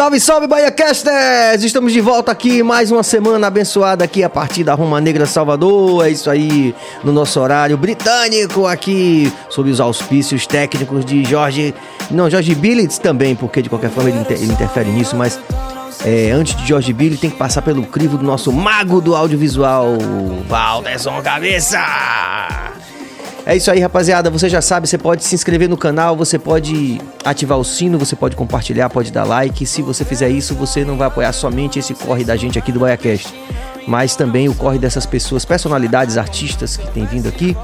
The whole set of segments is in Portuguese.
Salve, salve, Bahia Casters! Estamos de volta aqui, mais uma semana abençoada aqui a partir da Roma Negra Salvador. É isso aí, no nosso horário britânico aqui, sob os auspícios técnicos de Jorge... Não, Jorge Billits também, porque de qualquer forma ele, inter... ele interfere nisso, mas... É, antes de Jorge Billy, tem que passar pelo crivo do nosso mago do audiovisual, Valderson Cabeça! É isso aí, rapaziada. Você já sabe, você pode se inscrever no canal, você pode ativar o sino, você pode compartilhar, pode dar like. Se você fizer isso, você não vai apoiar somente esse corre da gente aqui do BaiaCast, mas também o corre dessas pessoas, personalidades, artistas que têm vindo aqui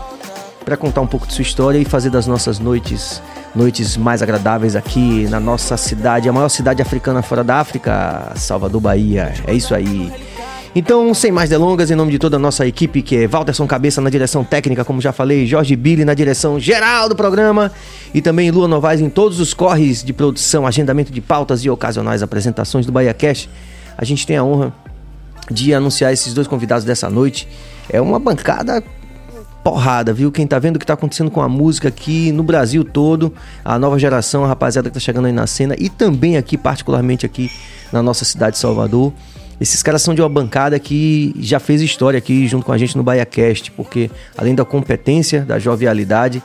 para contar um pouco de sua história e fazer das nossas noites noites mais agradáveis aqui na nossa cidade, a maior cidade africana fora da África, Salvador, Bahia. É isso aí. Então, sem mais delongas, em nome de toda a nossa equipe, que é Walterson Cabeça na direção técnica, como já falei, Jorge Billy na direção geral do programa e também Lua Novaes em todos os corres de produção, agendamento de pautas e ocasionais apresentações do Bahia Cash. A gente tem a honra de anunciar esses dois convidados dessa noite. É uma bancada porrada, viu? Quem tá vendo o que tá acontecendo com a música aqui no Brasil todo, a nova geração, a rapaziada que tá chegando aí na cena e também aqui, particularmente aqui na nossa cidade de Salvador. Esses caras são de uma bancada que já fez história aqui junto com a gente no BaiaCast, porque além da competência, da jovialidade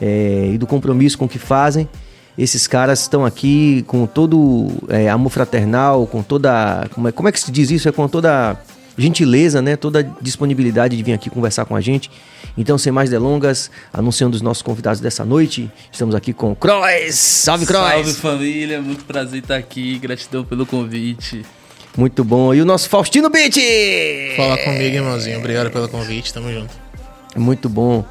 é, e do compromisso com o que fazem, esses caras estão aqui com todo é, amor fraternal, com toda. Como é, como é que se diz isso? É com toda gentileza, né? Toda disponibilidade de vir aqui conversar com a gente. Então, sem mais delongas, anunciando os nossos convidados dessa noite, estamos aqui com o Crois. Salve, Crois! Salve, família! Muito prazer estar aqui. Gratidão pelo convite. Muito bom. E o nosso Faustino Beat! Fala comigo, irmãozinho. Obrigado pelo convite. Tamo junto. Muito bom.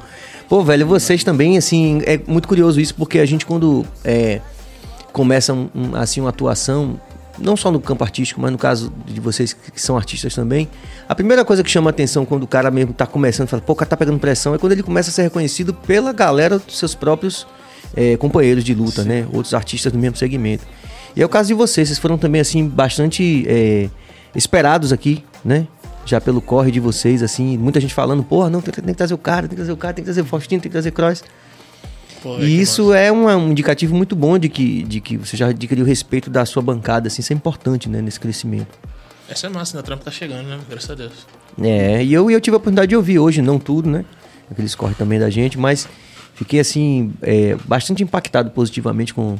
Pô, velho, vocês também, assim, é muito curioso isso, porque a gente quando é, começa um, assim uma atuação, não só no campo artístico, mas no caso de vocês que são artistas também, a primeira coisa que chama atenção quando o cara mesmo tá começando, fala, pô, o cara tá pegando pressão, é quando ele começa a ser reconhecido pela galera dos seus próprios é, companheiros de luta, Sim. né? Outros artistas do mesmo segmento. E é o caso de vocês, vocês foram também, assim, bastante é, esperados aqui, né? Já pelo corre de vocês, assim, muita gente falando, porra, não, tem, tem, que trazer o cara, tem que trazer o cara, tem que trazer o Faustino, tem que trazer Cross. Pô, e isso massa. é um, um, indicativo muito bom de que, de que você já adquiriu o respeito da sua bancada, assim, isso é importante, né, nesse crescimento. Essa é massa, né? O trampo tá chegando, né? Graças a Deus. É, e eu, eu tive a oportunidade de ouvir hoje, não tudo, né? Aqueles corre também da gente, mas fiquei, assim, é, bastante impactado positivamente com,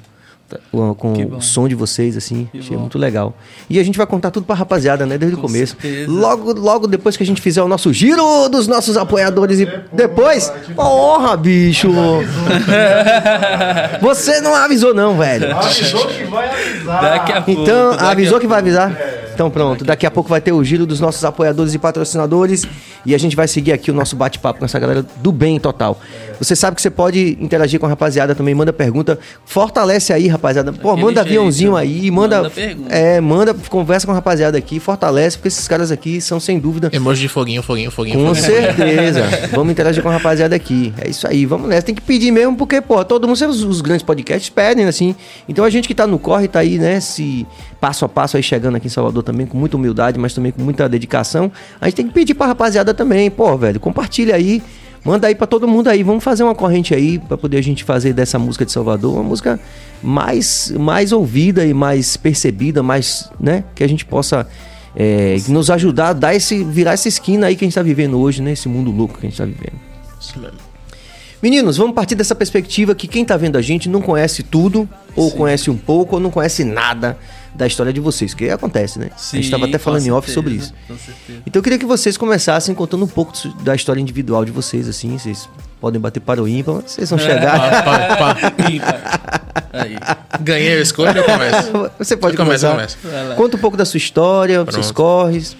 com, com o som de vocês, assim. Que achei bom. muito legal. E a gente vai contar tudo pra rapaziada, né? Desde com o começo. Certeza. Logo, logo depois que a gente fizer o nosso giro dos nossos apoiadores e depois. Porra, bicho! Você não avisou, não, velho. Avisou que vai avisar. Daqui a pouco. Então, avisou que vai avisar? É. Então pronto, daqui a pouco vai ter o giro dos nossos apoiadores e patrocinadores e a gente vai seguir aqui o nosso bate-papo com essa galera do bem total. Você sabe que você pode interagir com a rapaziada também, manda pergunta, fortalece aí, rapaziada. Pô, Aquele manda aviãozinho aí, manda, manda é, manda conversa com a rapaziada aqui, fortalece, porque esses caras aqui são sem dúvida. Emoji de foguinho, foguinho, foguinho. Com foguinho. certeza. vamos interagir com a rapaziada aqui. É isso aí, vamos nessa. Tem que pedir mesmo, porque, pô, todo mundo, os, os grandes podcasts pedem, assim. Então a gente que tá no corre, tá aí, né, se passo a passo aí chegando aqui em Salvador também com muita humildade, mas também com muita dedicação. A gente tem que pedir pra rapaziada também, pô, velho, compartilha aí, manda aí para todo mundo aí, vamos fazer uma corrente aí para poder a gente fazer dessa música de Salvador uma música mais mais ouvida e mais percebida, mais, né, que a gente possa é, nos ajudar a dar esse virar essa esquina aí que a gente tá vivendo hoje, né, esse mundo louco que a gente tá vivendo. Isso mesmo. Meninos, vamos partir dessa perspectiva que quem tá vendo a gente não conhece tudo, ou Sim. conhece um pouco, ou não conhece nada da história de vocês, que acontece, né? Sim, a gente estava até falando em off sobre isso. Então eu queria que vocês começassem contando um pouco da história individual de vocês, assim, vocês podem bater para o ímpar, vocês vão é, chegar. Pá, pá, pá. Ganhei a escolha, eu começo. Você pode eu começar. Começo, começo. Conta um pouco da sua história, Pronto. seus corres.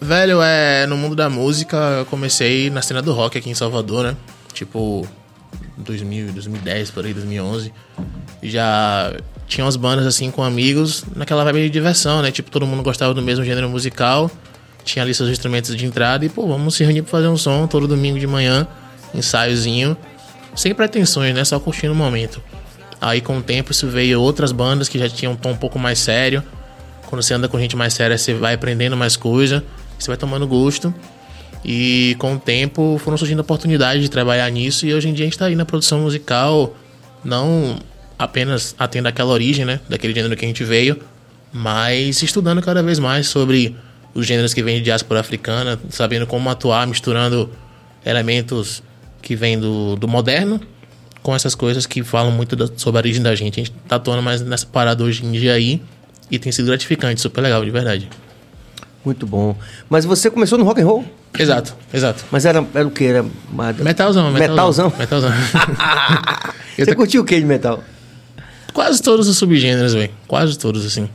Velho, é, no mundo da música, eu comecei na cena do rock aqui em Salvador, né? Tipo, 2000, 2010, por aí, 2011. Já tinha umas bandas assim com amigos naquela vibe de diversão, né? Tipo, todo mundo gostava do mesmo gênero musical, tinha ali seus instrumentos de entrada e, pô, vamos se reunir pra fazer um som todo domingo de manhã, ensaiozinho, sem pretensões, né? Só curtindo o momento. Aí com o tempo isso veio outras bandas que já tinham um tom um pouco mais sério. Quando você anda com gente mais séria, você vai aprendendo mais coisa, você vai tomando gosto. E com o tempo foram surgindo oportunidades de trabalhar nisso e hoje em dia a gente está aí na produção musical, não apenas atendo aquela origem, né, daquele gênero que a gente veio, mas estudando cada vez mais sobre os gêneros que vêm de diáspora africana, sabendo como atuar, misturando elementos que vêm do, do moderno com essas coisas que falam muito da- sobre a origem da gente. A gente tá atuando mais nessa parada hoje em dia aí e tem sido gratificante, super legal, de verdade. Muito bom. Mas você começou no rock and roll? Exato, exato. Mas era, era o que? Era. Metalzão, Metalzão? metalzão. Metalzão. Você tô- curtiu o que de metal? Quase todos os subgêneros, velho. Quase todos, assim.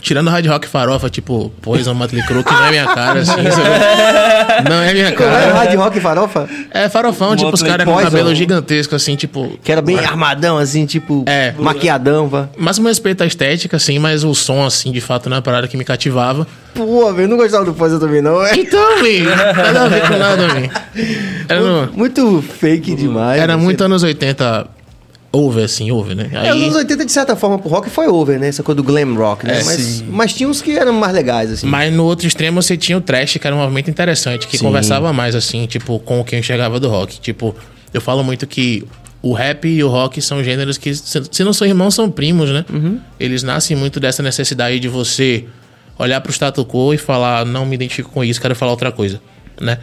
Tirando hard rock farofa, tipo Poison, Motley Crue, que não é minha cara, assim, sabe? Não é minha Como era cara. hard rock farofa? É farofão, tipo, os Motley caras com cabelo gigantesco, assim, tipo... Que era bem armadão, assim, tipo, É. maquiadão, vá. Máximo respeito à estética, assim, mas o som, assim, de fato, não é uma parada que me cativava. Pô, velho, não gostava do Poison também, não. É Então, velho, nada a ver com nada, velho. Era, no- muito fake demais. era muito anos 80 over, assim, over, né? É, os anos 80, de certa forma, pro rock foi over, né? Essa coisa do glam rock, né? É, mas, sim. mas tinha uns que eram mais legais, assim. Mas no outro extremo você tinha o trash, que era um movimento interessante, que Sim. conversava mais, assim, tipo, com o que eu enxergava do rock. Tipo, eu falo muito que o rap e o rock são gêneros que, se se não são irmãos, são primos, né? Uhum. Eles nascem muito dessa necessidade de você olhar pro status quo e falar, não me identifico com isso, quero falar outra coisa, né?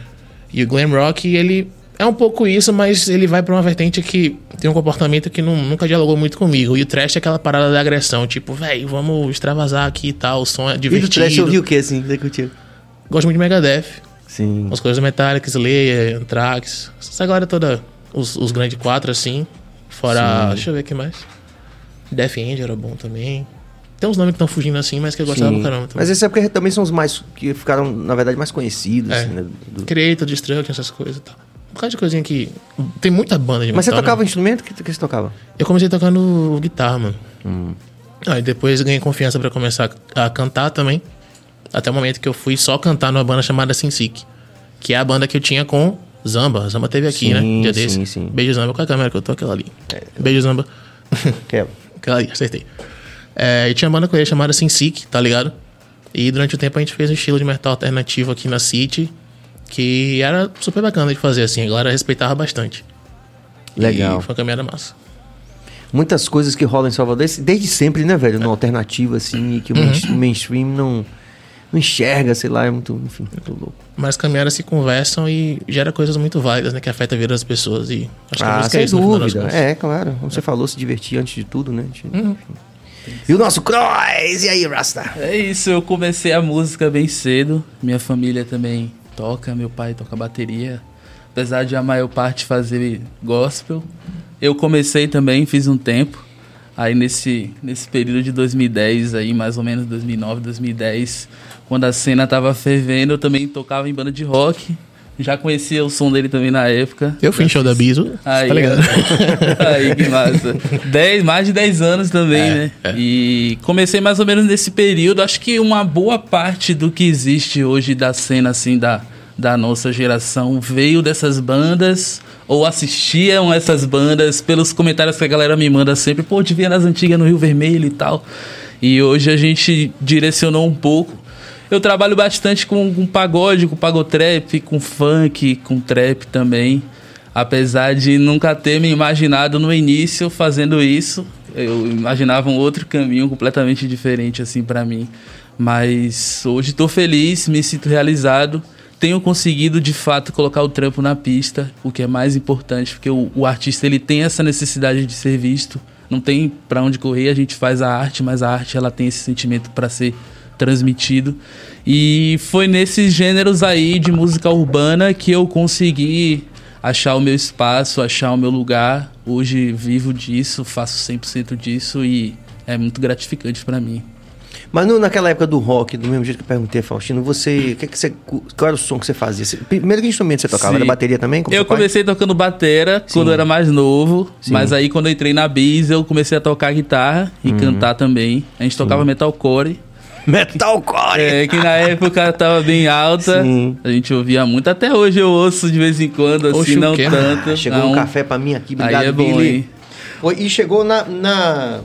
E o glam rock, ele é um pouco isso, mas ele vai pra uma vertente que tem um comportamento que não- nunca dialogou muito comigo. E o trash é aquela parada da agressão, tipo, velho, vamos extravasar aqui e tal, o som é E do divertido. trash eu vi o que, assim? Você curtiu? Gosto muito de Megadeth. Sim. As coisas Metallica, Slayer, Anthrax. Essa galera toda. Os, os grandes quatro, assim. Fora. Deixa eu ver o que mais. Death End era bom também. Tem uns nomes que estão fugindo assim, mas que eu gostava Sim. pra caramba. também. Mas esse é porque também são os mais que ficaram, na verdade, mais conhecidos, É. assim, né? Do- Creator, Destruction, essas coisas e tal. Um bocado de coisinha que. Tem muita banda de Mas você metal, tocava né? instrumento? O que, que você tocava? Eu comecei tocando guitarra, mano. Hum. Aí depois ganhei confiança pra começar a cantar também. Até o momento que eu fui só cantar numa banda chamada Sinsic. Que é a banda que eu tinha com Zamba. Zamba teve aqui, Sim, né? Dia sim, desse. sim. Beijo Zamba. Qual é a câmera que eu tô? Aquela ali. Beijo Zamba. Aquela. Aquela ali, acertei. É, e tinha uma banda com ele chamada Sinsic, tá ligado? E durante o tempo a gente fez um estilo de metal alternativo aqui na City. Que era super bacana de fazer, assim. A galera respeitava bastante. Legal. E foi uma caminhada massa. Muitas coisas que rolam em Salvador, desde sempre, né, velho? No alternativo, assim, e que o Uhum. o mainstream não, não enxerga, sei lá, é muito, enfim, muito louco. Mas caminhadas se conversam e gera coisas muito válidas, né? Que afeta a vida das pessoas. E acho que a Ah, música sem é isso, no final das dúvida. É, claro. Como você falou, se divertir antes de tudo, né? Uhum. E o nosso Cross! E aí, Rasta? É isso, eu comecei a música bem cedo. Minha família também toca, meu pai toca bateria. Apesar de a maior parte fazer gospel, eu comecei também, fiz um tempo. Aí nesse, nesse período de 2010, aí mais ou menos 2009, 2010, quando a cena tava fervendo, eu também tocava em banda de rock. Já conhecia o som dele também na época. Eu fui em show da Biso, Aí, tá ligado? aí, que massa. Dez, mais de 10 anos também, É, né? é. E comecei mais ou menos nesse período. Acho que uma boa parte do que existe hoje da cena, assim, da, da nossa geração veio dessas bandas ou assistiam essas bandas pelos comentários que a galera me manda sempre. Pô, te via nas antigas no Rio Vermelho e tal. E hoje a gente direcionou um pouco. Eu trabalho bastante com, com pagode, com pagotrap, com funk, com trap também. Apesar de nunca ter me imaginado no início fazendo isso, eu imaginava um outro caminho completamente diferente assim para mim. Mas hoje estou feliz, me sinto realizado. Tenho conseguido de fato colocar o trampo na pista, o que é mais importante, porque o, o artista ele tem essa necessidade de ser visto. Não tem para onde correr, a gente faz a arte, mas a arte ela tem esse sentimento para ser transmitido. E foi nesses gêneros aí de música urbana que eu consegui achar o meu espaço, achar o meu lugar. Hoje vivo disso, faço 100% disso e é muito gratificante pra mim. Mas no- naquela época do rock, do mesmo jeito que eu perguntei a Faustino, você, que que você. Qual era o som que você fazia? Você- primeiro que instrumento você tocava? Sim. Era bateria também? como eu comecei tocando batera quando eu era mais novo, Sim. mas aí quando eu entrei na Bis eu comecei a tocar guitarra e Uhum. cantar também. A gente tocava metalcore. Metalcore! É, que na época tava bem alta. Sim. A gente ouvia muito. Até hoje eu ouço de vez em quando, assim, Oxe, não tanto. Ah, chegou não. um café pra mim aqui, Aí obrigado, é bom, Billy. hein? E chegou na, na,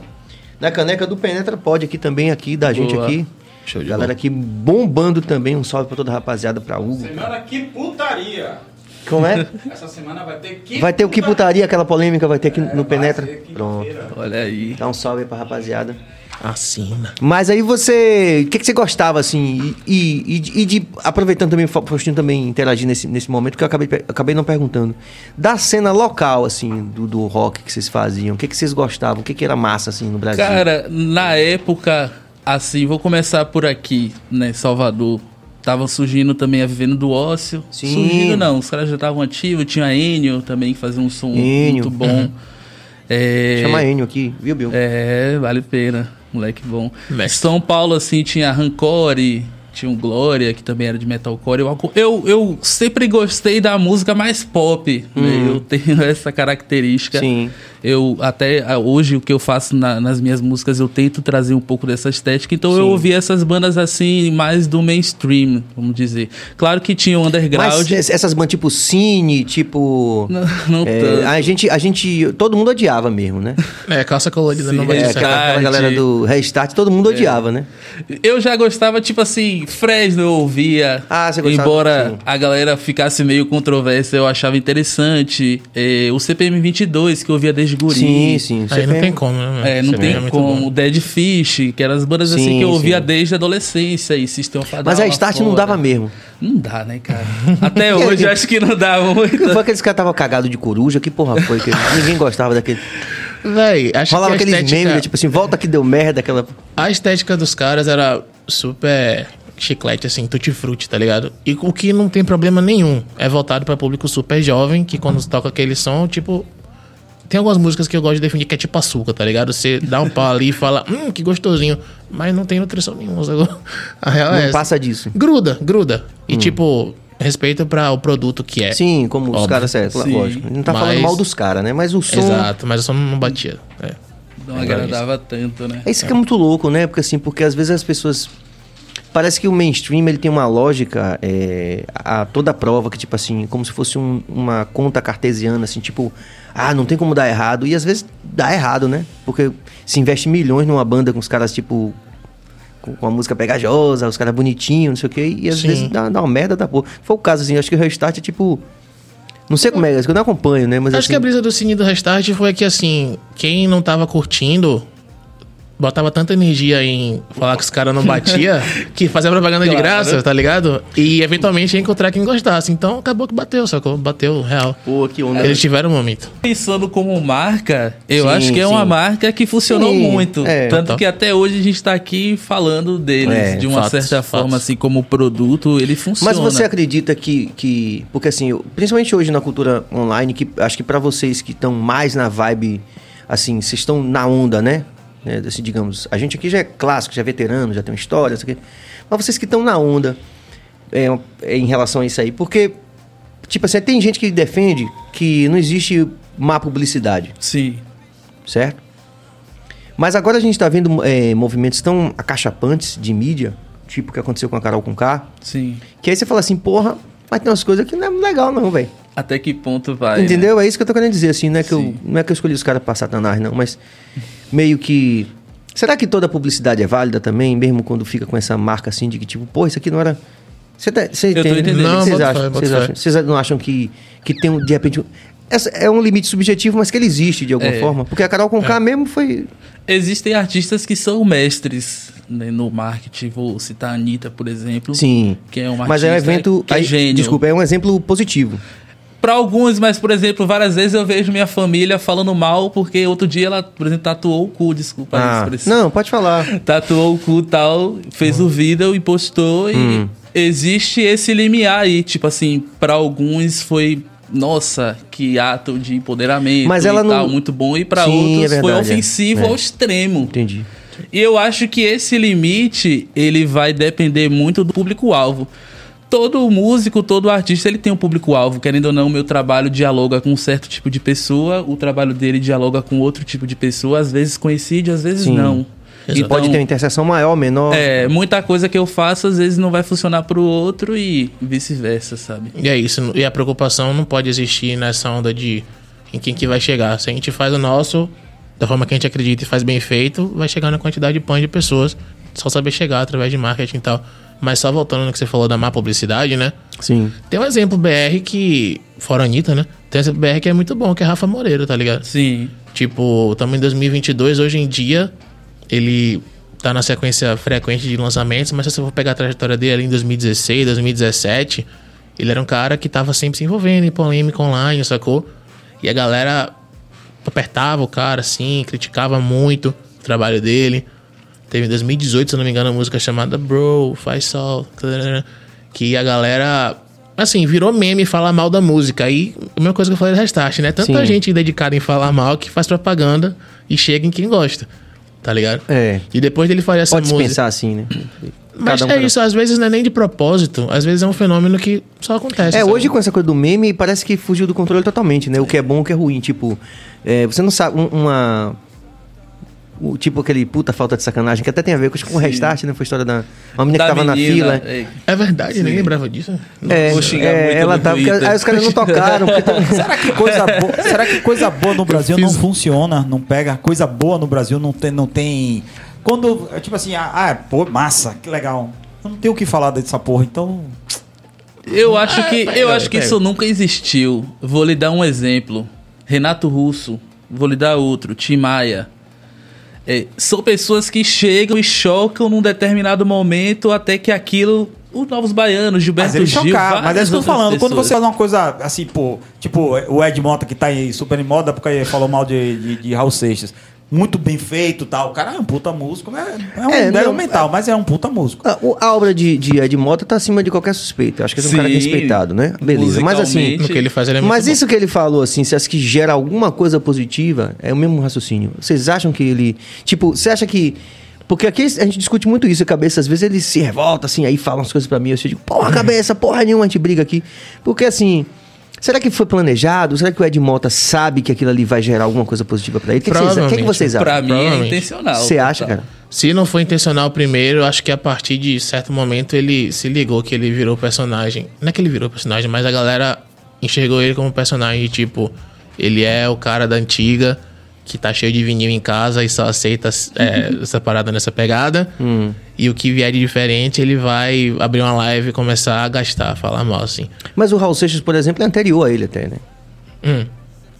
na caneca do Penetra Pod aqui também, aqui da gente Boa. aqui. Show de Galera aqui bombando também. Um salve pra toda a rapaziada, pra Hugo. Semana que putaria! Como é? Essa semana vai ter que. Vai ter o que putaria, aquela polêmica vai ter aqui no Penetra. Pronto. Olha aí. Dá um salve aí pra rapaziada. Assina. Mas aí você. O que, que você gostava, assim? E, e, e de. Aproveitando também, Fa- Faustinho também interagir nesse, nesse momento, que eu acabei, acabei não perguntando. Da cena local, assim, do, do rock que vocês faziam, o que, que vocês gostavam? O que, que era massa, assim, no Brasil? Cara, na época, assim, vou começar por aqui, né, Salvador. Tava surgindo também a Vivendo do Ócio. Sim. Surgindo não, os caras já estavam ativos. Tinha a Enio também, que fazia um som Enio. muito bom. É, Chama Enio aqui, viu, Bill? É, vale a pena. Moleque bom. Mestre. São Paulo, assim, tinha Rancore, tinha o Glória, que também era de metalcore. Eu, eu, eu sempre gostei da música mais pop, né? Eu tenho essa característica. Sim. Eu, até hoje, o que eu faço na- nas minhas músicas, eu tento trazer um pouco dessa estética. Então eu Sim. ouvi essas bandas, assim, mais do mainstream, vamos dizer. Claro que tinha o underground. Mas es- essas bandas tipo Cine, tipo. Não, não é, tanto. a gente, a gente. Todo mundo odiava mesmo, né? É, calça colorida Sim, não vai É, aquela, aquela galera do Restart, todo mundo odiava, né? Eu já gostava, tipo assim, Fresno eu ouvia. Ah, você gostava, Embora sim. a galera ficasse meio controversa, eu achava interessante. É, o CPM 22, que eu ouvia desde guri. Sim, sim. Aí não CPM. tem como, né? É, não Você tem é como. bom. Dead Fish, que eram as bandas assim Sim, que eu ouvia sim. desde a adolescência. E System of a Mas a Start não fora. dava mesmo. Não dá, né, cara? Até hoje eu acho que não dá muito. Que foi aqueles caras que estavam cagados de coruja? Que porra foi? Que ninguém gostava daquele. Véi, acho Rolava que a aqueles estética, memes, tipo assim, volta que deu merda, aquela. a estética dos caras era super chiclete, assim, tutti-frutti, tá ligado? E o que não tem problema nenhum. É voltado pra público super jovem, que quando toca aquele som, tipo... Tem algumas músicas que eu gosto de definir que é tipo açúcar, tá ligado? Você dá um pau ali e fala, hum, que gostosinho. Mas não tem nutrição nenhuma, sacou? A real é Não essa. passa disso. Gruda, gruda. E tipo, respeito para o produto que é. Sim, como os Óbvio. caras, é, Sim. lógico. Não tá falando Mas- mal dos caras, né? Mas o som. Exato, mas eu só não batia. É. Não agradava tanto, né? É isso que é muito louco, né? Porque assim, porque às vezes as pessoas. Parece que o mainstream ele tem uma lógica é, a toda prova, que tipo assim, como se fosse um- uma conta cartesiana, assim, tipo, ah, não tem como dar errado. E às vezes dá errado, né? Porque se investe milhões numa banda com os caras, tipo, com, a música pegajosa, os caras bonitinhos, não sei o quê, e às Sim. vezes dá, dá uma merda da porra. Foi o caso, assim, acho que o Restart é tipo. Não sei como é, eu não acompanho, né? Mas Acho assim, que a brisa do Cine do Restart foi que, assim, quem não tava curtindo botava tanta energia em falar que os caras não batia que fazia propaganda de Claro. graça, tá ligado? E eventualmente ia encontrar quem gostasse. Então acabou que bateu, sacou? Bateu real. Pô, que onda. Eles tiveram um momento. Pensando como marca, eu Sim, acho que é uma marca que funcionou Sim, muito. é. Tanto que até hoje a gente tá aqui falando deles. É, de uma fatos, certa fatos. forma, assim, como produto, ele funciona. Mas você acredita que, que porque assim, eu- principalmente hoje na cultura online, que acho que pra vocês que estão mais na vibe, assim, vocês estão na onda, né? Né, assim, digamos, a gente aqui já é clássico, já é veterano, já tem uma história, isso aqui. Mas vocês que estão na onda é, é, em relação a isso aí, porque tipo assim, tem gente que defende que não existe má publicidade, Sim. certo? Mas agora a gente está vendo é, movimentos tão acachapantes de mídia, tipo o que aconteceu com a Carol com K, Sim. que aí você fala assim, porra, mas tem umas coisas que não é legal não, velho. Até que ponto vai? né? Entendeu? É isso que eu tô querendo dizer, assim, não é que, eu, não é que eu escolhi os caras pra satanás, não, mas meio que... Será que toda publicidade é válida também, mesmo quando fica com essa marca assim de que tipo, pô, isso aqui não era... Você, tá, tô entende? Não, vocês acham? Vocês, não acham que, que tem, um, de repente... um- Essa é um limite subjetivo, mas que ele existe de alguma É. forma. Porque a Carol Conká mesmo foi... Existem artistas que são mestres né, no marketing. Vou citar a Anitta, por exemplo. Sim. Que é uma Mas é um artista evento... que é aí, gênio. Desculpa, é um exemplo positivo. Pra alguns, mas, por exemplo, várias vezes eu vejo minha família falando mal porque outro dia ela, por exemplo, tatuou o cu, desculpa a Ah, expressão. não, pode falar. Tatuou o cu e tal, fez o vídeo e postou Hum. e existe esse limiar aí. Tipo assim, pra alguns foi, nossa, que ato de empoderamento Mas ela e tal, não- muito bom. E pra Sim, outros é foi verdade, é. ofensivo É. ao extremo. Entendi. E eu acho que esse limite, ele vai depender muito do público-alvo. Todo músico, todo artista, ele tem um público-alvo. Querendo ou não, o meu trabalho dialoga com um certo tipo de pessoa, o trabalho dele dialoga com outro tipo de pessoa. Às vezes coincide, às vezes Sim. não. E pode ter uma interseção maior, menor. É, muita coisa que eu faço, às vezes não vai funcionar pro outro e vice-versa, sabe? E é isso. E a preocupação não pode existir nessa onda de em quem que vai chegar. Se a gente faz o nosso, da forma que a gente acredita e faz bem feito, vai chegar na quantidade de pães de pessoas. Só saber chegar através de marketing e tal. Mas só voltando no que você falou da má publicidade, né? Sim. Tem um exemplo BR que. Fora a Anitta, né? Tem um exemplo BR que é muito bom, que é Rafa Moreira, tá ligado? Sim. Tipo, estamos em 2022, hoje em dia, ele tá na sequência frequente de lançamentos, mas se você for pegar a trajetória dele ali em 2016, 2017, ele era um cara que tava sempre se envolvendo em polêmica online, sacou? E a galera apertava o cara, assim, criticava muito o trabalho dele. Teve em 2018, se não me engano, uma música chamada Bro, Faz Sol, que a galera, assim, virou meme falar mal da música. Aí, a mesma coisa que eu falei do Restart, né? Tanta Sim. gente dedicada em falar mal que faz propaganda e chega em quem gosta, tá ligado? É. E depois dele fazer essa Pode música... pensar assim, né? Mas um é isso, às vezes não é nem de propósito, às vezes é um fenômeno que só acontece. É, sabe? hoje com essa coisa do meme, parece que fugiu do controle totalmente, né? O que é bom, o que é ruim. Tipo, é, você não sabe, um- uma... o- tipo aquele puta falta de sacanagem, que até tem a ver com, com o restart, né? Foi a história da... Uma menina que Da tava menina, na fila. é, É verdade, nem lembrava disso. É, Vou xingar é, muito ela no tava... porque. Aí os caras não tocaram. porque tá- Será que coisa boa, será que coisa boa no Brasil não funciona? Não pega? Coisa boa no Brasil não tem. Não tem quando, é tipo assim, ah, ah, pô, massa, que legal. Eu não tenho o que falar dessa porra, então. Eu acho que, pega, eu acho que isso nunca existiu. Vou lhe dar um exemplo. Renato Russo, vou lhe dar outro, Tim Maia. É, são pessoas que chegam e chocam num determinado momento até que aquilo. Os novos baianos, Gilberto Mas Gil. chocar, mas é isso que eu tô falando. Quando pessoas. você faz uma coisa assim, pô, tipo, o Ed Mota que tá aí super em moda porque ele falou mal de, de, de Raul Seixas. Muito bem feito e tal. O cara é um puta músico, é, é um É, é, não, mental, mas é um puta músico. A, o- a obra de, de Ed Mota tá acima de qualquer suspeita. Eu acho que ele é um cara respeitado, né? Beleza. Mas assim... No que ele faz, ele é Mas bom. isso que ele falou, assim, você acha que gera alguma coisa positiva? É o mesmo raciocínio. Vocês acham que ele. Tipo, você acha que. Porque aqui a gente discute muito isso, a cabeça, às vezes ele se revolta, assim, aí fala umas coisas pra mim, eu digo, porra, cabeça, porra nenhuma, a gente briga aqui. Porque assim. Será que foi planejado? Será que o Ed Mota sabe que aquilo ali vai gerar alguma coisa positiva pra ele? O que, que vocês, o que, vocês acham? Pra mim é intencional. Você acha, cara? Se não foi intencional primeiro, acho que a partir de certo momento ele se ligou que ele virou personagem. Não é que ele virou personagem, mas a galera enxergou ele como personagem, tipo, ele é o cara da antiga que tá cheio de vinil em casa e só aceita é, essa parada nessa pegada. E o que vier de diferente, ele vai abrir uma live e começar a gastar, falar mal, assim. Mas o Raul Seixas, por exemplo, é anterior a ele até, né? Hum,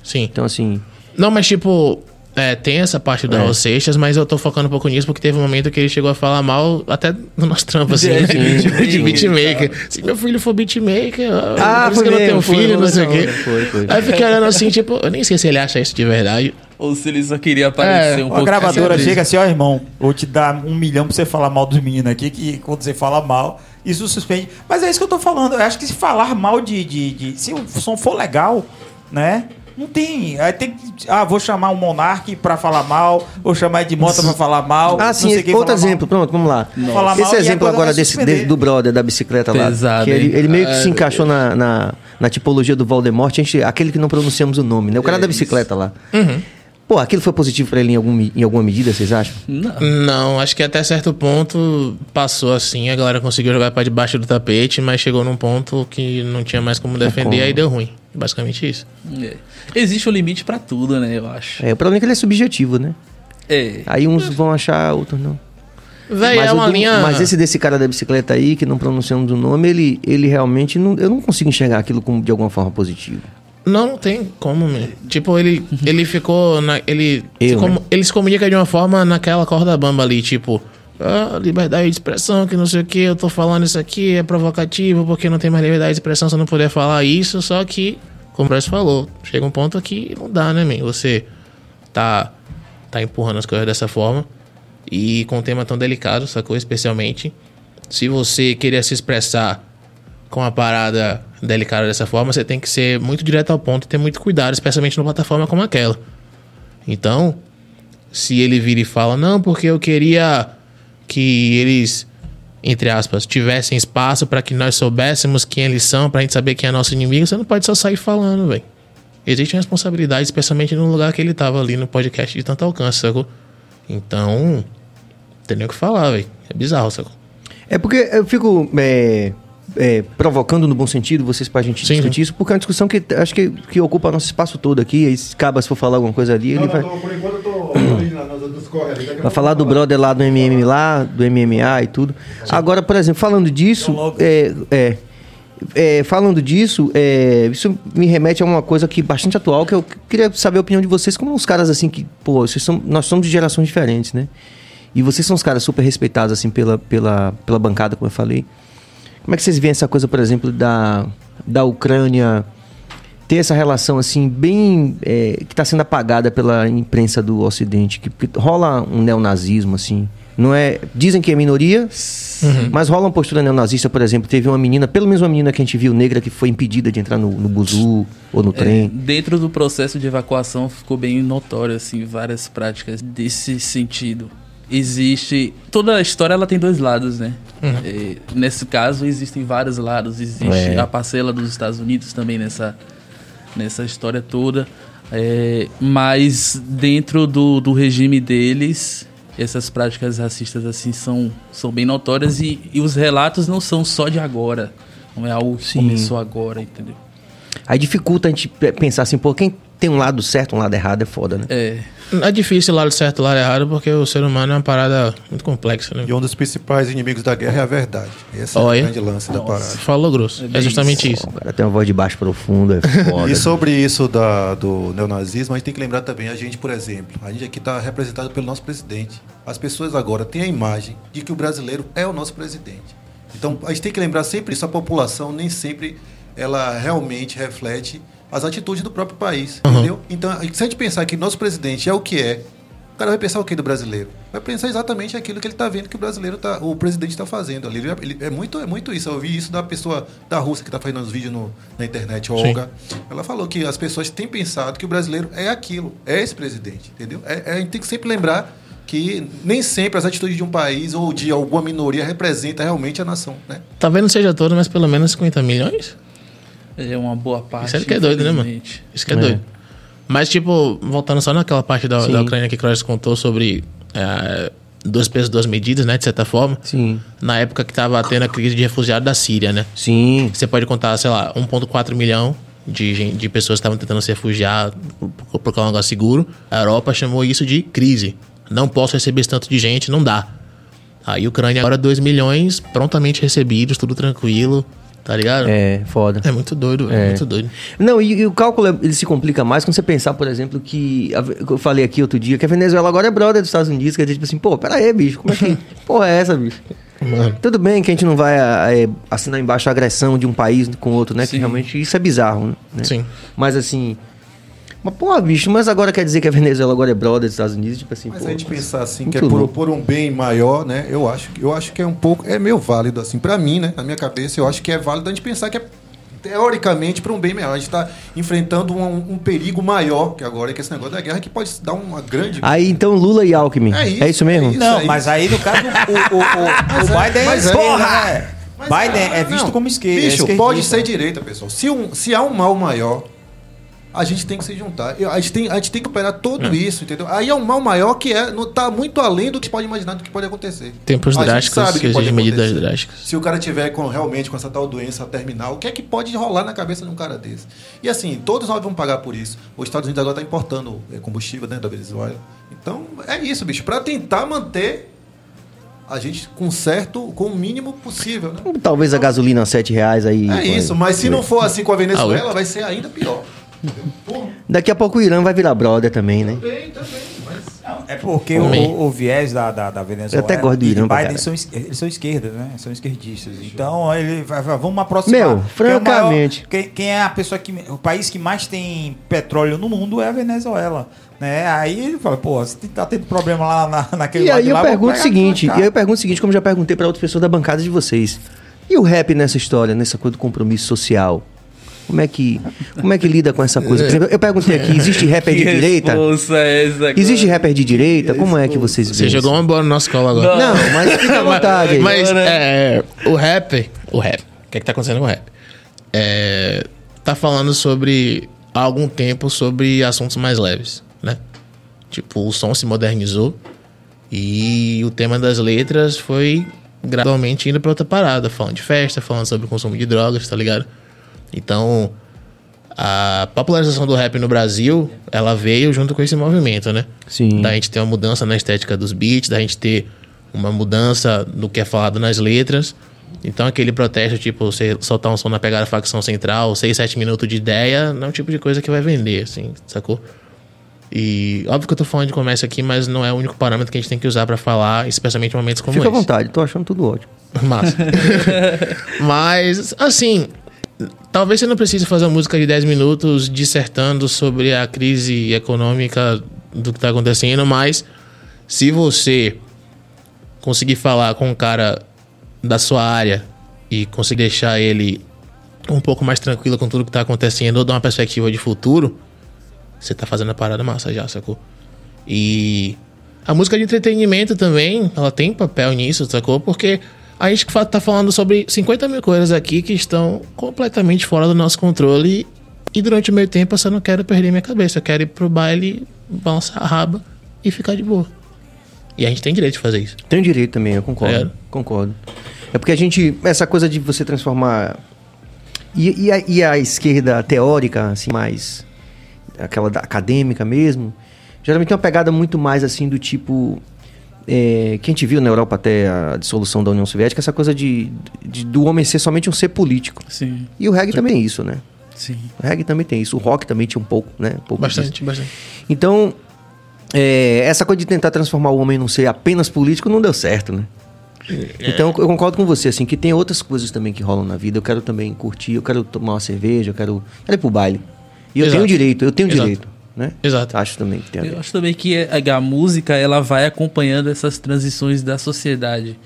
sim. Então, assim. Não, mas tipo, é, tem essa parte do É. Raul Seixas, mas eu tô focando um pouco nisso porque teve um momento que ele chegou a falar mal até do nosso trampo, assim, É, né? sim, de sim. beatmaker. Se meu filho for beatmaker, Ah, por isso que eu não tenho filho, não sei o quê. foi, foi. Aí eu fiquei olhando assim, tipo, eu nem sei se ele acha isso de verdade. Ou se ele só queria aparecer É, um Uma pouco. gravadora mais chega assim, ó, irmão, vou te dar um milhão pra você falar mal dos meninos aqui, que quando você fala mal, isso suspende. Mas é isso que eu tô falando. Eu acho que se falar mal de. de, de- se o som for legal, né? Não tem. Aí tem que. Ah, vou chamar o Monark pra falar mal, vou chamar Ed Mota pra falar mal. Ah, não sim, outro falar mal. exemplo, pronto, vamos lá. Falar mal Esse a exemplo agora desse, desse- do brother da bicicleta lá. Pesado, que ele, ele meio que se É, encaixou na, na, na tipologia do Voldemort, a gente, aquele que não pronunciamos o nome, né? O cara É da bicicleta lá. Uhum. Pô, aquilo foi positivo pra ele em, algum, em alguma medida, vocês acham? Não. Não, acho que até certo ponto passou assim, a galera conseguiu jogar pra debaixo do tapete, mas chegou num ponto que não tinha mais como defender, como. aí deu ruim. Basicamente isso. É. Existe um limite pra tudo, né? Eu acho. É, o problema é que ele é subjetivo, né? É. Aí uns vão achar, outros não. Véi, mas, é do- linha. mas esse desse cara da bicicleta aí, que não pronunciamos o nome, ele, ele realmente. Não, eu não consigo enxergar aquilo como de alguma forma positiva. Não, não tem como, man. Tipo, ele, ele ficou. Na, ele, se Eu, comu- né? ele se comunica de uma forma naquela corda bamba ali, tipo. Ah, liberdade de expressão, que não sei o que, eu tô falando isso aqui, é provocativo, porque não tem mais liberdade de expressão se eu não puder falar isso, só que, como o Bryce falou, chega um ponto que não dá, né, man? Você tá, tá empurrando as coisas dessa forma, e com um tema tão delicado, sacou? Especialmente, se você querer se expressar com a parada delicada dessa forma, você tem que ser muito direto ao ponto e ter muito cuidado, especialmente numa plataforma como aquela. Então, se ele vira e fala, não, porque eu queria que eles, entre aspas, tivessem espaço para que nós soubéssemos quem eles são, pra gente saber quem é nosso inimigo, você não pode só sair falando, velho. Existe uma responsabilidade, especialmente no lugar que ele tava ali no podcast de tanto alcance, sacou? Então, tem nem o que falar, velho. É bizarro, sacou? É porque eu fico é, é, provocando no bom sentido vocês pra gente Sim, discutir isso, porque é uma discussão que acho que, que ocupa nosso espaço todo aqui. Aí se acaba se for falar alguma coisa ali, Não, ele não, vai, tô- por enquanto eu tô ali na- nas a vai falar do brother lá do MM lá, do MMA e tudo. Agora, por exemplo, falando disso, é, é, é, falando disso, é, isso me remete a uma coisa que bastante atual, que eu queria saber a opinião de vocês, como os caras assim que, pô, vocês são, nós somos de gerações diferentes, né? E vocês são os caras super respeitados, assim, pela, pela, pela bancada, como eu falei. Como é que vocês veem essa coisa, por exemplo, da, da Ucrânia ter essa relação, assim, bem... é, que está sendo apagada pela imprensa do Ocidente? Que, que rola um neonazismo, assim... Não é... Dizem que é minoria, mas rola uma postura neonazista, por exemplo. Teve uma menina, pelo menos uma menina que a gente viu, negra, que foi impedida de entrar no, no buzu ou no É, trem. dentro do processo de evacuação ficou bem notório assim várias práticas desse sentido. Existe toda a história ela tem dois lados, né? É, nesse caso existem vários lados. Existe É. a parcela dos Estados Unidos também nessa nessa história toda. É, mas dentro do, do regime deles essas práticas racistas assim são, são bem notórias e, e os relatos não são só de agora. Não é algo que Sim. começou agora, entendeu? Aí dificulta a gente pe- pensar assim, pô, quem tem um lado certo, um lado errado é foda, né? É, É difícil lado certo, lado errado, porque o ser humano é uma parada muito complexa, né? E um dos principais inimigos da guerra é a verdade. Esse é Olha. o grande lance da parada. Falou grosso. É justamente isso. O cara tem uma voz de baixo profunda, é foda. E sobre isso da, do neonazismo, a gente tem que lembrar também, a gente, por exemplo, a gente aqui está representado pelo nosso presidente. As pessoas agora têm a imagem de que o brasileiro é o nosso presidente. Então, a gente tem que lembrar sempre isso, a população nem sempre ela realmente reflete as atitudes do próprio país, entendeu? Então, se a gente pensar que nosso presidente é o que é, o cara vai pensar o que do brasileiro? Vai pensar exatamente aquilo que ele está vendo que o brasileiro tá, o presidente está fazendo ali. Ele, ele- é muito, é muito isso. Eu ouvi isso da pessoa da Rússia que está fazendo os vídeos no- na internet, Olga. Ela falou que as pessoas têm pensado que o brasileiro é aquilo, é esse presidente, entendeu? É- é- a gente tem que sempre lembrar que nem sempre as atitudes de um país ou de alguma minoria representa realmente a nação, né? Talvez não seja todo, mas pelo menos 50 milhões. É uma boa parte. Isso é que é doido, né, mano? Isso que é, doido. Mas, tipo, voltando só naquela parte da, da Ucrânia que o Cross contou sobre é, dois pesos, duas medidas, né? De certa forma. Sim, Na época que tava tendo a crise de refugiados da Síria, né? sim. Você pode contar, sei lá, 1,4 milhão de, de pessoas que estavam tentando se refugiar por, por procurar um lugar seguro. A Europa chamou isso de crise. Não posso receber esse tanto de gente, não dá. Aí a Ucrânia agora 2 milhões prontamente recebidos, tudo tranquilo, tá ligado? É, É, foda. muito doido, é. É. muito doido. Não, e, e o cálculo é- ele se complica mais quando você pensar, por exemplo, que. a- que eu falei aqui outro dia, que a Venezuela agora é brother dos Estados Unidos, que é tipo assim, pô, pera aí, bicho, como é que. porra é essa, bicho? Mano. Tudo bem que a gente não vai é, assinar embaixo a agressão de um país com outro, né? Que Sim. realmente isso é bizarro, né? Sim. Mas assim. Mas, porra, bicho, mas agora quer dizer que a Venezuela agora é brother dos Estados Unidos? Tipo assim, Mas pô. a gente pensar assim, muito que é por, por um bem maior, né? Eu acho, eu acho que é um pouco. É meio válido, assim, pra mim, né? Na minha cabeça, eu acho que é válido a gente pensar que é teoricamente para um bem maior. A gente está enfrentando um, um perigo maior, que agora é que esse negócio da guerra, que pode dar uma grande. Aí então Lula e Alckmin. É isso, é isso mesmo? é isso. Não, aí. mas aí no caso o, o, o, o é, Biden mas é, é, porra! né? Biden é visto Não, como esquerda. Bicho, esquerdista. pode ser direita, pessoal. Se, um, se há um mal maior, a gente tem que se juntar. A gente tem, a gente tem que operar tudo isso, entendeu? Aí é um mal maior que é, não tá muito além do que se pode imaginar do que pode acontecer. Tempos A gente drásticos sabe que exigem medidas acontecer. drásticas. Se o cara tiver com, realmente com essa tal doença terminal, o que é que pode rolar na cabeça de um cara desse? E assim, todos nós vamos pagar por isso. Os Estados Unidos agora está importando eh, combustível né, da Venezuela. Então, é isso, bicho. Para tentar manter a gente com certo, com o mínimo possível, né? Talvez a gasolina a 7 reais aí. É isso, mas se não for assim com a Ah, Venezuela, vai ser ainda pior. Daqui a pouco o Irã vai virar brother também, né? Também, também, mas... É porque o, o viés da, da, da Venezuela Eu até gosto do Irã Biden caralho. são, es- eles são esquerdas, né? São esquerdistas. Então ele vai, vai- vamos aproximar. Meu, Quem é francamente. quem, quem é a pessoa que o país que mais tem petróleo no mundo é a Venezuela, né? Aí ele fala, pô, você tá tendo problema lá na, naquele E lado aí de eu lá, pergunto o seguinte, e aí eu pergunto o seguinte, como já perguntei para outras pessoas da bancada de vocês. E o rap nessa história, nessa coisa do compromisso social? Como é que, como é que lida com essa coisa? Por exemplo, eu perguntei aqui, existe rapper de direita? é? Existe rapper de direita? Como é que vocês Você veem? jogou uma bola no nosso colo agora. Não, mas fica à vontade aí. Mas é, o rap, o rap, o que é que tá acontecendo com o rap? É, tá falando sobre há algum tempo sobre assuntos mais leves, né? Tipo, o som se modernizou e o tema das letras foi gradualmente indo pra outra parada, falando de festa, falando sobre o consumo de drogas, tá ligado? Então, a popularização do rap no Brasil, ela veio junto com esse movimento, né? Sim. Da gente ter uma mudança na estética dos beats, da gente ter uma mudança no que é falado nas letras. Então aquele protesto, tipo, você soltar um som na pegada facção central, 6, 7 minutos de ideia, não é o tipo de coisa que vai vender, assim, sacou? E óbvio que eu tô falando de comércio aqui, mas não é o único parâmetro que a gente tem que usar pra falar, especialmente em momentos como Fica à esse. vontade, tô achando tudo ótimo. Massa. Mas, assim, talvez você não precise fazer uma música de 10 minutos dissertando sobre a crise econômica do que tá acontecendo, mas se você conseguir falar com um cara da sua área e conseguir deixar ele um pouco mais tranquilo com tudo que tá acontecendo ou dar uma perspectiva de futuro, você tá fazendo a parada massa já, sacou? E a música de entretenimento também, ela tem papel nisso, sacou? Porque a gente fa- tá falando sobre 50 mil coisas aqui que estão completamente fora do nosso controle. E durante o meio tempo eu só não quero perder minha cabeça. Eu quero ir pro baile, balançar a raba e ficar de boa. E a gente tem direito de fazer isso. Tem direito também, eu concordo. É. Concordo. É porque a gente. Essa coisa de você transformar. E, e a, e a esquerda teórica, assim, mais. Aquela da acadêmica mesmo. Geralmente tem uma pegada muito mais assim do tipo. É, que a gente viu na Europa até a dissolução da União Soviética, essa coisa de, de- do homem ser somente um ser político. Sim, E o reggae também é isso, né? sim. O reggae também tem isso. O rock também tinha um pouco, né? Um pouco disso. Bastante, bastante. Então, é, essa coisa de tentar transformar o homem num ser apenas político não deu certo, né? Então, eu concordo com você, assim, que tem outras coisas também que rolam na vida. Eu quero também curtir, eu quero tomar uma cerveja, eu quero, quero ir pro baile. E eu Exato. tenho direito, eu tenho Exato. direito, né? Exato. Acho também que tem a ver. Eu acho também que a música ela vai acompanhando essas transições da sociedade.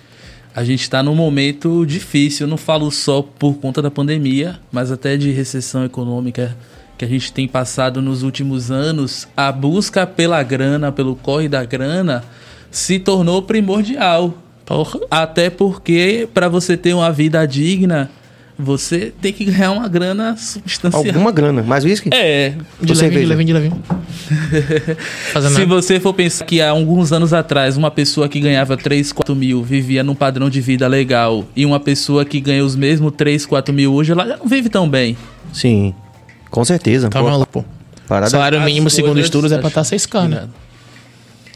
A gente está num momento difícil, eu não falo só por conta da pandemia, mas até de recessão econômica que a gente tem passado nos últimos anos. A busca pela grana, pelo corre da grana, se tornou primordial. Porra. Até porque para você ter uma vida digna, você tem que ganhar uma grana substancial. Alguma grana, mais whisky? É, De Você levinho, de levinho, de levinho. Se você for pensar que há alguns anos atrás uma pessoa que ganhava 3, 4 mil vivia num padrão de vida legal e uma pessoa que ganha os mesmos 3, 4 mil hoje, ela já não vive tão bem. Sim, com certeza. Tá Pô, maluco, pô. parada- Salário mínimo, segundo estudos, é pra acho estar 6K, né?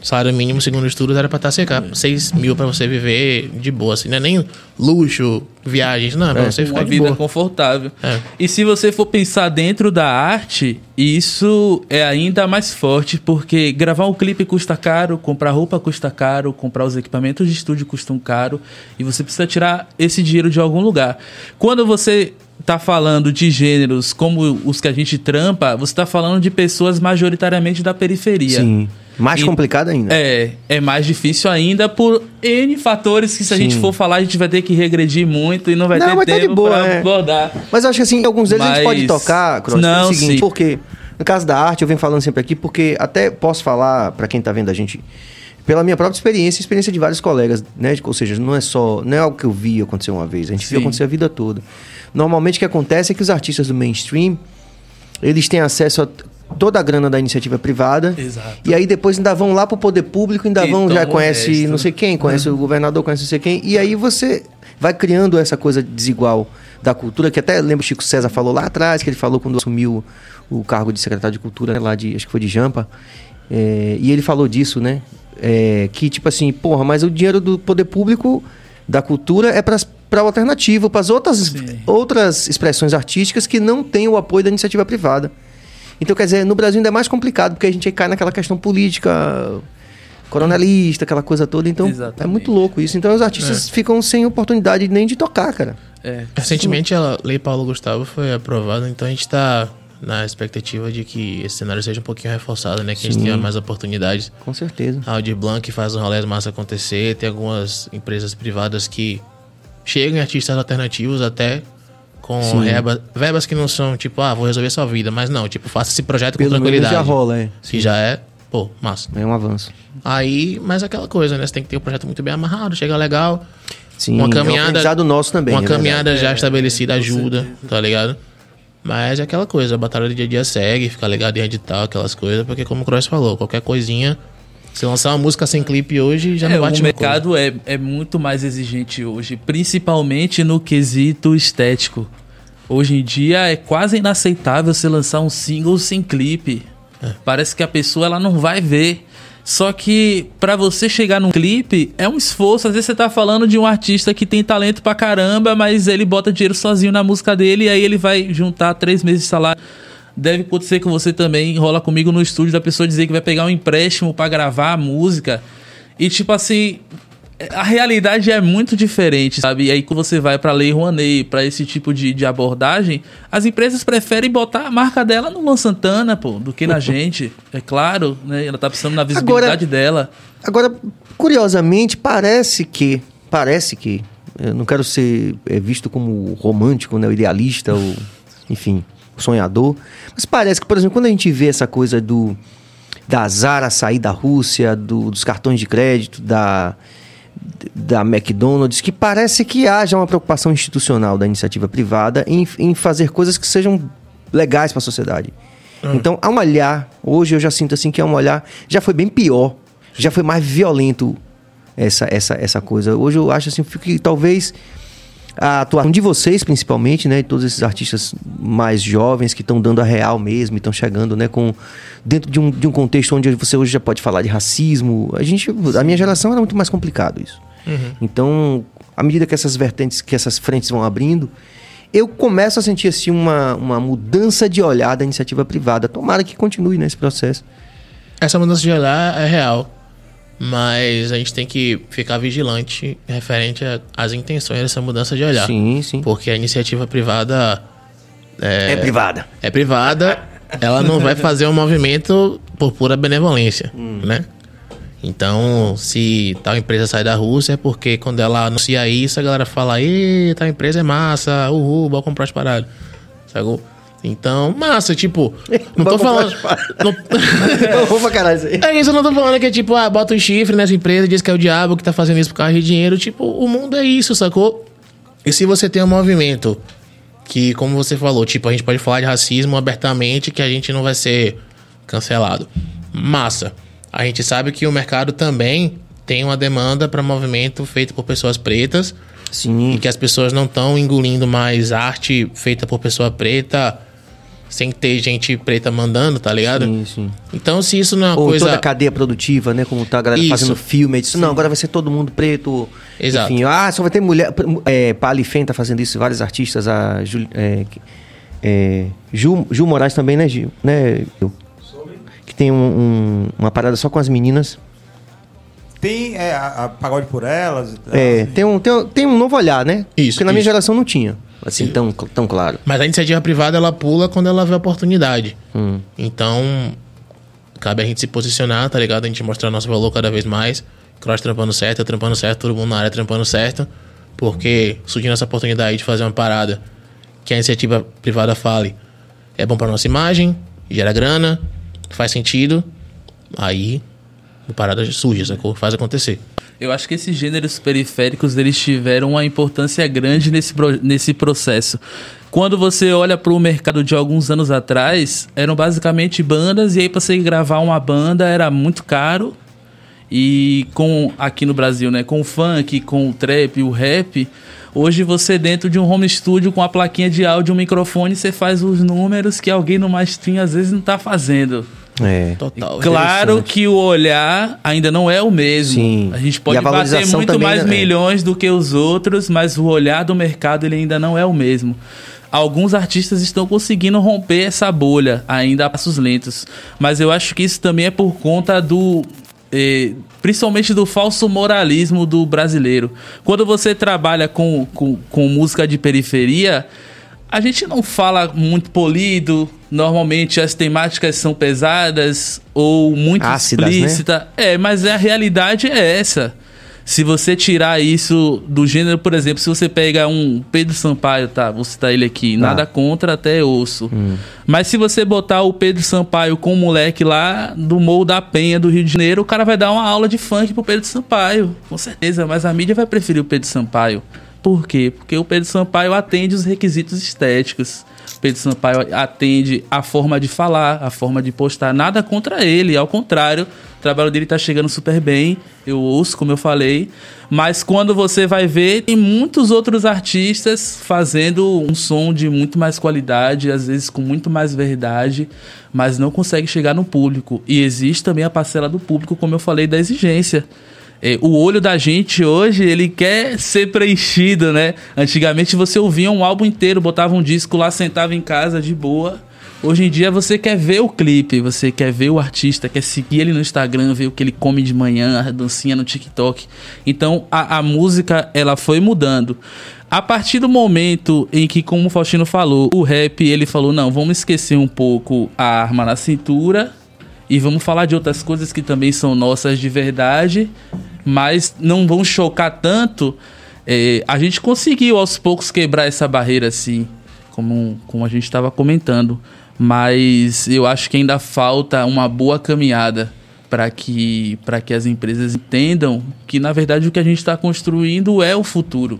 Salário mínimo, segundo estudos, era pra estar 6K. 6 mil pra você viver de boa, assim. Não é nem luxo, viagens, não. É pra você ficar uma de vida boa. confortável. É. E se você for pensar dentro da arte, isso é ainda mais forte, porque gravar um clipe custa caro, comprar roupa custa caro, comprar os equipamentos de estúdio custam caro, e você precisa tirar esse dinheiro de algum lugar. Quando você tá falando de gêneros como os que a gente trampa, você tá falando de pessoas majoritariamente da periferia. Sim. Mais E- complicado ainda. É, é mais difícil ainda por N fatores que se a Sim. gente for falar, a gente vai ter que regredir muito e não vai Não, ter mas tá de tempo boa, pra é. abordar. Mas eu acho que assim, alguns deles a gente Mas- pode tocar, Cross, Não, pelo seguinte, sim. porque no caso da arte, eu venho falando sempre aqui, porque até posso falar pra quem tá vendo a gente, pela minha própria experiência, e experiência de vários colegas, né? Ou seja, não é só, não é algo que eu vi acontecer uma vez, a gente viu Sim. acontecer a vida toda. Normalmente o que acontece é que os artistas do mainstream, eles têm acesso a toda a grana da iniciativa privada. Exato. E aí depois ainda vão lá pro poder público, ainda E vão, já o conhece resto. não sei quem, conhece o governador, conhece não sei quem. E aí você vai criando essa coisa desigual da cultura, que até lembro o Chico César falou lá atrás, que ele falou quando assumiu o cargo de secretário de cultura né, lá de, acho que foi de Jampa. É, e ele falou disso, né? É, que tipo assim, porra, mas o dinheiro do poder público da cultura é para o alternativo, para as outras, Sim. outras expressões artísticas que não têm o apoio da iniciativa privada. Então, quer dizer, no Brasil ainda é mais complicado, porque a gente cai naquela questão política, coronelista, aquela coisa toda. Então, Exatamente. é muito louco isso. Então, os artistas ficam sem oportunidade nem de tocar, cara. É. Recentemente a Lei Paulo Gustavo foi aprovada, então a gente tá na expectativa de que esse cenário seja um pouquinho reforçado, né? Que a gente Sim. tenha mais oportunidades. Com certeza. A Aldir Blanc faz um rolê massa acontecer, tem algumas empresas privadas que chegam em artistas alternativos até com Sim. reba- verbas que não são tipo, ah, vou resolver sua vida, mas não, tipo, faça esse projeto com Pelo menos tranquilidade. já rola, é. Que já é, pô, massa. É um avanço. Aí, mas aquela coisa, né? Você tem que ter o projeto muito bem amarrado, chega legal. Sim, Uma é um caminhada- nosso também. uma é caminhada verdade. já estabelecida ajuda, tá ligado? Mas é aquela coisa, a batalha do dia a dia segue, ficar ligado em editar, aquelas coisas, porque como o Cross falou, qualquer coisinha. Se lançar uma música sem clipe hoje, já É, não o bate coisa. mercado é, é muito mais exigente hoje, principalmente no quesito estético. Hoje em dia é quase inaceitável você lançar um single sem clipe. É. Parece que a pessoa ela não vai ver. Só que pra você chegar num clipe é um esforço. Às vezes você tá falando de um artista que tem talento pra caramba, mas ele bota dinheiro sozinho na música dele e aí ele vai juntar três meses de salário. Deve acontecer com você também. Rola comigo no estúdio da pessoa dizer que vai pegar um empréstimo pra gravar a música. E tipo assim, a realidade é muito diferente, sabe? E aí quando você vai pra Lei Rouanet, pra esse tipo de, de abordagem, as empresas preferem botar a marca dela no Luan Santana, pô, do que na gente. É claro, né? Ela tá precisando da visibilidade dela. Agora, curiosamente, parece que. Parece que. Eu não quero ser é, visto como romântico, né? Idealista, ou, enfim, sonhador. Mas parece que, por exemplo, quando a gente vê essa coisa do. Da Zara sair da Rússia, do- dos cartões de crédito, da, da McDonald's, que parece que haja uma preocupação institucional da iniciativa privada em, em fazer coisas que sejam legais para a sociedade. Então, há um olhar, hoje eu já sinto assim que é um olhar, já foi bem pior, já foi mais violento essa, essa, essa coisa. Hoje eu acho assim que talvez a atuação de vocês, principalmente, né, de todos esses artistas mais jovens que estão dando a real mesmo, estão chegando, né, com dentro de um, de um contexto onde você hoje já pode falar de racismo. A gente, a minha geração era muito mais complicado isso. Então, à medida que essas vertentes, que essas frentes vão abrindo, eu começo a sentir assim uma, uma mudança de olhar da iniciativa privada. Tomara que continue nesse processo. Essa mudança de olhar é real. Mas a gente tem que ficar vigilante referente às intenções dessa mudança de olhar. Sim, sim. Porque a iniciativa privada É, privada. é privada, ela não vai fazer um movimento por pura benevolência, né? Então, se tal empresa sai da Rússia, é porque quando ela anuncia isso, a galera fala, Ê, tal empresa é massa, uhul, bora comprar as paradas. Sacou? Então, massa, tipo, não tô falando. as não- Vou pra caralho isso aí. é isso, eu não tô falando que é tipo, ah, bota um chifre nessa empresa, diz que é o diabo que tá fazendo isso por causa de dinheiro. Tipo, o mundo é isso, sacou? E se você tem um movimento que, como você falou, tipo, a gente pode falar de racismo abertamente que a gente não vai ser cancelado. Massa. A gente sabe que o mercado também tem uma demanda para movimento feito por pessoas pretas e Sim. que as pessoas não estão engolindo mais arte feita por pessoa preta sem ter gente preta mandando, tá ligado? Sim, sim. Então, se isso não é uma Ou coisa. toda a cadeia produtiva, né? Como tá a galera Isso. fazendo filme. Disso, não, agora vai ser todo mundo preto. Exato. Enfim, ah, só vai ter mulher. É, Palifen tá fazendo isso, vários artistas. A Jul, é, é, Ju, Ju Moraes também, né, Gil? Né, Gil? Que tem um- um- uma parada só com as meninas. Tem é, a, a Pagode por Elas. e tal. É, tem um, tem, um- tem um novo olhar, né? Isso, Porque na minha isso. geração não tinha. Assim, tão, tão claro. Mas a iniciativa privada ela pula quando ela vê a oportunidade. Hum. Então, cabe a gente se posicionar, tá ligado? A gente mostrar nosso valor cada vez mais. Cross trampando certo, eu trampando certo, todo mundo na área trampando certo. Porque surgindo essa oportunidade de fazer uma parada que a iniciativa privada fale é bom pra nossa imagem, gera grana, faz sentido, aí a parada surge, sacou? Faz acontecer. Eu acho que esses gêneros periféricos eles tiveram uma importância grande nesse, nesse processo. Quando você olha para o mercado de alguns anos atrás, eram basicamente bandas, e aí para você gravar uma banda era muito caro. E com aqui no Brasil, né, com o funk, com o trap, o rap, hoje você dentro de um home studio com a plaquinha de áudio, um microfone, você faz os números que alguém no stream às vezes não tá fazendo. É. Total. Claro que o olhar ainda não é o mesmo. Sim. A gente pode a bater muito mais né? milhões do que os outros, mas o olhar do mercado ele ainda não é o mesmo. Alguns artistas estão conseguindo romper essa bolha, ainda a passos lentos. Mas eu acho que isso também é por conta do. eh, principalmente do falso moralismo do brasileiro. Quando você trabalha com, com, com música de periferia, a gente não fala muito polido. Normalmente as temáticas são pesadas ou muito Ácidas, né? explícita. É, mas a realidade é essa. Se você tirar isso do gênero, por exemplo, se você pega um Pedro Sampaio, tá? Vou citar ele aqui, Tá. nada contra, até ouço. Hum. Mas se você botar o Pedro Sampaio com o moleque lá do Morro da Penha, do Rio de Janeiro, o cara vai dar uma aula de funk pro Pedro Sampaio, com certeza. Mas a mídia vai preferir o Pedro Sampaio. Por quê? Porque o Pedro Sampaio atende os requisitos estéticos. O Pedro Sampaio atende a forma de falar, a forma de postar. Nada contra ele, ao contrário. O trabalho dele tá chegando super bem. Eu ouço, como eu falei. Mas quando você vai ver, tem muitos outros artistas fazendo um som de muito mais qualidade, às vezes com muito mais verdade, mas não consegue chegar no público. E existe também a parcela do público, como eu falei, da exigência. É, o olho da gente hoje, ele quer ser preenchido, né? Antigamente você ouvia um álbum inteiro, botava um disco lá, sentava em casa de boa Hoje em dia você quer ver o clipe, você quer ver o artista, quer seguir ele no Instagram, ver o que ele come de manhã, a dancinha no TikTok. Então a, a música ela foi mudando. A partir do momento em que, como o Faustino falou, o rap ele falou: não, vamos esquecer um pouco a arma na cintura e vamos falar de outras coisas que também são nossas de verdade, mas não vão chocar tanto. É, a gente conseguiu aos poucos quebrar essa barreira assim, como, como a gente estava comentando, mas eu acho que ainda falta uma boa caminhada para que, que as empresas entendam que na verdade o que a gente está construindo é o futuro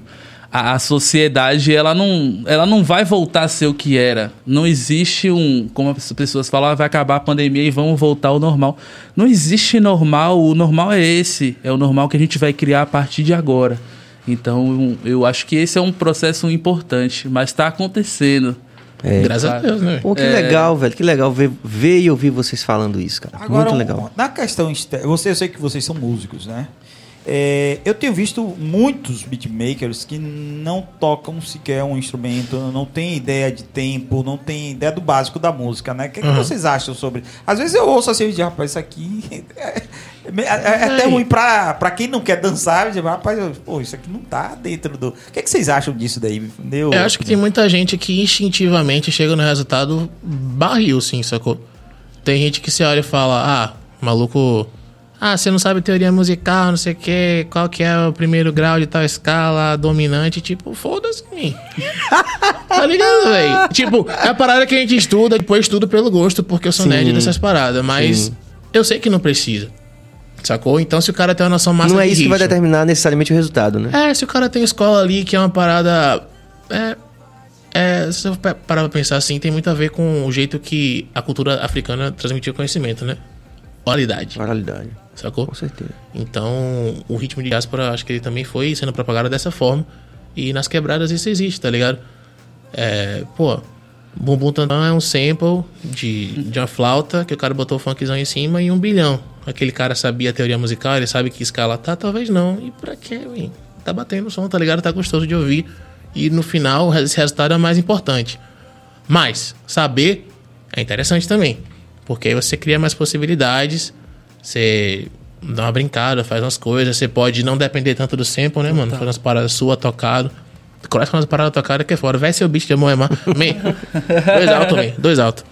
a, a, sociedade ela não, ela não vai voltar a ser o que era. Não existe um, como as pessoas falam, ah, vai acabar a pandemia e vamos voltar ao normal. Não existe normal, o normal é esse, é o normal que a gente vai criar a partir de agora. Então eu acho que esse é um processo importante, mas está acontecendo. É, Graças a Deus, né? Pô, que é... legal, velho. Que legal ver, ver e ouvir vocês falando isso, cara. Agora, Muito legal. Na questão externa, você, eu sei que vocês são músicos, né? É, eu tenho visto muitos beatmakers que não tocam sequer um instrumento, não tem ideia de tempo, não tem ideia do básico da música, né? O que, é que uhum. vocês acham sobre? Às vezes eu ouço assim, de rapaz, isso aqui é, é, é até ruim pra, pra quem não quer dançar, digo, rapaz, pô, isso aqui não tá dentro do. O que, é que vocês acham disso daí? Deu, eu acho que tem muita gente que instintivamente chega no resultado barril, sim, sacou? Tem gente que se olha e fala, ah, maluco ah, você não sabe teoria musical, não sei o que, qual que é o primeiro grau de tal escala dominante, tipo, foda-se mim. tá ligado, velho? Tipo, é a parada que a gente estuda, depois estudo pelo gosto, porque eu sou Sim. nerd dessas paradas, mas Sim. eu sei que não precisa. Sacou? Então, se o cara tem uma noção massa Não é isso ritmo, que vai determinar necessariamente o resultado, né? É, se o cara tem escola ali que é uma parada. É. É, se eu parar pra pensar assim, tem muito a ver com o jeito que a cultura africana transmitia conhecimento, né? Oralidade. Oralidade. Sacou? Com certeza. Então, o ritmo de diáspora, acho que ele também foi sendo propagado dessa forma. E nas quebradas isso existe, tá ligado? É, pô, Bumbum Tantão é um sample de, de uma flauta que o cara botou o funkzão em cima e um bilhão. Aquele cara sabia a teoria musical, ele sabe que escala tá, talvez não. E pra quê, hein? Tá batendo o som, tá ligado? Tá gostoso de ouvir. E no final, esse resultado é mais importante. Mas, saber é interessante também. Porque aí você cria mais possibilidades você dá uma brincada, faz umas coisas. Você pode não depender tanto do sample, né, mano? Faz umas paradas suas tocado. Começa com umas paradas tocadas que é fora. Vai ser o bicho de Moemar. dois altos, man. Dois altos.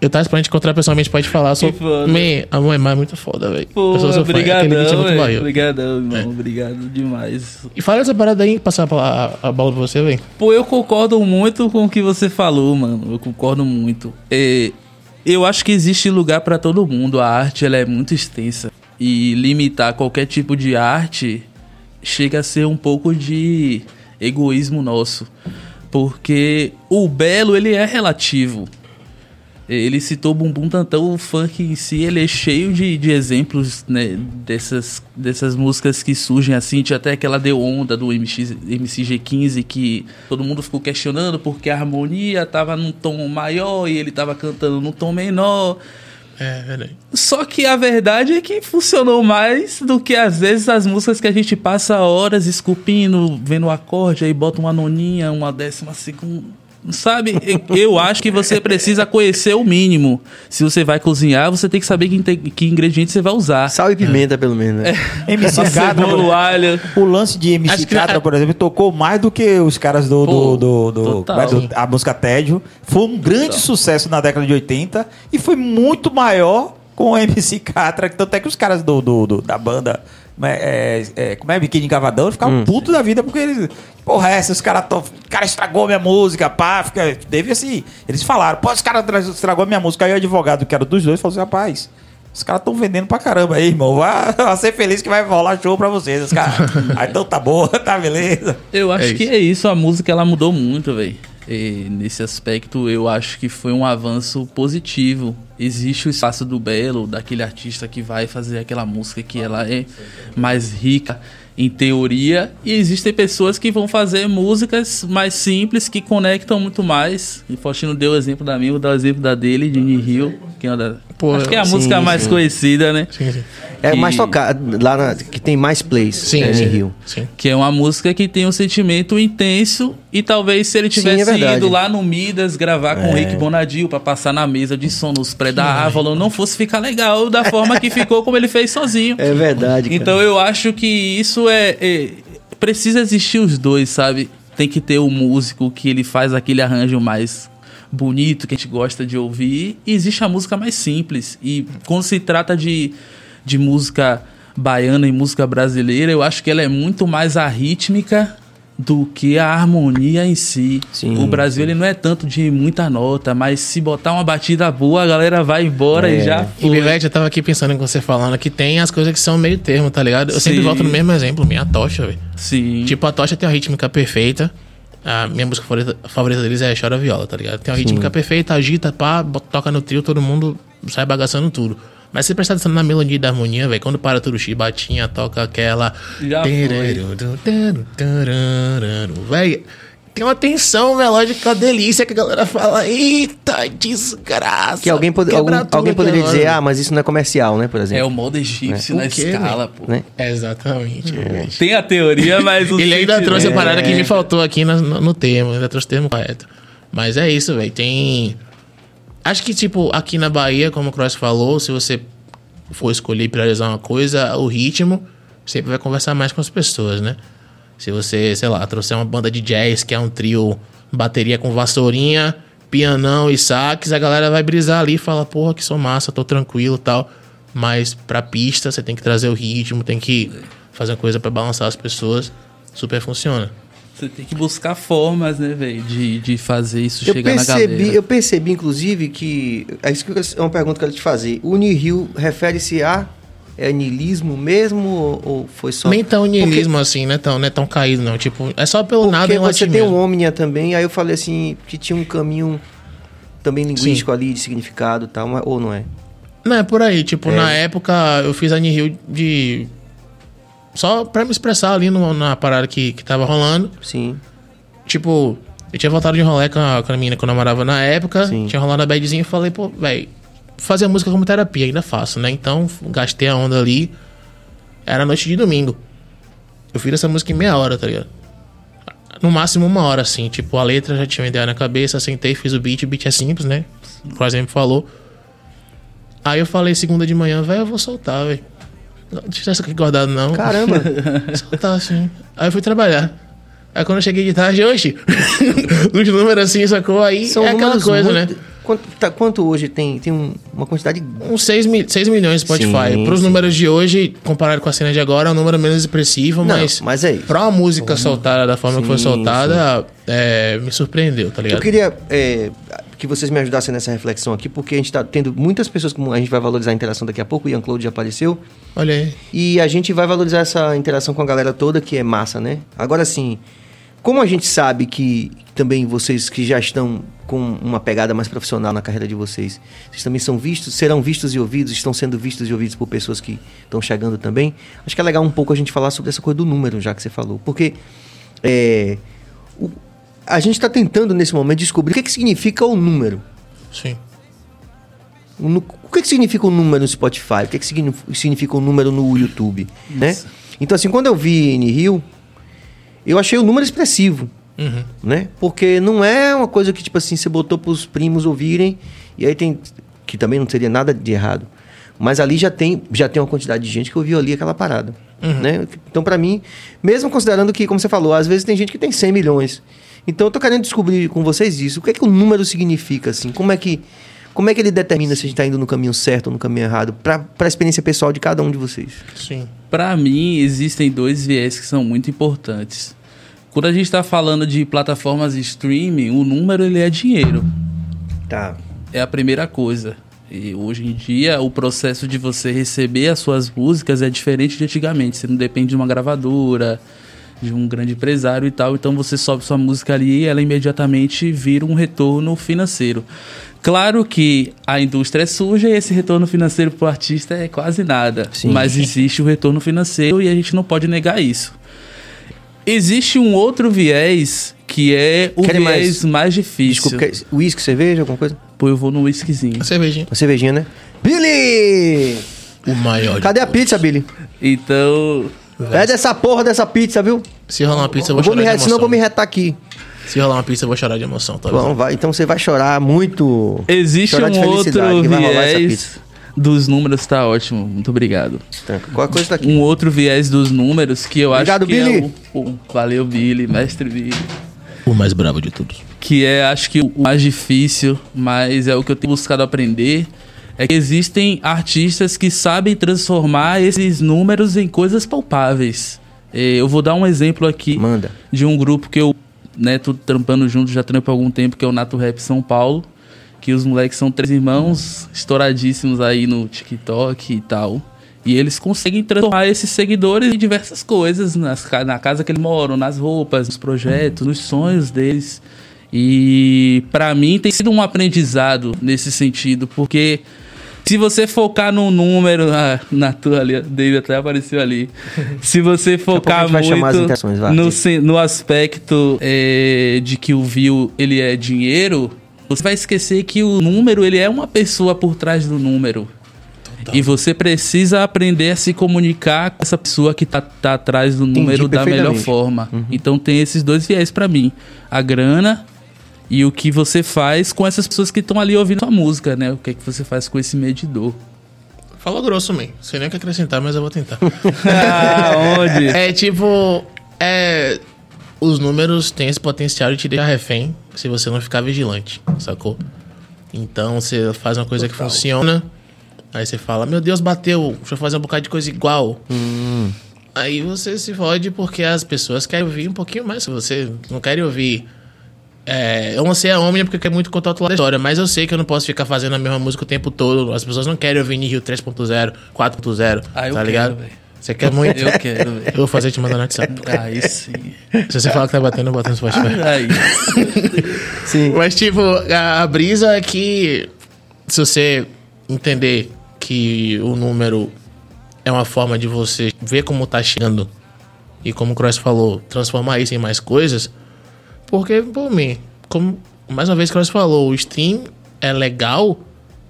Eu tava esperando encontrar pessoalmente te falar sobre. Man, a Moemar é muito foda, velho. Obrigadão, é Obrigadão, irmão. É. Obrigado demais. E fala essa parada aí, passar a, a bola pra você, velho. Pô, eu concordo muito com o que você falou, mano. Eu concordo muito. É eu acho que existe lugar para todo mundo. A arte ela é muito extensa e limitar qualquer tipo de arte chega a ser um pouco de egoísmo nosso, porque o belo ele é relativo. Ele citou Bumbum Tantão, o funk em si, ele é cheio de, de exemplos né, dessas, dessas músicas que surgem assim. Tinha até aquela Deu Onda do MX, MCG15 que todo mundo ficou questionando porque a harmonia tava num tom maior e ele tava cantando num tom menor. É, verdade. Só que a verdade é que funcionou mais do que às vezes as músicas que a gente passa horas esculpindo, vendo o acorde, aí bota uma noninha, uma décima segunda Sabe, eu acho que você precisa conhecer o mínimo. Se você vai cozinhar, você tem que saber que, que ingredientes você vai usar. Sal e pimenta, é. pelo menos. Né? É. MC Catra, alho. O lance de MC Catra, por exemplo, tocou mais do que os caras do, Pô, do, do, do, do a música Tédio. Foi um grande total. sucesso na década de 80 e foi muito maior com o MC Catra. Tanto é que os caras do, do, do da banda é, é, como é, biquíni cavadão, ficava hum. puto da vida, porque eles. Porra, essa, os caras O cara estragou minha música, pá, fica. Teve assim. Eles falaram, pô, os caras estragou minha música. Aí o advogado, que era dos dois, falou assim, rapaz. Os caras estão vendendo pra caramba aí, irmão. Vai, vai ser feliz que vai rolar show pra vocês. Os caras. aí então tá boa, tá beleza. Eu acho é que é isso, a música ela mudou muito, velho. nesse aspecto, eu acho que foi um avanço positivo existe o espaço do belo, daquele artista que vai fazer aquela música que ela é mais rica em teoria, e existem pessoas que vão fazer músicas mais simples que conectam muito mais. E Faustino deu o exemplo da minha, vou dar o exemplo da dele, de Hill, que é uma da, Pô, Acho que é a sim, música mais sim. conhecida, né? Sim, sim. É E- mais tocada, lá na- que tem mais plays. Sim, é, sim. em Rio. sim. Que é uma música que tem um sentimento intenso e talvez se ele Sim, tivesse é ido lá no Midas gravar com o Rick Bonadio pra passar na mesa de som nos pré da Avalon, não fosse ficar legal da forma que ficou como ele fez sozinho. É verdade. cara. Então eu acho que isso é, é- Precisa existir os dois, sabe? Tem que ter o músico que ele faz aquele arranjo mais bonito, que a gente gosta de ouvir. E existe a música mais simples. E quando se trata de, de música baiana e música brasileira, eu acho que ela é muito mais arrítmica do que a harmonia em si. Sim, o Brasil ele não é tanto de muita nota, mas se botar uma batida boa, a galera vai embora É. e já E foi. Vivete, eu tava aqui pensando em você falando que tem as coisas que são meio termo, tá ligado? Eu sempre Sim. volto no mesmo exemplo, minha tocha, velho. Sim. Tipo, a tocha tem uma rítmica perfeita. A minha música favorita, favorita deles é Chora Viola, tá ligado? Tem uma rítmica perfeita, agita, pá, toca no trio, todo mundo sai bagaçando tudo. Mas se prestar atenção na melodia da harmonia, velho, quando para tudo chibatinha, toca aquela. Já Véi, tem uma tensão melódica, uma delícia que a galera fala. Eita, desgraça. Que alguém, algum- alguém poderia dizer, ah, mas isso não é comercial, né, por É exemplo. o modo egípcio O na quê, escala, pô. Né? Exatamente. velho. Tem a teoria, mas o Ele ainda trouxe a parada que É. me faltou aqui no, no, no termo, ainda trouxe o termo correto. Mas é isso, velho. Tem. Acho que, tipo, aqui na Bahia, como o Cross falou, se você for escolher e priorizar uma coisa, o ritmo sempre vai conversar mais com as pessoas, né? Se você, sei lá, trouxer uma banda de jazz, que é um trio bateria com vassourinha, pianão e sax, a galera vai brisar ali e fala, porra, que sou massa, tô tranquilo e tal. Mas pra pista, você tem que trazer o ritmo, tem que fazer uma coisa pra balançar as pessoas. Super funciona. Você tem que buscar formas, né, velho, de, de fazer isso Eu chegar na percebi, galera. eu percebi, inclusive, que. É isso é uma pergunta que eu quero te fazer. O Nihil refere-se a é niilismo mesmo ou, ou foi só. Nem tão niilismo assim, né? Tão, não é tão caído, não. Tipo, é só pelo nada Porque em você latim tem um Omnia também, aí eu falei assim, que tinha um caminho também linguístico ali, de significado e tal, ou não é? Não, é por aí. Tipo, É. na época eu fiz a Nihil de. Só pra me expressar ali no- na parada que, que tava rolando. Sim. Tipo, eu tinha voltado de rolê com a, com a menina que eu namorava na época. Sim. Tinha rolado a badzinha e falei, pô, velho, fazer a música como terapia, ainda faço, né? Então, gastei a onda ali. Era noite de domingo. Eu fiz essa música em meia hora, tá ligado? No máximo uma hora, assim. Tipo, a letra já tinha uma ideia na cabeça, sentei, fiz o beat. O beat é simples, né? Por exemplo, falou. Aí eu falei segunda de manhã, velho, eu vou soltar, velho. Não deixa isso aqui guardado, não. Caramba! Soltar assim. Aí eu fui trabalhar. Aí quando eu cheguei de tarde, oxe, os números assim, sacou? Aí São é aquela coisa, muito- né? Quanto, tá- quanto hoje tem? Tem um- uma quantidade. Uns 6, mil, 6 milhões de Spotify. Sim, Para os sim. números de hoje, comparado com a cena de agora, é um número menos expressivo, Não, mas, mas é isso. pra uma música soltada da forma que foi Sim, soltada, é, me surpreendeu, tá Eu ligado? queria é, que vocês me ajudassem nessa reflexão aqui, porque a gente tá tendo muitas pessoas, como a gente vai valorizar a interação daqui a pouco, o Ian Claude já apareceu. Olha aí. E a gente vai valorizar essa interação com a galera toda, que é massa, né? Agora sim, como a gente sabe que também vocês que já estão com uma pegada mais profissional na carreira de vocês, vocês também são vistos, serão vistos e ouvidos, estão sendo vistos e ouvidos por pessoas que estão chegando também. Acho que é legal um pouco a gente falar sobre essa coisa do número, já que você falou. Porque é, o- a gente está tentando nesse momento descobrir o que, que significa o número. Sim. O nu- O que, que significa o número no Spotify? O que, que signi- significa o número no YouTube? Né? Então, assim, quando eu vi N Rio, eu achei o número expressivo. Uhum. Né? Porque não é uma coisa que, tipo assim, você botou pros primos ouvirem, e aí tem. Que também não seria nada de errado. Mas ali já tem, já tem uma quantidade de gente que ouviu ali aquela parada. Né? Então, pra mim, mesmo considerando que, como você falou, às vezes tem gente que tem 100 milhões. Então, eu tô querendo descobrir com vocês isso. O que é que o número significa, assim? Como é que, como é que ele determina se a gente tá indo no caminho certo ou no caminho errado? Pra, pra experiência pessoal de cada um de vocês. Sim. Pra mim, existem dois viés que são muito importantes. Quando a gente está falando de plataformas de streaming, o número ele é dinheiro. Tá. É a primeira coisa. E hoje em dia, o processo de você receber as suas músicas é diferente de antigamente. Você não depende de uma gravadora, de um grande empresário e tal. Então você sobe sua música ali e ela imediatamente vira um retorno financeiro. Claro que a indústria é suja e esse retorno financeiro para o artista é quase nada. Sim. Mas existe o retorno financeiro e a gente não pode negar isso. Existe um outro viés que é o Querem mais- viés mais, difícil. Desculpa, quer- uísque, cerveja, alguma coisa? Pô, eu vou no whiskyzinho. A cervejinha. Uma cervejinha, né? Billy! O maior. de Cadê a todos. pizza, Billy? Então, Pede essa porra dessa pizza, viu? Se rolar uma pizza, eu Eu vou, vou me chorar re... de Senão eu vou me retar aqui. Se rolar uma pizza, eu vou chorar de emoção, tá Bom, vai, então você vai chorar muito. existe Chorar de um outro felicidade que vai rolar essa viés pizza. Dos números, tá ótimo. Muito obrigado. Tranca. Qualquer coisa tá aqui. Um outro viés dos números que eu Obrigado, acho que Billy. é o, o- Valeu, Billy, mestre Billy. O mais bravo de todos. que é acho que o mais difícil, mas é o que eu tenho buscado aprender, é que existem artistas que sabem transformar esses números em coisas palpáveis. Eh, Eu vou dar um exemplo aqui Manda. de um grupo que eu, né, tô trampando junto, já trampo há algum tempo, que é o Nato Rap São Paulo, que os moleques são três irmãos estouradíssimos aí no TikTok e tal. E eles conseguem transformar esses seguidores em diversas coisas, nas, na casa que eles moram, nas roupas, nos projetos, nos sonhos deles. E pra mim tem sido um aprendizado nesse sentido, porque se você focar no número, ah, na tua ali, David até apareceu ali. Se você focar muito no, no aspecto é, de que o view ele é dinheiro, você vai esquecer que o número ele é uma pessoa por trás do número. E você precisa aprender a se comunicar com essa pessoa que tá, tá atrás do número da melhor forma. Então tem esses dois viés pra mim: a grana e o que você faz com essas pessoas que estão ali ouvindo sua música, né? O que é que você faz com esse medidor? Fala grosso, man. Sei nem o que acrescentar, mas eu vou tentar. ah, onde? é tipo. É. Os números têm esse potencial de te deixar refém se você não ficar vigilante, sacou? Então você faz uma coisa que funciona, aí você fala, meu Deus, bateu, deixa eu fazer um bocado de coisa igual. Aí você se fode porque as pessoas querem ouvir um pouquinho mais. Se você não quer ouvir. É, eu lancei a Omnia porque quer muito contar outro lado da história, mas eu sei que eu não posso ficar fazendo a mesma música o tempo todo. As pessoas não querem ouvir Nihil 3.0, 4.0, Ah, eu tá quero, ligado? Você quer muito? Eu quero, velho. Eu vou fazer te mandar no WhatsApp. Aí sim. Se você falar que tá batendo, eu boto no Spotify. Aí. Sim. Mas, tipo, a, a brisa é que se você entender que o número é uma forma de você ver como tá chegando e como o Cross falou, transformar isso em mais coisas, porque, por mim, como mais uma vez o Cross falou, o stream é legal,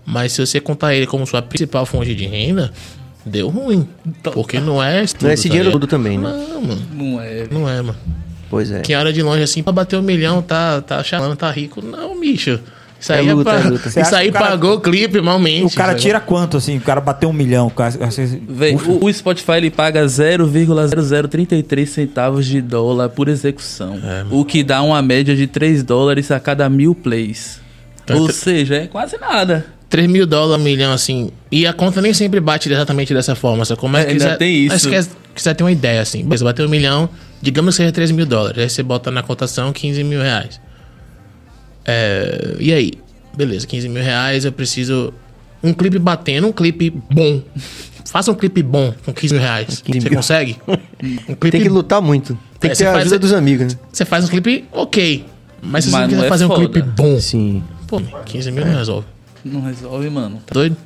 mas se você contar ele como sua principal fonte de renda, deu ruim. Porque não é isso. Não é esse tá dinheiro ligado? todo também, né? Não, mano. Não é. Não é, mano. Pois é. Quem olha de longe assim, pra bater um milhão, tá, tá chamando, tá rico. Não, bicho. Isso aí, É é luta, pra- é luta. Você Isso aí o cara- pagou o clipe, malmente. O cara sabe? tira quanto, assim? O cara bateu um milhão. o cara- Véi, o, o Spotify ele paga 0,0033 centavos de dólar por execução. o que dá uma média de 3 dólares a cada mil plays. Tá Ou tre- seja, é quase nada. 3 mil dólares, um milhão, assim. E a conta nem sempre bate exatamente dessa forma, sabe? Como é É, que ainda quiser, tem isso. Mas quer, quiser ter uma ideia, assim. Beleza, bateu um milhão, digamos que seja 3 mil dólares. Aí você bota na cotação 15 mil reais. É, e aí? Beleza, 15 mil reais, eu preciso. Um clipe batendo, um clipe bom. Faça um clipe bom com 15 mil reais. 15 Você mil. consegue? Um clipe Tem que lutar muito. Tem É, que ter você a faz- ajuda dos amigos, né? Você faz um clipe ok. Mas se Mas você não quiser é fazer um foda. clipe bom, Sim. pô, 15 mil não resolve. Não resolve, mano. Tá doido?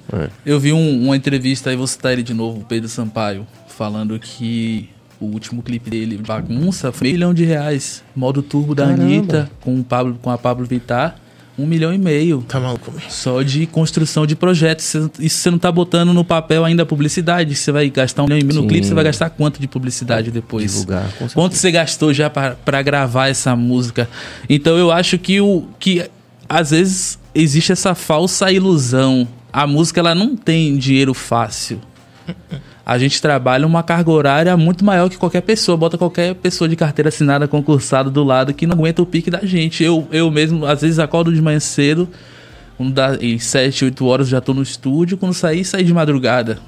Eu vi um- uma entrevista, aí vou citar ele de novo, o Pedro Sampaio, falando que o último clipe dele, Bagunça, foi meio milhão de reais. Modo turbo da Caramba. Anitta, com, o Pablo, com a Pablo Vittar, um milhão e meio. Tá maluco. Só de construção de projetos. Cê- Isso você não tá botando no papel ainda a publicidade. Você vai gastar um milhão e meio no clipe, você vai gastar quanto de publicidade depois? Divulgar, com certeza. Quanto você gastou já pra gravar essa música? Então eu acho que o que às vezes existe essa falsa ilusão. A música ela não tem dinheiro fácil. A gente trabalha uma carga horária muito maior que qualquer pessoa. Bota qualquer pessoa de carteira assinada, concursada do lado que não aguenta o pique da gente. Eu, eu mesmo, às vezes, acordo de manhã cedo, dá em 7, 8 horas já tô no estúdio, quando sair, sair de madrugada.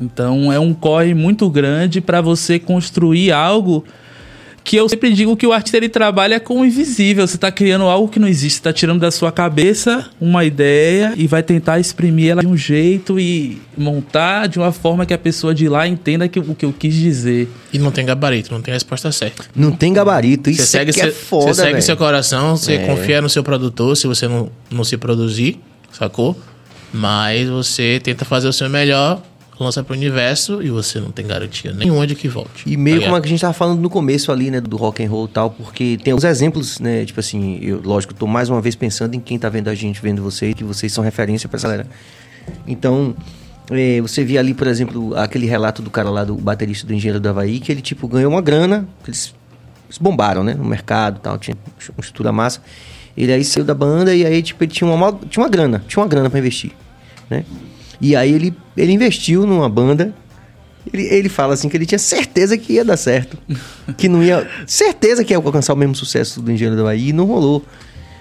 Então é um corre muito grande para você construir algo que eu sempre digo que o artista ele trabalha com o invisível. Você tá criando algo que não existe, você tá tirando da sua cabeça uma ideia e vai tentar exprimir ela de um jeito e montar de uma forma que a pessoa de lá entenda que, o que eu quis dizer. E não tem gabarito, não tem resposta certa. Não tem gabarito. Isso Você segue, aqui é seu, foda, você segue velho. seu coração, você É. confia no seu produtor se você não, não se produzir, sacou? Mas você tenta fazer o seu melhor, lança pro universo e você não tem garantia nenhuma de que volte. E meio tá como a ligado? gente tava falando no começo ali, né, do rock and roll e tal, porque tem uns exemplos, né, tipo assim, eu, lógico, tô mais uma vez pensando em quem tá vendo a gente, vendo vocês, que vocês são referência pra essa galera. Então, eh, você via ali, por exemplo, aquele relato do cara lá, do baterista do Engenheiro do Havaí, que ele, tipo, ganhou uma grana, que eles, eles bombaram, né? No mercado e tal, tinha uma estrutura massa. Ele aí saiu da banda e aí, tipo, ele tinha uma, tinha uma grana, tinha uma grana pra investir, né? E aí ele, ele investiu numa banda ele, ele fala assim que ele tinha certeza que ia dar certo. Que não ia. Certeza que ia alcançar o mesmo sucesso do Engenheiro do Havaí e não rolou.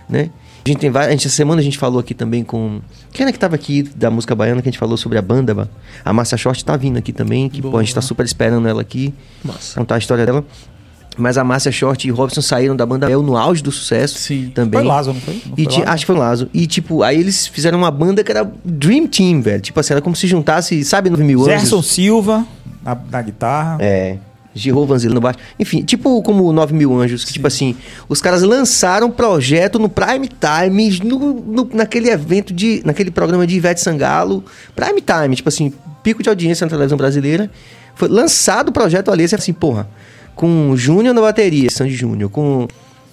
Né? A gente tem várias. A gente, essa semana a gente falou aqui também com. Quem é que tava aqui da música baiana que a gente falou sobre a banda? ba? A Márcia Short tá vindo aqui também. Que pô, a gente tá super esperando ela aqui. Massa. Contar a história dela. Mas a Márcia Short e Robson saíram da banda Bel no auge do sucesso. Sim. Também. Foi Lázaro, não foi? Não E foi ti- acho que foi Lazo. E, tipo, aí eles fizeram uma banda que era Dream Team, velho. Tipo assim, era como se juntasse, sabe, 9 mil anos. Gerson Silva na, na guitarra. É. Giro Vanzilla no baixo. Enfim, tipo como o 9 Mil Anjos, que tipo assim, os caras lançaram um projeto no Prime Time, no, no- naquele evento de. naquele programa de Ivete Sangalo. Prime Time, tipo assim, pico de audiência na televisão brasileira. Foi lançado o projeto ali, assim, assim, porra, com Júnior na bateria, Sandy Júnior, com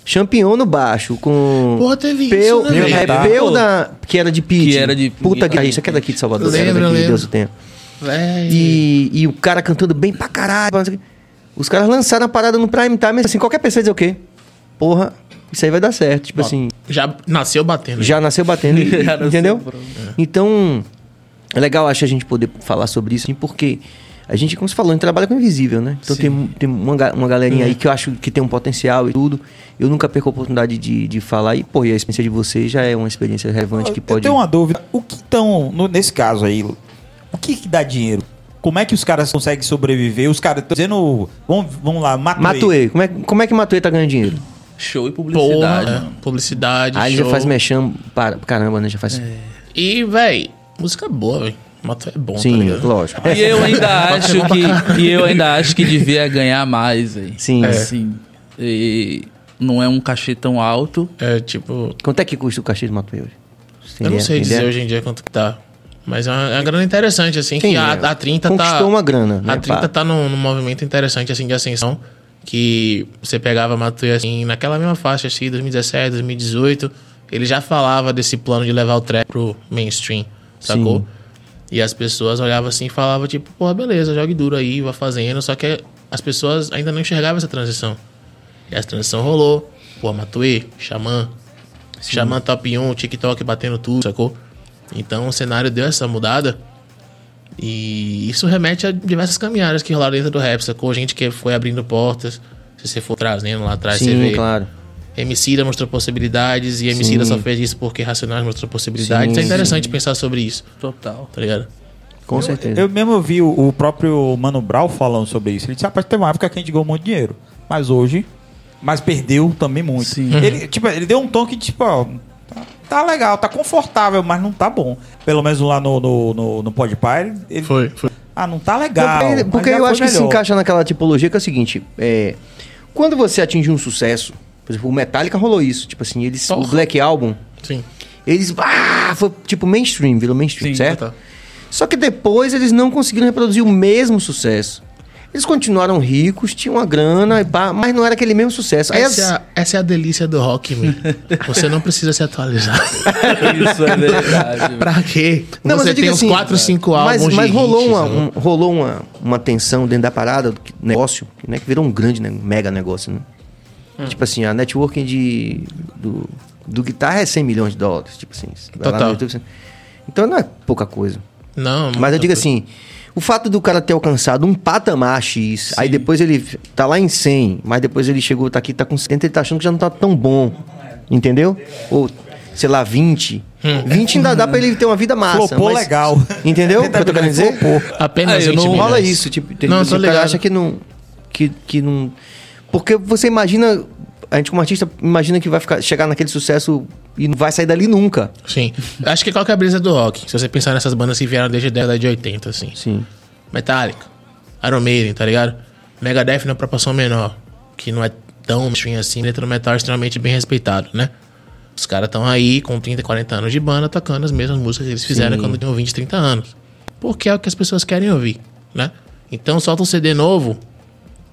Champion no baixo, com. Porra, teve Peu, isso, né, é? Peu da. Que era de Pete. Que era de- Puta guitarrista, que é daqui de Salvador. Lembro, era daqui, lembro. Deus o tenha. Véi. E, e o cara cantando bem pra caralho. Os caras lançaram a parada no prime time, assim, qualquer pessoa dizer o quê? Porra, isso aí vai dar certo. Tipo assim, Já nasceu batendo. já nasceu batendo, e- Já nasceu entendeu? pronto. Então, é legal, acho, a gente poder falar sobre isso, assim, porque a gente, como você falou, a gente trabalha com o invisível, né? Então tem, tem uma, uma galerinha aí que eu acho que tem um potencial e tudo. Eu nunca perco a oportunidade de, de falar e, pô, e a experiência de vocês já é uma experiência relevante que Eu pode... tenho uma dúvida. O que estão, nesse caso aí, o que, que dá dinheiro? Como é que os caras conseguem sobreviver? Os caras estão dizendo. Vamos, vamos lá, Matuê. Matuê, como é, como é que Matuê tá ganhando dinheiro? Show e publicidade. Porra, publicidade, Aí ele show. já faz mexão para caramba, né? Já faz. E, véi, música boa, véi. Mato é bom, tá Sim, ligado? lógico. E eu ainda acho que. E eu ainda acho que devia ganhar mais, aí. Sim. É. Assim. E não é um cachê tão alto. É, tipo... Quanto é que custa o cachê de Matuê hoje? Você Eu não sei dizer hoje em dia quanto que tá. Mas é uma, é uma grana interessante, assim, Sim, que a, é. a 30 Conquistou tá... uma grana, né, A 30 pá. tá num, num movimento interessante, assim, de ascensão. Que você pegava Matuê, assim, naquela mesma faixa, assim, 2017, 2018. Ele já falava desse plano de levar o trap pro mainstream, sacou? Sim. E as pessoas olhavam assim e falavam, tipo, pô, beleza, jogue duro aí, vá fazendo. Só que as pessoas ainda não enxergavam essa transição. E essa transição rolou. Pô, Matuê, Xamã. Xamã top 1, TikTok batendo tudo, sacou? Então o cenário deu essa mudada. E isso remete a diversas caminhadas que rolaram dentro do rap, sacou? Gente que foi abrindo portas. Se você for trazendo lá atrás, você Sim, vê. claro. Emicida mostrou possibilidades e Emicida Sim. só fez isso porque Racionais mostrou possibilidades. Sim, é interessante pensar sobre isso, Total. tá ligado? Com certeza. Eu mesmo vi o, o próprio Mano Brown falando sobre isso. Ele disse, rapaz, teve uma época que a gente ganhou muito dinheiro. Mas hoje. Mas perdeu também muito. Sim. Ele, tipo, ele deu um tom que, tipo, ó. Tá, tá legal, tá confortável, mas não tá bom. Pelo menos lá no, no, no, no Podpah, ele, Foi, foi. Ah, não tá legal. porque porque eu acho que se melhor. encaixa naquela tipologia que é o seguinte: é, quando você atinge um sucesso, por exemplo, o Metallica rolou isso. Tipo assim, eles. O Porra. Black Album, Sim. eles. Ah, foi tipo mainstream, virou mainstream, Sim, certo? tá. Só que depois eles não conseguiram reproduzir o mesmo sucesso. Eles continuaram ricos, tinham uma grana, e mas não era aquele mesmo sucesso. Essa, é a, essa é a delícia do rock, man. Você não precisa se atualizar. Isso é verdade. pra quê? Não, mas Você tem uns assim, 4, 5 mas, álbuns mas de rolou, hits, uma, né? um- rolou uma, uma tensão dentro da parada, do negócio, né, que virou um grande, né, mega negócio, né? Hum. Tipo assim, a networking de, do, do guitarra é 100 milhões de dólares, tipo assim. Total. YouTube, você- então não é pouca coisa. Não, Mas eu digo coisa. assim, o fato do cara ter alcançado um patamar X, aí depois ele tá lá em 100, mas depois ele chegou, tá aqui, tá com 70, ele tá achando que já não tá tão bom. Entendeu? Ou, sei lá, 20. 20 ainda dá pra ele ter uma vida massa. Flopou mas- legal. Entendeu o Ele que eu tô tá querendo dizer? que flopou. Apenas Ah, eu 20 não- rola isso, tipo, tem Não, o cara acha que não. Que, que não. Porque você imagina. A gente, como artista, imagina que vai ficar, chegar naquele sucesso e não vai sair dali nunca. Sim. Acho que qual que é a brisa do rock? Se você pensar nessas bandas que vieram desde a década de 80, assim. Sim. Metallica, Iron Maiden, tá ligado? Megadeth na proporção menor, que não é tão mainstream assim, do metal é extremamente bem respeitado, né? Os caras estão aí com 30, 40 anos de banda tocando as mesmas músicas que eles fizeram Sim. quando tinham 20, 30 anos. Porque é o que as pessoas querem ouvir, né? Então solta um CD novo,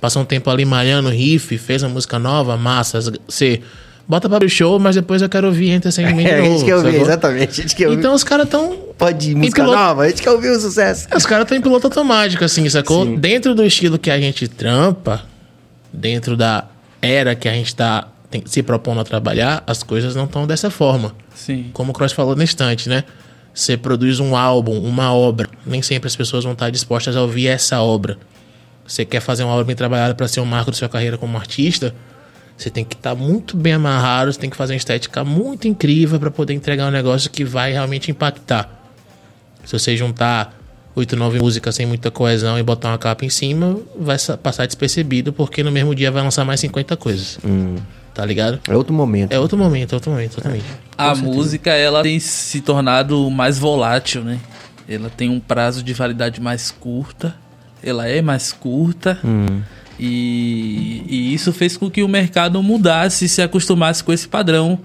passa um tempo ali malhando riff, fez uma música nova, massa, você bota pra abrir o show, mas depois eu quero ouvir Enter Sandman de É, a novo. gente quer ouvir, sacou? exatamente. A gente quer ouvir. Então os caras tão Pode ir, música piloto- nova, a gente quer ouvir o sucesso. Os caras estão em piloto automático, assim, sacou? Sim. Dentro do estilo que a gente trampa, dentro da era que a gente tá tem- se propondo a trabalhar, as coisas não estão dessa forma. Sim. Como o Cross falou na instante, né? Você produz um álbum, uma obra. Nem sempre as pessoas vão estar dispostas a ouvir essa obra. Você quer fazer uma obra bem trabalhada para ser um marco da sua carreira como artista, você tem que estar muito bem amarrado, você tem que fazer uma estética muito incrível para poder entregar um negócio que vai realmente impactar. Se você juntar oito, nove músicas sem muita coesão e botar uma capa em cima, vai sa- passar despercebido, porque no mesmo dia vai lançar mais 50 coisas. Tá ligado? É outro momento. É outro momento, é outro momento, totalmente. A música, ela tem se tornado mais volátil, né? Ela tem um prazo de validade mais curta. Ela é mais curta. E, e isso fez com que o mercado mudasse e se acostumasse com esse padrão.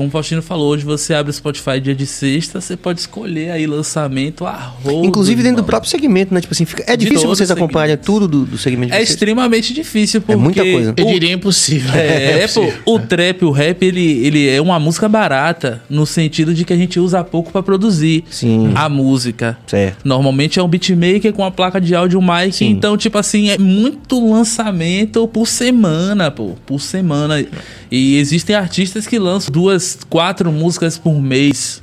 Como o Faustino falou, hoje você abre o Spotify dia de sexta, você pode escolher aí lançamento a Inclusive dentro do irmão. próprio segmento, né? Tipo assim, fica- é De difícil vocês os acompanharem tudo do, do segmento de É vocês. extremamente difícil, porque... É muita coisa. Eu o- diria impossível. É, possível. pô, o trap, o rap, ele, ele é uma música barata, no sentido de que a gente usa pouco pra produzir Sim. a música. Certo. Normalmente é um beatmaker com a placa de áudio um mic, Sim. então, tipo assim, é muito lançamento por semana, pô, por semana. E existem artistas que lançam duas, quatro músicas por mês.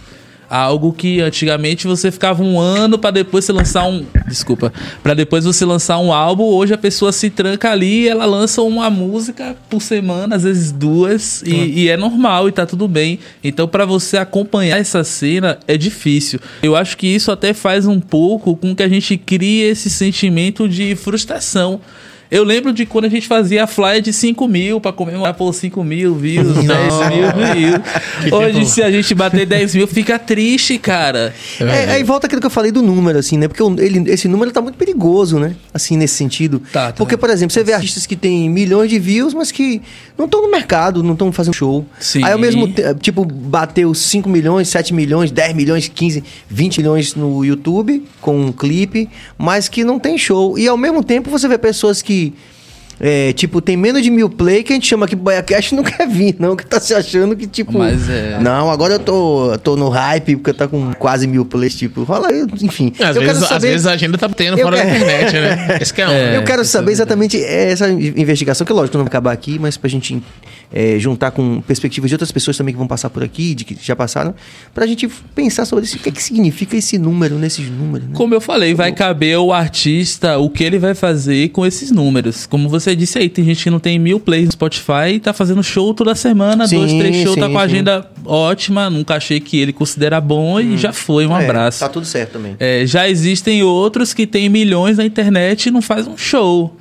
Algo que antigamente você ficava um ano pra depois você lançar um. Desculpa. Pra depois você lançar um álbum. Hoje a pessoa se tranca ali e ela lança uma música por semana, às vezes duas. E, e é normal e tá tudo bem. Então, pra você acompanhar essa cena é difícil. Eu acho que isso até faz um pouco com que a gente crie esse sentimento de frustração. Eu lembro de quando a gente fazia a flyer de 5 mil pra comemorar por 5 mil views, 10 mil views. Hoje, tempo. se a gente bater 10 mil, fica triste, cara. É, aí volta aquilo que eu falei do número, assim, né? Porque ele, esse número tá muito perigoso, né? Assim, nesse sentido. Tá, tá. Porque, por exemplo, você vê artistas que têm milhões de views, mas que não estão no mercado, não estão fazendo show. Sim. Aí, ao mesmo tempo, tipo, bateu 5 milhões, 7 milhões, 10 milhões, 15, 20 milhões no YouTube com um clipe, mas que não tem show. E, ao mesmo tempo, você vê pessoas que... see é, tipo, tem menos de mil play que a gente chama aqui BoiaCast não quer vir, não, que tá se achando que, tipo. Mas é- Não, agora eu tô, tô no hype, porque tá com quase mil plays, tipo, rola, eu- enfim. Às, eu vezes, quero às saber. vezes a agenda tá tendo fora da quero- internet, né? Esse que é um. É. eu quero saber é verdade. exatamente essa investigação, que lógico, não vai acabar aqui, mas pra gente é, juntar com perspectivas de outras pessoas também que vão passar por aqui, de que já passaram, pra gente pensar sobre isso. O que, é que significa esse número, nesses números, né? Como eu falei, vai caber ao artista o que ele vai fazer com esses números. Como você disse aí, tem gente que não tem mil plays no Spotify e tá fazendo show toda semana, Sim, dois, três shows, tá com a sim. agenda ótima, nunca achei que ele considera bom e já foi, um É, abraço. Tá tudo certo também. É, já existem outros que têm milhões na internet e não faz um show.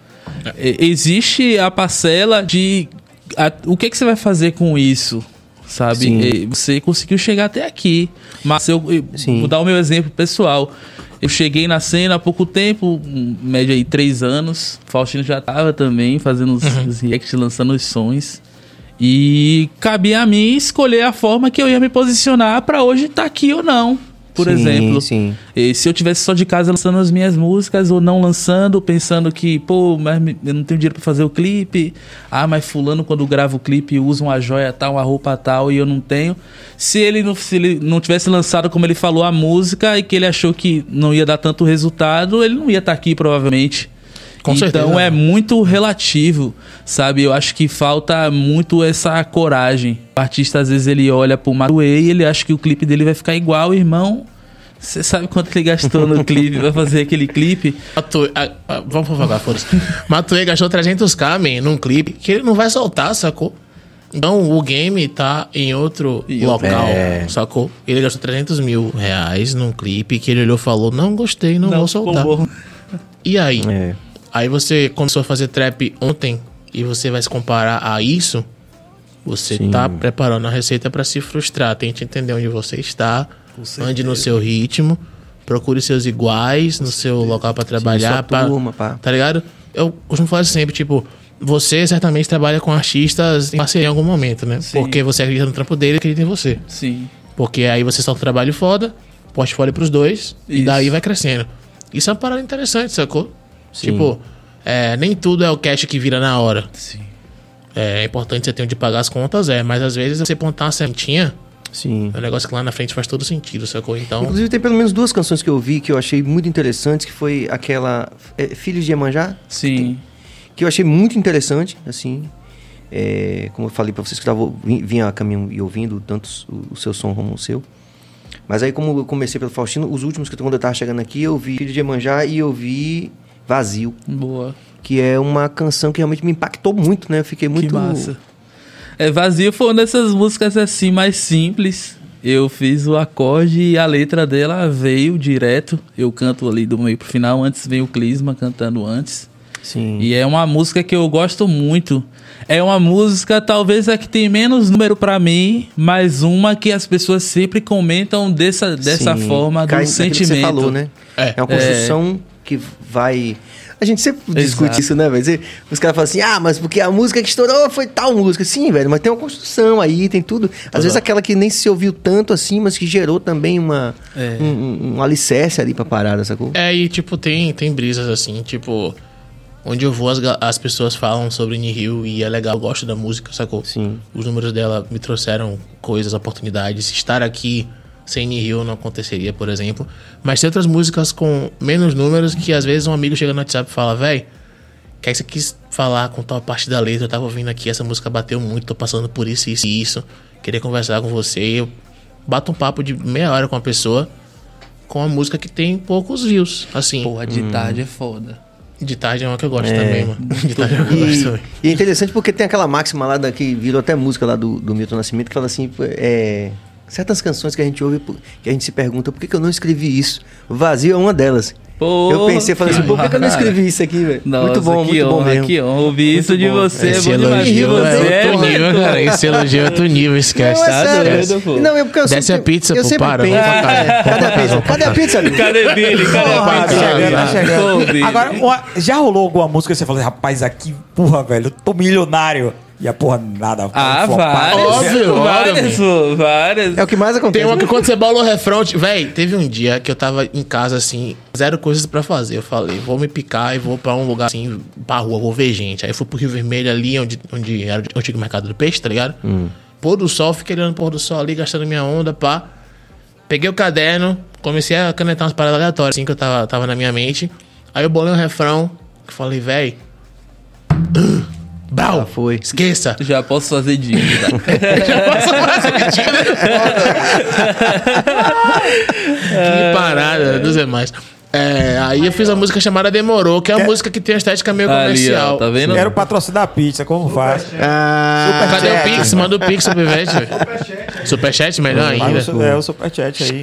É, existe a parcela de a- o que, que você vai fazer com isso, sabe? Sim. Você conseguiu chegar até aqui, mas eu, eu Sim. vou dar o meu exemplo pessoal. Eu cheguei na cena há pouco tempo, em média aí três anos. Faustino já tava também fazendo os, Uhum. os reacts, lançando os sons. E cabia a mim escolher a forma que eu ia me posicionar pra hoje estar aqui ou não. Por Sim, exemplo, sim. e se eu tivesse só de casa lançando as minhas músicas ou não lançando, pensando que, pô, mas eu não tenho dinheiro pra fazer o clipe. Ah, mas fulano quando grava o clipe usa uma joia tal, uma roupa tal e eu não tenho. Se ele não, se ele não tivesse lançado como ele falou a música e que ele achou que não ia dar tanto resultado, ele não ia estar aqui provavelmente. Com então certeza. é muito relativo, sabe? Eu acho que falta muito essa coragem. O artista às vezes ele olha pro Matuê e ele acha que o clipe dele vai ficar igual, irmão. Você sabe quanto ele gastou no clipe? Vai fazer aquele clipe? Matuê, ah, ah, vamos fofocar, foda-se. Matuê gastou 300k, man, num clipe que ele não vai soltar, sacou? Então o game tá em outro E local, É. sacou? Ele gastou 300 mil reais num clipe que ele olhou e falou: Não gostei, não, vou soltar. bom. E aí? É. Aí você começou a fazer trap ontem e você vai se comparar a isso, você Sim. tá preparando a receita pra se frustrar. Tente entender onde você está, ande no seu ritmo, procure seus iguais no seu local pra trabalhar, sua pra- turma, pá. tá ligado? Eu costumo falar sempre, tipo, você certamente trabalha com artistas em parceria em algum momento, né? Sim. Porque você acredita no trampo dele e acredita em você. Sim. Porque aí você solta um trabalho foda, portfólio pros dois, e Isso. daí vai crescendo. Isso é uma parada interessante, sacou? Sim. Tipo, é, nem tudo é o cash que vira na hora. Sim. É importante você ter onde pagar as contas, é, mas às vezes você plantar uma sementinha Sim. é um negócio que lá na frente faz todo sentido, sacou? Então, Inclusive tem pelo menos duas canções que eu vi que eu achei muito interessantes, que foi aquela é, Filhos de Iemanjá, Sim. que eu achei muito interessante, assim. É, como eu falei pra vocês que tava, vim- vinha a caminho e ouvindo, tanto o, o seu som como o seu. Mas aí, como eu comecei pelo Faustino, os últimos que quando eu tava chegando aqui, eu vi Filhos de Iemanjá e eu vi Vazio, Boa. que é uma canção que realmente me impactou muito, né? Eu fiquei muito. Que massa. É, Vazio foi uma dessas músicas assim mais simples. Eu fiz o acorde e a letra dela veio direto. Eu canto ali do meio pro final, antes vem o Clisma cantando antes. Sim. E é uma música que eu gosto muito. É uma música, talvez a que tem menos número pra mim, mas uma que as pessoas sempre comentam dessa, dessa Sim. forma Cai do naquilo que sentimento. você falou, né? É. É uma construção que vai. A gente sempre discute Exato. isso, né, velho? Os caras falam assim, ah, mas porque a música que estourou foi tal música. Sim, velho, mas tem uma construção aí, tem tudo. Às vezes aquela que nem se ouviu tanto assim, mas que gerou também uma, É. um, um- alicerce ali pra parada, sacou? É, e tipo, tem, tem brisas assim, tipo, onde eu vou, as, as pessoas falam sobre Nihil e é legal, eu gosto da música, sacou? Sim. Os números dela me trouxeram coisas, oportunidades. Estar aqui sem Nihil não aconteceria, por exemplo. Mas tem outras músicas com menos números que às vezes um amigo chega no WhatsApp e fala, véi, o que é que você quis falar com tal parte da letra? Eu tava ouvindo aqui, essa música bateu muito, tô passando por isso, isso e isso. Queria conversar com você. E eu bato um papo de meia hora com a pessoa com uma música que tem poucos views, assim. Porra, de tarde é foda. De tarde é uma que eu gosto também, mano. De tarde eu gosto E, também. e é interessante porque tem aquela máxima lá da, que virou até música lá do, do Milton Nascimento que fala assim: é, certas canções que a gente ouve, que a gente se pergunta por que, que eu não escrevi isso. Vazio é uma delas. Porra, eu pensei, falei assim, por que, que eu não cara. escrevi isso aqui, velho? Muito bom, que muito bom honra, mesmo. Que honra. Ouvir isso de bom. você Esse é bom elogio você é é outro nível, muito- cara. Esse elogio é outro nível, esquece. Não, é tá? sério. Esquece. pô. Não, é porque eu Desce sempre- a pizza, eu pô, sempre para, penso, casa, é, Cadê a pizza? Cadê a pizza? Cadê Billy? Cadê Porra, a Tá pizza? chegando, tá chegando. Pô, Billy. Agora, já rolou alguma música que você falou, rapaz, aqui, porra, velho, eu tô milionário. E a porra, nada. Ah, várias. Óbvio, várias, várias. É o que mais acontece. Tem uma que quando você bola o refrão, tipo, véi, teve um dia que eu tava em casa assim, zero coisas pra fazer. Eu falei, vou me picar e vou pra um lugar assim, pra rua, vou ver gente. Aí eu fui pro Rio Vermelho ali, onde, onde era o antigo mercado do peixe, tá ligado? Pôr do sol, fiquei olhando o pôr do sol ali, gastando minha onda, pá. Peguei o caderno, comecei a canetar umas paradas aleatórias, assim, que eu tava, tava na minha mente. Aí eu bolei um refrão, que falei, véi. Brau! Já foi. Esqueça! Já posso fazer dívida. Que parada, dos demais. É, aí eu fiz a música chamada Demorou, que é uma música que tem uma estética meio Ali, comercial. ó, tá vendo? Quero patrocinar a pizza, como faz? Ah, Cadê o Superchat. Pix? Manda o Pix, Superchat. Superchat, melhor Mas ainda. o é o superchat aí.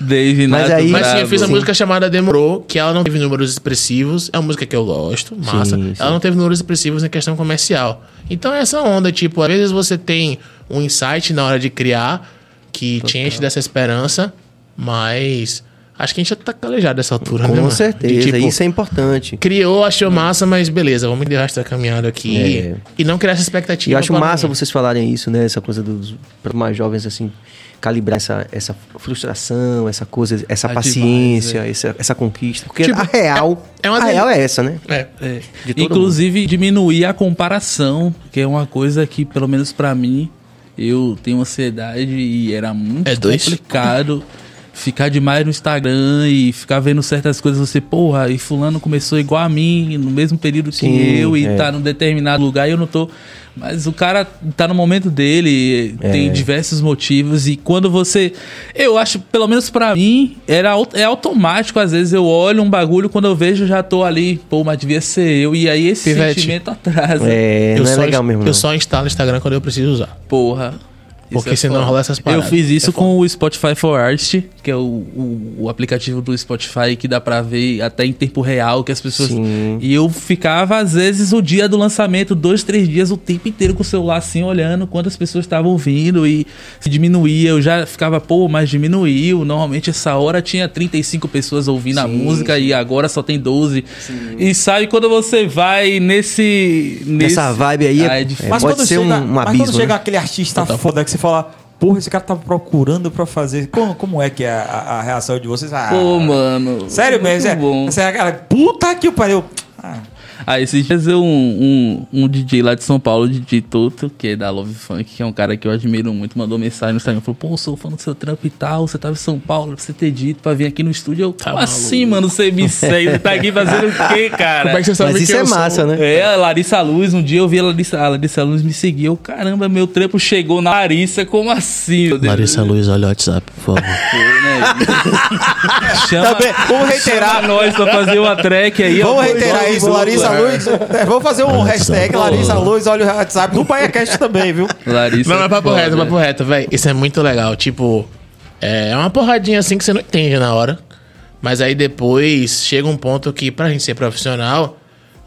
Dave Mas aí- Mas sim, eu fiz a música chamada Demorou, que ela não teve números expressivos. É uma música que eu gosto, massa. Sim, sim. Ela não teve números expressivos em questão comercial. Então é essa onda, tipo, às vezes você tem um insight na hora de criar que te enche dessa esperança, mas acho que a gente já tá calejado dessa altura, né? com mano? De, certeza, tipo, isso é importante. Criou, achou massa, mas beleza, vamos encerrar essa caminhada aqui. É. E não criar essa E expectativa. eu acho massa vocês falarem isso, né? Essa coisa dos para mais jovens assim, calibrar essa, essa frustração, essa coisa, essa Ah, paciência, demais, essa, essa conquista. Porque Tipo, a real, é- é uma a real é essa, né? É. É. De todo Inclusive diminuir a comparação, que é uma coisa que, pelo menos pra mim, eu tenho ansiedade e era muito É dois? complicado ficar demais no Instagram e ficar vendo certas coisas. Você, porra, e fulano começou igual a mim, no mesmo período que Sim, eu, e é. tá num determinado lugar e eu não tô. Mas o cara tá no momento dele, É. tem diversos motivos, e quando você. Eu acho, pelo menos pra mim, era, é automático. Às vezes eu olho um bagulho, quando eu vejo, eu já tô ali, pô, mas devia ser eu. E aí esse Pivete. sentimento atrasa. É, eu não é só, legal mesmo. Eu não. só instalo o Instagram quando eu preciso usar. Porra. Porque é senão foda. rola essas paradas. Eu fiz isso É foda. com o Spotify for Artist, que é o, o, o aplicativo do Spotify que dá pra ver até em tempo real que as pessoas. Sim. E eu ficava, às vezes, o dia do lançamento, dois, três dias, o tempo inteiro com o celular assim, olhando quantas pessoas estavam ouvindo e se diminuía. Eu já ficava, pô, mas diminuiu. Normalmente essa hora tinha 35 pessoas ouvindo a Sim, música e agora só tem 12. E sabe quando você vai nesse. nesse... Nessa vibe aí, Ah, é- é. Mas Pode quando ser chega, um- um mas abismo, quando chega né? aquele artista foda que você fala, porra, esse cara tava procurando pra fazer. Como, como é que é a, a- reação de vocês? Ah, Pô, mano. Sério mesmo? É, bom. Você é aquela, puta que o pariu. Aí esses dias eu, um, um, um DJ lá de São Paulo, o DJ Toto, que é da Love Funk, que é um cara que eu admiro muito, mandou mensagem no Instagram, falou, pô, sou fã do seu trampo e tal, você tava em São Paulo, pra você ter dito pra vir aqui no estúdio. Eu, como assim, mano, você me segue, você tá aqui fazendo o quê, cara? Como é que você sabe Mas que isso eu é sou? massa, né? É, a Larissa Luz, um dia eu vi a Larissa, a Larissa Luz me seguir. Eu, caramba, meu trampo chegou na Larissa, como assim? meu Deus? Larissa Luiz, olha o WhatsApp, por favor. Chama, Também, vamos reiterar. chama nós pra fazer uma track aí. ó. Vamos reiterar isso, Larissa Luz. É, vamos fazer um hashtag Larissa Luz, olha o WhatsApp do BaiaCast também, viu? Larissa. Não, mas papo foda. reto, papo reto, velho. Isso é muito legal. Tipo, é uma porradinha assim que você não entende na hora. Mas aí depois chega um ponto que, pra gente ser profissional,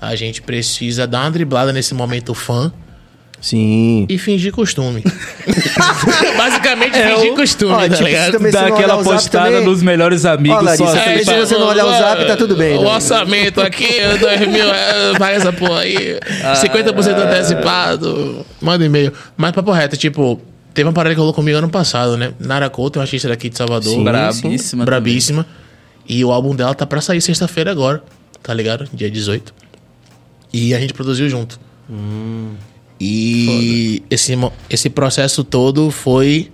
a gente precisa dar uma driblada nesse momento fã Sim. e fingir costume. Basicamente, É, fingir o- costume, Ó, tá tipo, ligado? Dá não aquela postada também- dos melhores amigos. Larissa, só também se você não olhar o zap, tá tudo bem, O né? orçamento aqui, dois mil, é, vai essa porra aí. Ah. 50% antecipado. Manda e-mail. Mas papo reto, tipo, teve uma parada que rolou comigo ano passado, né? Nara Couto, uma artista daqui de Salvador. Sim. Brabíssima. brabíssima. E o álbum dela tá pra sair sexta-feira agora, tá ligado? Dia 18. E a gente produziu junto. Hum. E esse, esse processo todo foi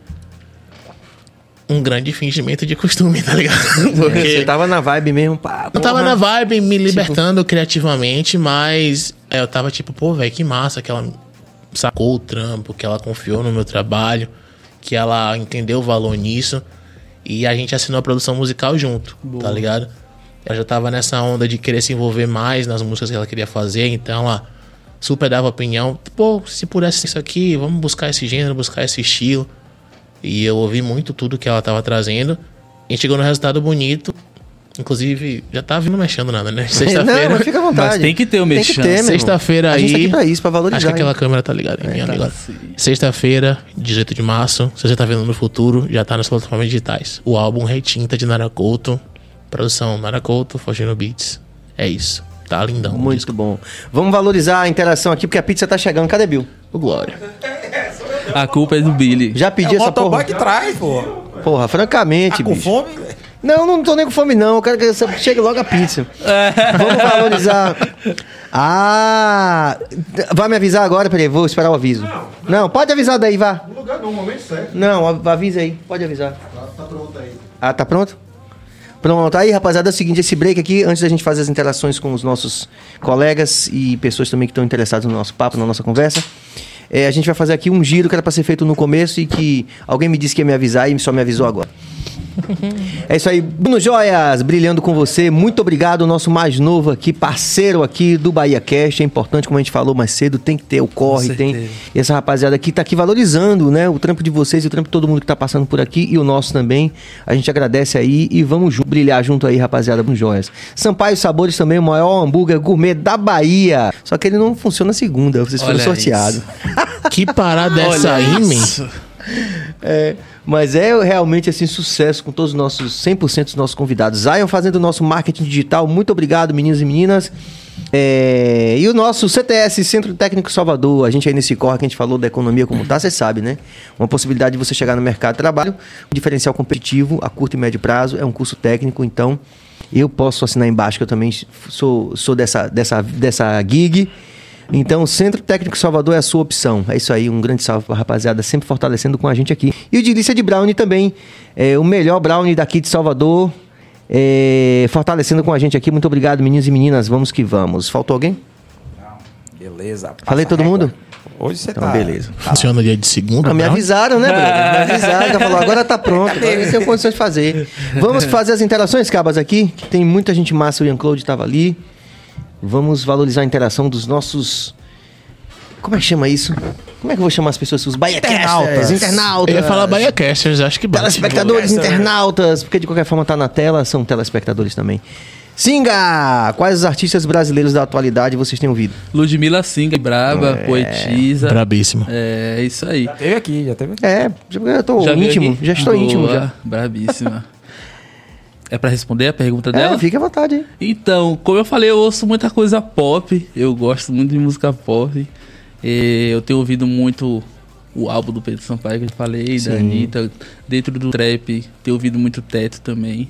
um grande fingimento de costume, tá ligado? Porque Você tava na vibe mesmo, pá. eu tava na vibe, Tipo me libertando criativamente, mas é, eu tava tipo, pô, velho, que massa que ela sacou o trampo, que ela confiou no meu trabalho, que ela entendeu o valor nisso. E a gente assinou a produção musical junto, tá ligado? Ela já tava nessa onda de querer se envolver mais nas músicas que ela queria fazer, então ela super dava opinião. Pô, se pudesse isso aqui, vamos buscar esse gênero, buscar esse estilo. E eu ouvi muito tudo que ela tava trazendo. E chegou no resultado bonito. Inclusive, já tá vindo mexendo nada, né? Não, Sexta-feira. mas fica à vontade. Mas tem que ter o irmão. Sexta-feira A aí. gente tá aqui pra isso, pra valorizar, Acho que aquela hein? câmera tá ligada em mim tá. Sexta-feira, 18 de março. Se você tá vendo no futuro, já tá nas plataformas digitais. O álbum Retinta de Nara Couto. Produção Nara Couto, Fogendo Beats. É isso. Tá lindão. Muito disco. bom. Vamos valorizar a interação aqui, porque a pizza tá chegando. Cadê Bill? O Glória. A culpa é do Billy. Já É pedi o essa motoboy porra? que traz, pô. Porra, francamente, Tá com bicho. fome? Não, não tô nem com fome, não. Eu quero que você chegue logo a pizza. Vamos valorizar. Ah! Vai me avisar agora? Peraí, vou esperar o aviso. Não, pode avisar daí, vá. No lugar, no momento certo. Não, av- avisa aí. Pode avisar. Tá pronto aí. Ah, tá pronto? Pronto. Aí, rapaziada, é o seguinte, esse break aqui, antes da gente fazer as interações com os nossos colegas e pessoas também que estão interessadas no nosso papo, na nossa conversa, é, a gente vai fazer aqui um giro que era pra ser feito no começo e que alguém me disse que ia me avisar e só me avisou agora. É isso aí, Bruno Joias, brilhando com você. Muito obrigado, nosso mais novo aqui, parceiro aqui do Bahia Cast. É importante, como a gente falou mais cedo, tem que ter o corre, tem. E essa rapaziada aqui tá aqui valorizando, né? O trampo de vocês e o trampo de todo mundo que tá passando por aqui e o nosso também. A gente agradece aí e vamos brilhar junto aí, rapaziada, Bruno Joias. Sampaio Sabores também, o maior hambúrguer gourmet da Bahia. Só que ele não funciona segunda, vocês foram Olha sorteados. Que parada é essa aí, man? É, mas é realmente assim sucesso com todos os nossos 100% dos nossos convidados. Zion fazendo o nosso marketing digital. Muito obrigado, meninos e meninas. É, e o nosso CTS, Centro Técnico Salvador, a gente aí nesse corre que a gente falou da economia como tá, você sabe, né? Uma possibilidade de você chegar no mercado de trabalho, um diferencial competitivo a curto e médio prazo, é um curso técnico, então eu posso assinar embaixo que eu também sou, sou dessa, dessa, dessa gig. Então, o Centro Técnico Salvador é a sua opção. É isso aí, um grande salve pra rapaziada, sempre fortalecendo com a gente aqui. E o Delícia de Brownie também, é o melhor brownie daqui de Salvador, é, fortalecendo com a gente aqui. Muito obrigado, meninos e meninas. Vamos que vamos. Faltou alguém? Beleza. Falei todo a mundo? Hoje você Então, tá. beleza. Funciona dia de segunda, Ah, me avisaram, né, brother? Me avisaram, já falou, agora tá pronto, agora tenho condições de fazer. Vamos fazer as interações, cabas, aqui, que tem muita gente massa, o Ian Claude tava ali. Vamos valorizar a interação dos nossos... Como é que chama isso? Como é que eu vou chamar as pessoas? Os baiacasters, Internautas. internautas. Eu ia falar Bahia Casters, acho que bate. Telespectadores, Essa, internautas, porque de qualquer forma tá na tela, são telespectadores também. Singa! Quais os artistas brasileiros da atualidade vocês têm ouvido? Ludmilla Singa, braba, poetisa. Brabíssima. É, isso aí. Já teve aqui, já teve aqui. É, eu tô Já íntimo, já estou Boa, íntimo já. Brabíssima. é pra responder a pergunta dela? É, fique à vontade aí. Então, como eu falei, eu ouço muita coisa pop. Eu gosto muito de música pop. E eu tenho ouvido muito o álbum do Pedro Sampaio que eu falei, da Sim. Anitta. Dentro do trap, tenho ouvido muito Teto também.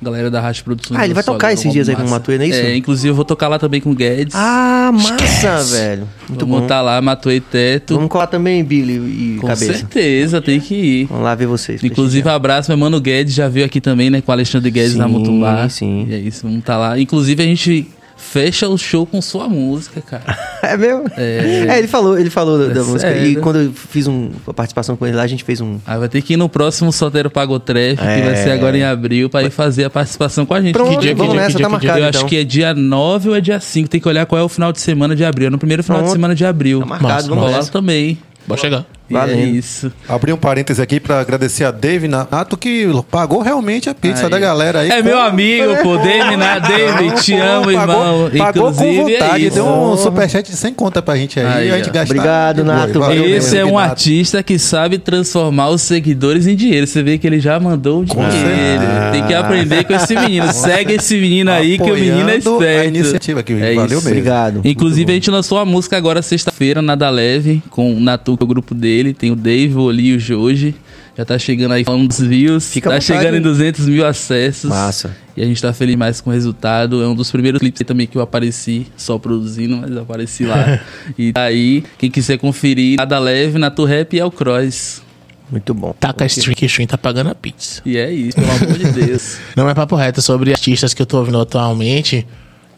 Galera da Rádio Produções. Ah, ele vai tocar esses dias aí álbum com o massa. Matuê, não é isso? É, inclusive eu vou tocar lá também com o Guedes. Ah, massa, velho. Muito Vamos bom. tá lá, Matuê Teto. Vamos colar também, Billy e com Cabeça. certeza, tem que ir. Vamos lá ver vocês. Inclusive, abraço, meu mano Guedes já veio aqui também, né? Com o Alexandre Guedes Sim, na Mutumbá. sim. E é isso, vamos tá lá. Inclusive, a gente fecha o show com sua música, cara. É mesmo? É, ele falou, ele falou da, da É música. E quando eu fiz um, uma participação com ele lá, a gente fez um. Aí vai ter que ir no próximo Solteiro Pagotref, que vai É. ser agora em abril, pra ir fazer a participação com a gente. Pronto, Que dia, que vamos dia, nessa, que tá dia, que dia? marcado Eu então. acho que é dia 9 ou é dia 5. Tem que olhar qual é o final de semana de abril. É no primeiro final Pronto. de semana de abril. Tá marcado, Massa, vamos lá também. Pode chegar. Valendo. É isso. Abri um parêntese aqui pra agradecer a Dave Nato que pagou realmente a pizza Aí. da galera aí. É com- meu amigo, pô. David, né? David, te Pô, amo, pagou, irmão. Pagou com Inclusive, vontade, é isso. deu um superchat de 100 conta pra gente aí. Aí, a gente gastar. Obrigado. Nato. Valeu Esse é um Nato. artista que sabe transformar os seguidores em dinheiro. Você vê que ele já mandou o dinheiro. certeza. Tem que aprender com esse menino. Segue esse menino aí, que o menino é Apoiando a esperto. iniciativa aqui. É Valeu isso. mesmo. Obrigado. Inclusive, a gente lançou uma música agora sexta-feira, Nada Leve, com o Natu, que é o grupo dele. Tem o Dave, o Oli e o Joji. Já tá chegando aí falando dos views. Fica tá vontade. chegando em 200 mil acessos. Massa. E a gente tá feliz mais com o resultado. É um dos primeiros clipes aí também que eu apareci, só produzindo, mas eu apareci lá. e aí, quem quiser conferir, Nada Leve, Natu Rap e El Cross. Muito bom. Taca a stream que o stream tá pagando a pizza. E é isso, pelo amor de Deus. Não é papo reto sobre artistas que eu tô ouvindo atualmente.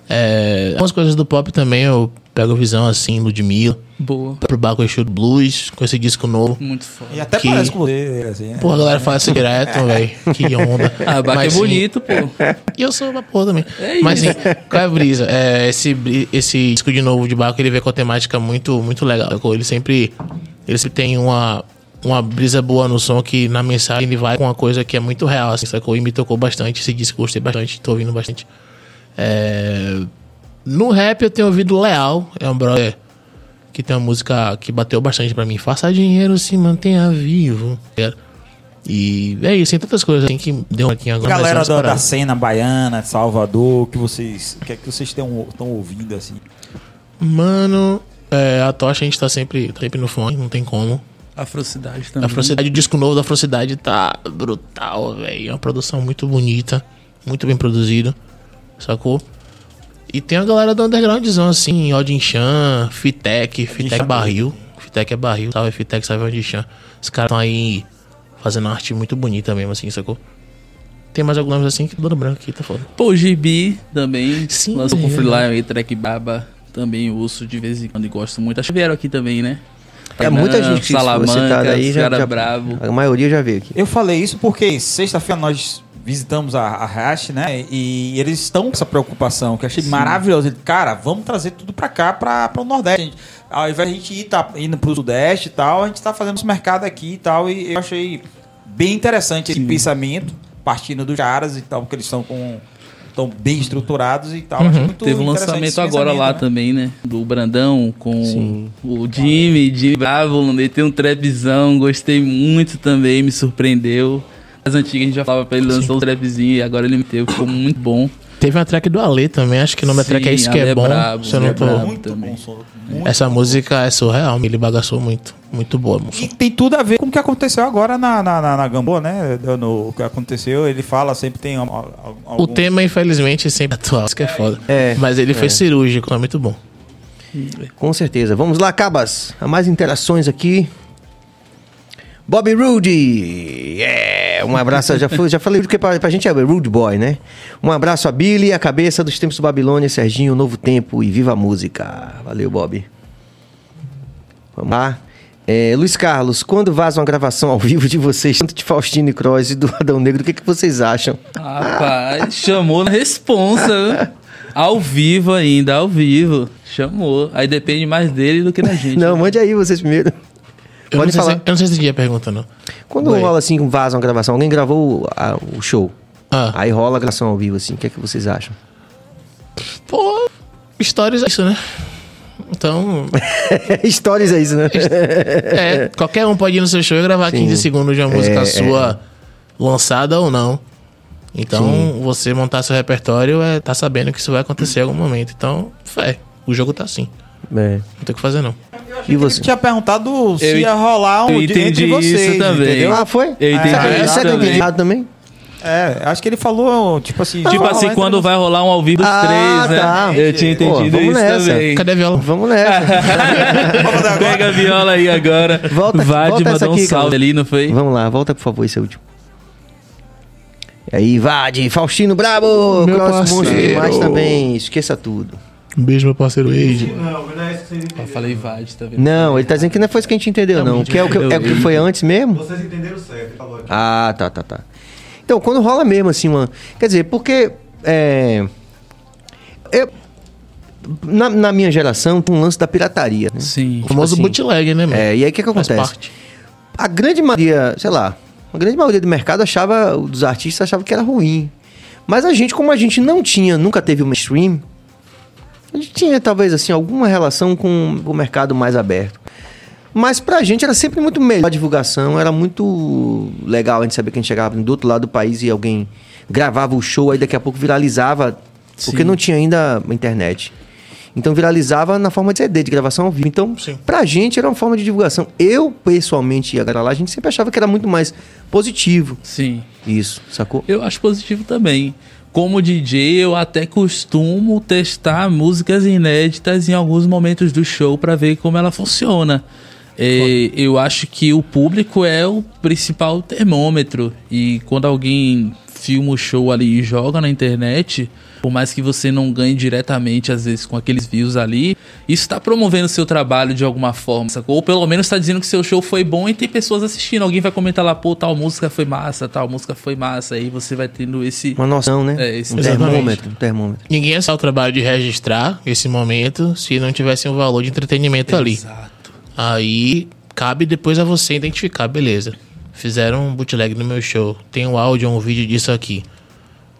É, algumas coisas do pop também eu pego visão assim, Ludmilla. Boa. Pro Baco do Blues, com esse disco novo. Muito foda. E até Que- parece com você, assim, né? Pô, a galera fala isso direto, velho. Que onda. Ah, Baco é Mas, sim, bonito, pô. E eu sou uma porra também. É Mas isso. assim, qual é a brisa? É, esse, esse disco de novo de Baco, ele vem com a temática muito, muito legal. Ele sempre, ele sempre tem uma, uma brisa boa no som que na mensagem ele vai com uma coisa que é muito real, assim, sacou? E me tocou bastante. Esse disco eu gostei bastante, tô ouvindo bastante. É, no rap eu tenho ouvido Leal, é um brother que tem uma música que bateu bastante pra mim. Faça dinheiro, se mantenha vivo. E é isso, tem tantas coisas assim que deu um aqui agora. Galera da, da cena baiana, Salvador, que vocês, o que é que vocês estão ouvindo assim? Mano, é, a tocha a gente tá sempre, tá sempre no fone, não tem como. Afrocidade A também. Afrocidade, o disco novo da Afrocidade tá brutal, velho. É uma produção muito bonita, muito bem produzido, sacou? E tem a galera do undergroundzão, assim, Odin Chan, Fitec, Fitec. Barril. Fitec é barril, salve Fitec, salve Odin Chan. Os caras estão aí fazendo arte muito bonita mesmo, assim, sacou? Tem mais alguns nomes assim que Dono Branco aqui tá foda. Pô, Gibi também. Sim, lançou com é o Freelime aí, Track Baba. Também ouço de vez em quando e gosto muito. Acho que vieram aqui também, né? É muita Tainã, gente que Salamanca, citada aí já, cara já bravo. A maioria já veio aqui. Eu falei isso porque sexta-feira nós visitamos a, a Hash, né? E eles estão com essa preocupação, que eu achei maravilhoso. Ele, Cara, vamos trazer tudo pra cá, pra, pra o Nordeste. Gente- ao invés de a gente ir tá, indo pro Sudeste e tal, a gente tá fazendo esse mercado aqui e tal. E eu achei bem interessante esse pensamento, partindo dos caras e tal, porque eles estão com. estão bem estruturados e tal. Muito Teve um lançamento agora lá né? também, né? Do Brandão com o Jimmy, Jimmy Bravo, meteu um trapzão, gostei muito também, me surpreendeu. As antigas a gente já falava pra ele lançar um trapzinho e agora ele meteu, ficou muito bom. Teve uma track do Ale também, acho que o nome da track é Isso Que É é Bom. brabo, se eu não é tô... brabo. Muito bom muito Essa bom. música é surreal, ele bagaçou muito. Muito boa, moço. E tem tudo a ver com o que aconteceu agora na, na, na, na Gamboa, né? No, o que aconteceu, ele fala, sempre tem al- al- algum... O tema, infelizmente, é sempre atual. Isso que é foda. É, Mas ele foi é. cirúrgico, é muito bom. Com certeza. Vamos lá, Cabas. Há mais interações aqui. Bob Rude. É, um abraço. Já, foi, já falei porque pra, pra gente é Rude Boy, né? Um abraço a Billy, a cabeça dos tempos do Babilônia, Serginho, Novo Tempo e Viva a Música. Valeu, Bob. Vamos lá. É, Luiz Carlos, quando vaza uma gravação ao vivo de vocês, tanto de Faustino e Cross e do Adão Negro, o que, que vocês acham? Rapaz, chamou na responsa? Ao vivo ainda, ao vivo. Chamou. Aí depende mais dele do que da gente. Não, mande aí vocês primeiro. Eu Pode não, sei falar. se, eu não sei se entendi a pergunta, não. Quando rola assim, vaza uma gravação, alguém gravou a- o show. Ah, Aí rola a gravação ao vivo, assim. O que é que vocês acham? pô, histórias é isso, né? Então, Stories é isso, né? é, qualquer um pode ir no seu show e gravar 15 segundos de uma música É, sua lançada ou não. Então, você montar seu repertório é tá sabendo que isso vai acontecer em algum momento. Então, fé, o jogo tá assim. É. Não tem o que fazer, não. E você? tinha perguntado se Eu ia rolar um eu de- entendi entre vocês, isso também. entendeu? Ah, foi? Eu entendi que eu entendi também. errado também? É, acho que ele falou, tipo assim. tipo assim, quando entre- vai rolar um ao vivo dos Ah, três, né? tá. Eu tinha Pô, entendido vamos isso nessa. também. Cadê a viola? Vamos nessa. Pega a viola aí agora. Volta Vade volta mandou um aqui, salve ali, não foi? Vamos lá, volta por favor esse último. E aí, Vade, Faustino Brabo, Meu Cross Monstro demais também, esqueça tudo. Um beijo, meu parceiro Age. Eu falei Vade, tá vendo? Não, ele tá dizendo que não foi isso que a gente entendeu, não. Que é o que, é o que foi antes mesmo? Vocês entenderam certo, ele falou aqui. Ah, tá, tá, tá. Então, quando rola mesmo assim, mano. Quer dizer, porque. É, eu, na, na minha geração, tem um lance da pirataria, né? Sim. O famoso assim, bootleg, né, mano? É, e aí o que, que Faz acontece? parte. A grande maioria, sei lá, a grande maioria do mercado achava, dos artistas achava que era ruim. Mas a gente, como a gente não tinha, nunca teve uma stream, a gente tinha talvez assim alguma relação com o mercado mais aberto. Mas pra gente era sempre muito melhor a divulgação, era muito legal a gente saber que a gente chegava do outro lado do país e alguém gravava o show, aí daqui a pouco viralizava, porque Sim. não tinha ainda internet. Então viralizava na forma de CD, de gravação ao vivo. Então, Sim. pra gente era uma forma de divulgação. Eu, pessoalmente, e a galera lá, a gente sempre achava que era muito mais positivo Sim. isso, sacou? Eu acho positivo também. Como DJ, eu até costumo testar músicas inéditas em alguns momentos do show para ver como ela funciona. É, eu acho que o público é o principal termômetro. E quando alguém filma o show ali e joga na internet, por mais que você não ganhe diretamente, às vezes, com aqueles views ali, isso está promovendo o seu trabalho de alguma forma, sacou? Ou pelo menos está dizendo que seu show foi bom e tem pessoas assistindo. Alguém vai comentar lá, pô, tal música foi massa, tal música foi massa. Aí você vai tendo esse. Uma noção, né? É, isso um termômetro, um termômetro. Ninguém ia ser o trabalho de registrar esse momento se não tivesse um valor de entretenimento ali. Exato. Aí cabe depois a você identificar, beleza. Fizeram um bootleg no meu show, tem um áudio, um vídeo disso aqui.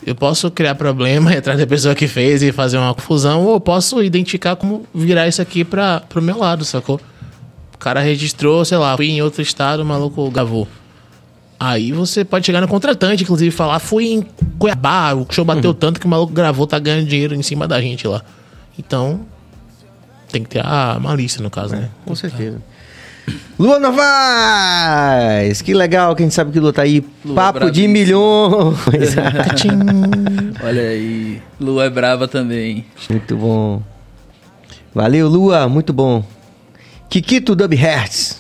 Eu posso criar problema e atrás da pessoa que fez e fazer uma confusão, ou eu posso identificar como virar isso aqui para pro meu lado, sacou? O cara registrou, sei lá, fui em outro estado, o maluco gravou. Aí você pode chegar no contratante, inclusive, e falar, fui em Cuiabá, o show bateu tanto que o maluco gravou, tá ganhando dinheiro em cima da gente lá. Então, tem que ter a malícia, no caso, né? Com certeza. Lua Novaes! Que legal que a gente sabe que Lua tá aí. Lua Papo de bravíssima. milhões! Olha aí. Lua é brava também. muito bom. Valeu, Lua, muito bom. Kikito Dub Hertz.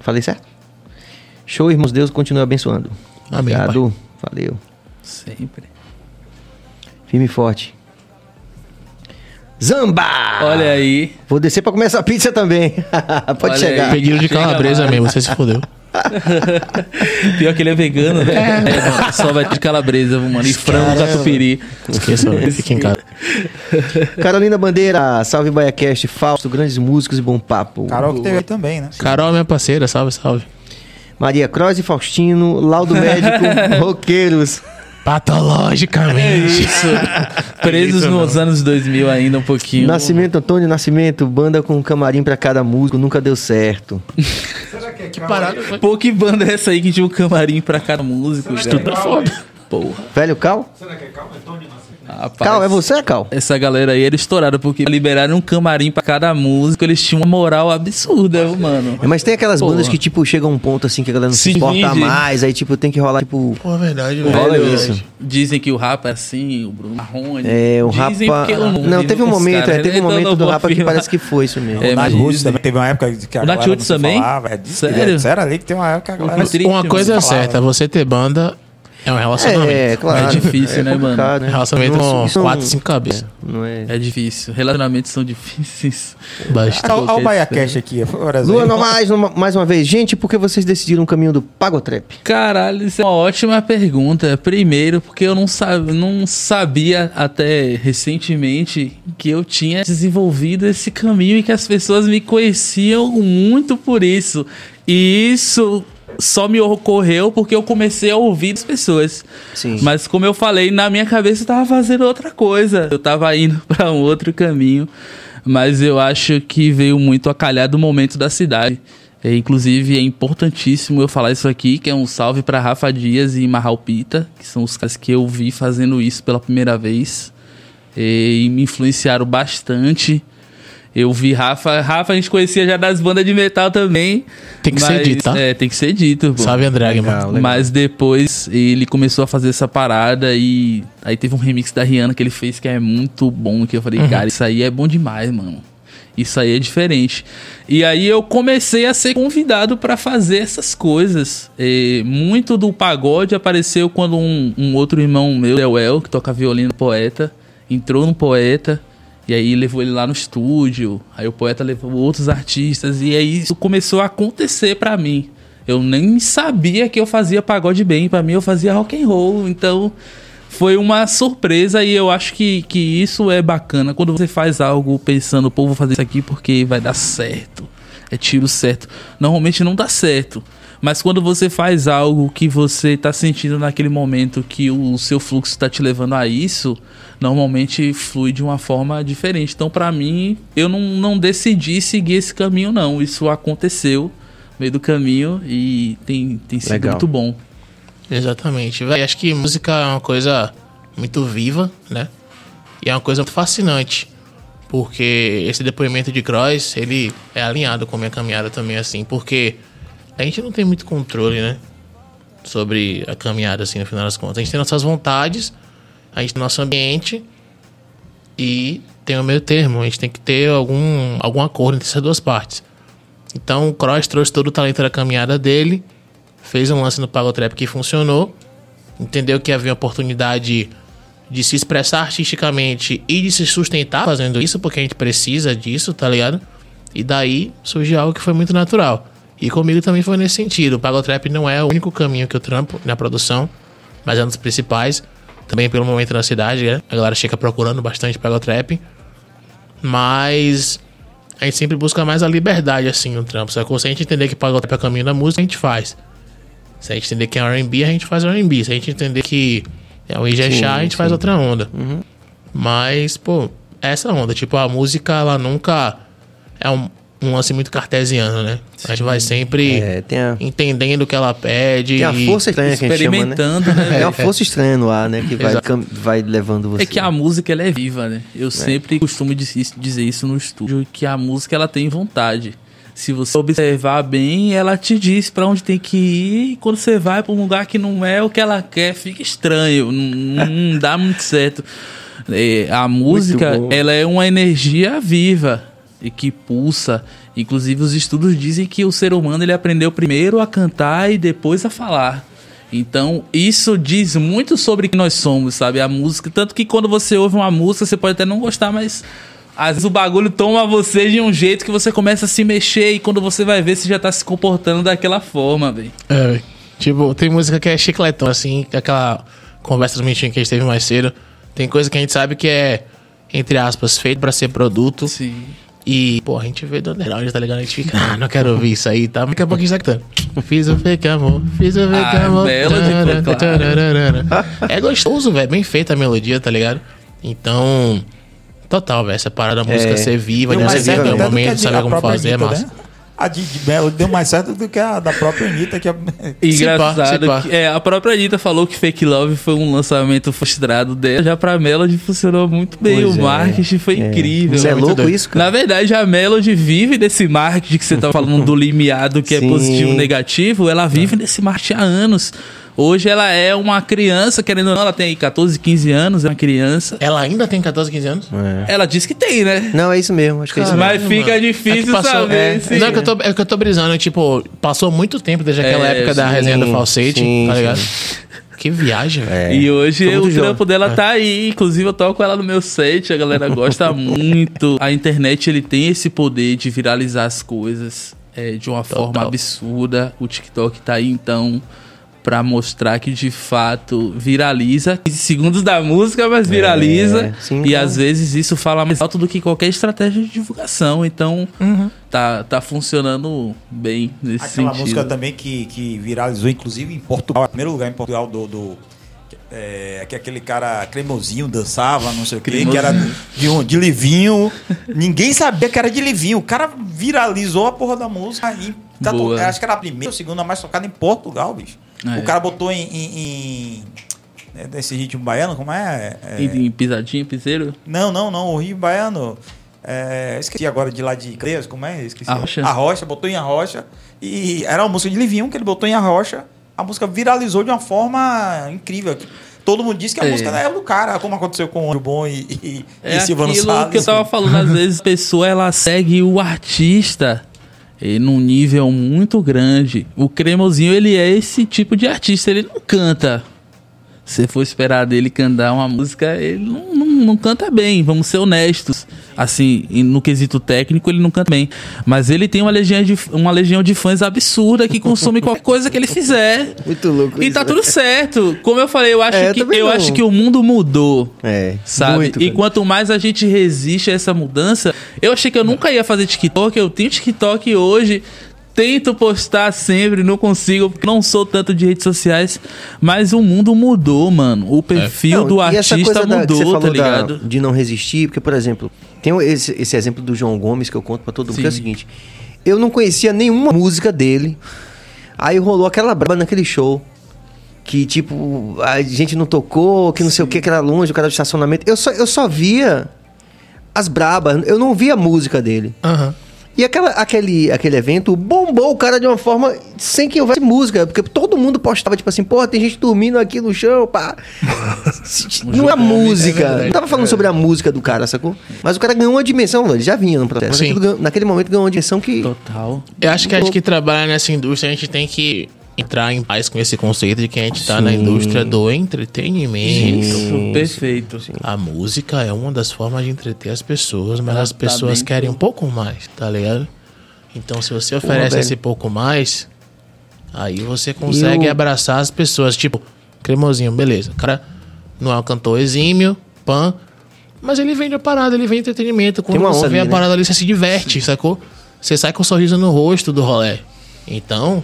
Falei certo? Show, irmãos. Deus continue abençoando. Amém, Obrigado. Valeu. Sempre. Firme e forte. Zamba! Olha aí. Vou descer pra comer essa pizza também. Pode Olha chegar. aí. Pediram de Chega calabresa mais. mesmo, você se fodeu. Pior que ele é vegano, né? É, mano, só vai ter calabresa, mano. E frango catupiry. Esqueça, fica em casa. Carolina Bandeira, salve BaiaCast, Fausto, grandes músicos e bom papo. Carol que teve aí também, né? Carol, minha parceira, salve, salve. Maria Cross e Faustino, Laudo Médico, Roqueiros. Patologicamente. Isso. Presos Isso nos anos 2000 ainda um pouquinho. Nascimento Antônio Nascimento, banda com um camarim pra cada músico, nunca deu certo. que parada foi. Pô, que banda é essa aí que tinha um camarim pra cada músico? Cara? é foda. Porra. Velho Cal? Rapaz, Cal, é você, Cal? Essa galera aí era estourada porque liberaram um camarim pra cada músico, eles tinham uma moral absurda, mano. É, Mas tem aquelas Porra. bandas que, tipo, chega a um ponto assim que a galera não se, Se importa mais, aí, tipo, tem que rolar, tipo. Pô, é verdade, Rola velho. isso. Dizem que o rapa é assim, o Bruno Marrone. É, o Dizem Rapa. Não, vivo teve um momento, é, teve um momento Então eu do Rapa que parece que foi isso mesmo. É, o Nath Roots também teve uma época que a O Nath galera não se também? falava. é, diz- Sério? Disseram ali que tem uma época que a galera... Uma coisa é certa, você ter banda é um relacionamento. É, claro. É difícil, né, mano? complicado, Relacionamento com não- quatro, cinco cabeças. Não é. É difícil. Relacionamentos são difíceis. Bastante. Olha o BaiaCast aqui, por exemplo. Lua, não, mais, uma- mais uma vez. Gente, por que vocês decidiram o caminho do Pagotrap? Caralho, isso é uma ótima pergunta. Primeiro, porque eu não, sa não sabia até recentemente que eu tinha desenvolvido esse caminho e que as pessoas me conheciam muito por isso. E isso só me ocorreu porque eu comecei a ouvir as pessoas. Sim. Mas como eu falei, na minha cabeça eu tava fazendo outra coisa. Eu tava indo pra um outro caminho. Mas eu acho que veio muito a calhar do momento da cidade. É, inclusive, é importantíssimo eu falar isso aqui, que é um salve pra Rafa Dias e Marral Pita, que são os caras que eu vi fazendo isso pela primeira vez. É, E me influenciaram bastante. Eu vi Rafa, Rafa a gente conhecia já das bandas de metal também. Tem que ser dito, tá? É, tem que ser dito, pô. Salve André, mano. legal. Mas depois ele começou a fazer essa parada e aí teve um remix da Rihanna que ele fez que é muito bom, que eu falei, cara, isso aí é bom demais, mano. Isso aí é diferente. E aí eu comecei a ser convidado pra fazer essas coisas. E muito do pagode apareceu quando um, um outro irmão meu, Leuel, que toca violino poeta, entrou no poeta. E aí levou ele lá no estúdio. Aí o poeta levou outros artistas. E aí isso começou a acontecer pra mim. Eu nem sabia que eu fazia pagode bem. Pra mim eu fazia rock and roll. Então foi uma surpresa e eu acho que, que isso é bacana. Quando você faz algo pensando, pô, vou fazer isso aqui porque vai dar certo. É tiro certo. Normalmente não dá certo. Mas quando você faz algo que você tá sentindo naquele momento que o seu fluxo tá te levando a isso, normalmente flui de uma forma diferente. Então, pra mim, eu não, não decidi seguir esse caminho, não. Isso aconteceu no meio do caminho e tem, tem sido Legal. muito bom. Exatamente. Véi, acho que música é uma coisa muito viva, né? E é uma coisa muito fascinante. Porque esse depoimento de Cross, ele é alinhado com a minha caminhada também, assim. Porque a gente não tem muito controle, né? Sobre a caminhada, assim, no final das contas. A gente tem nossas vontades, a gente tem nosso ambiente e tem o meio termo. A gente tem que ter algum, algum acordo entre essas duas partes. Então o Cross trouxe todo o talento da caminhada dele, fez um lance no Pagotrap que funcionou, entendeu que havia oportunidade de se expressar artisticamente e de se sustentar fazendo isso, porque a gente precisa disso, tá ligado? E daí surgiu algo que foi muito natural. E comigo também foi nesse sentido. O Pagotrap não é o único caminho que eu trampo na produção, mas é um dos principais. Também pelo momento na cidade, né? A galera chega procurando bastante Pagotrap. Mas a gente sempre busca mais a liberdade, assim, no trampo. Só que se a gente entender que Pagotrap é o caminho da música, a gente faz. Se a gente entender que é R&B, a gente faz R&B. Se a gente entender que é o Ijexá, a gente sim. faz outra onda. Mas, pô, essa onda. Tipo, a música, ela nunca é um, um lance muito cartesiano, né? A gente vai sempre É, tem a, entendendo o que ela pede. tem a e- força estranha que a gente chama, né? Experimentando, né? É uma força estranha no ar, né? Que vai, vai levando você. É que a música ela é viva, né? Eu sempre costumo diz- dizer isso no estúdio, que a música ela tem vontade. Se você observar bem, ela te diz pra onde tem que ir. E quando você vai pra um lugar que não é o que ela quer, fica estranho. Não, não dá muito certo. É, a música, ela é uma energia viva e que pulsa. Inclusive, os estudos dizem que o ser humano ele aprendeu primeiro a cantar e depois a falar. Então, isso diz muito sobre quem nós somos, sabe? A música. Tanto que quando você ouve uma música, você pode até não gostar, mas às vezes o bagulho toma você de um jeito que você começa a se mexer e quando você vai ver, você já tá se comportando daquela forma, velho. É, tipo, tem música que é chicletão, assim, aquela conversa do Mentinho que a gente teve mais cedo. Tem coisa que a gente sabe que é, entre aspas, feito pra ser produto. Sim. E, pô, a gente vê do underground, tá ligado? A gente fica, ah, não quero ouvir isso aí, tá? Daqui a pouco a gente tá cantando. Fiz o fake amor, fiz o fake Ah, amor. melody, claro. É gostoso, velho, bem feita a melodia, tá ligado? Então, total, velho, essa parada da música É. ser viva, de mais você certo viver o momento, de- saber a como fazer, é massa. né? A de, de Melody deu mais certo do que a da própria Anitta, que é... Engraçado Se pá, se pá. que é, a própria Anitta falou que Fake Love foi um lançamento frustrado dela. Já pra Melody funcionou muito bem. Pois o é. marketing foi É. incrível. Isso é louco doido. isso, cara? Na verdade, a Melody vive desse marketing que você tá falando do limiado, que Sim. é positivo e negativo. Ela vive desse marketing há anos. Hoje ela é uma criança, querendo ou não, ela tem aí 14, 15 anos, é uma criança. Ela ainda tem 14, 15 anos? É. Ela diz que tem, né? Não, é isso mesmo. Acho que é isso mesmo. Mas fica mano. difícil É que passou- saber. é. se- Não, é que, eu tô, é que eu tô brisando, tipo, passou muito tempo desde aquela É, época da sim, resenha do falsete, sim, tá sim. ligado? Que viagem, velho. É. E hoje o trampo dela tá aí. Inclusive, eu toco ela no meu set, a galera gosta muito. A internet ele tem esse poder de viralizar as coisas é, de uma forma absurda. O TikTok tá aí, então, pra mostrar que de fato viraliza. 15 segundos da música, mas viraliza. sim, e claro. às vezes isso fala mais alto do que qualquer estratégia de divulgação. Então, tá, tá funcionando bem nesse Aquela sentido. música também que, que viralizou, inclusive, em Portugal. Em primeiro lugar em Portugal, do... do é, que aquele cara cremosinho dançava, não sei o quê, que era de, um, de Livinho. Ninguém sabia que era de Livinho. O cara viralizou a porra da música. E tá to- acho que era a primeira ou segunda mais tocada em Portugal, bicho. É. O cara botou em... em, em desse ritmo baiano, como é? É, Em, pisadinha, piseiro? Não, não, não. O Rio Baiano. É, esqueci agora de lá de Creias, como é? Esqueci. Arrocha. Arrocha, botou em Arrocha. E era uma música de Livinho que ele botou em Arrocha. A música viralizou de uma forma incrível. Todo mundo disse que a É. música é do cara, como aconteceu com o Bom e, e, É e Silvano aquilo Salles. que eu tava falando, às vezes a pessoa ela segue o artista eh, num nível muito grande. O Cremosinho, ele é esse tipo de artista, ele não canta. Se for esperar dele cantar uma música, ele não, não, não canta bem, vamos ser honestos. Assim, no quesito técnico, ele não canta bem. Mas ele tem uma legião de, uma legião de fãs absurda que consome qualquer coisa que ele fizer. Muito louco E isso, tá né? tudo certo. Como eu falei, eu acho, É, eu que, eu não. acho que o mundo mudou É, sabe? muito, e quanto mais a gente resiste a essa mudança, eu achei que eu nunca ia fazer TikTok, eu tenho TikTok hoje. Tento postar sempre, não consigo, porque não sou tanto de redes sociais, mas o mundo mudou, mano. O perfil Não, do artista coisa da- mudou, tá falou da- ligado? de não resistir, porque, por exemplo, tem esse, esse exemplo do João Gomes que eu conto pra todo mundo, que é o Sim. seguinte: eu não conhecia nenhuma música dele, aí rolou aquela braba naquele show. Que, tipo, a gente não tocou, que não sei o que, que era longe, o cara do estacionamento. Eu só, eu só via as brabas, eu não via a música dele. Aham. E aquela, aquele, aquele evento bombou o cara de uma forma sem que houvesse música. Porque todo mundo postava, tipo assim, porra, tem gente dormindo aqui no chão, pá. não é música. é não tava falando sobre a música do cara, sacou? Mas o cara ganhou uma dimensão, ele já vinha no processo. Ganhou- naquele momento ganhou uma dimensão que. Total. Eu acho que a gente que trabalha nessa indústria, a gente tem que entrar em paz com esse conceito de que a gente tá na indústria do entretenimento. Isso, perfeito. A música é uma das formas de entreter as pessoas, mas Ela as tá pessoas bem querem um pouco mais, tá ligado? Então, se você oferece velho. esse pouco mais, aí você consegue eu- abraçar as pessoas. Tipo, cremosinho, beleza. O cara não é um cantor exímio, pan, mas ele vende a parada, ele vende entretenimento. Quando uma você vê ali, a né? parada ali, você se diverte, sacou? Você sai com um sorriso no rosto do rolê. Então,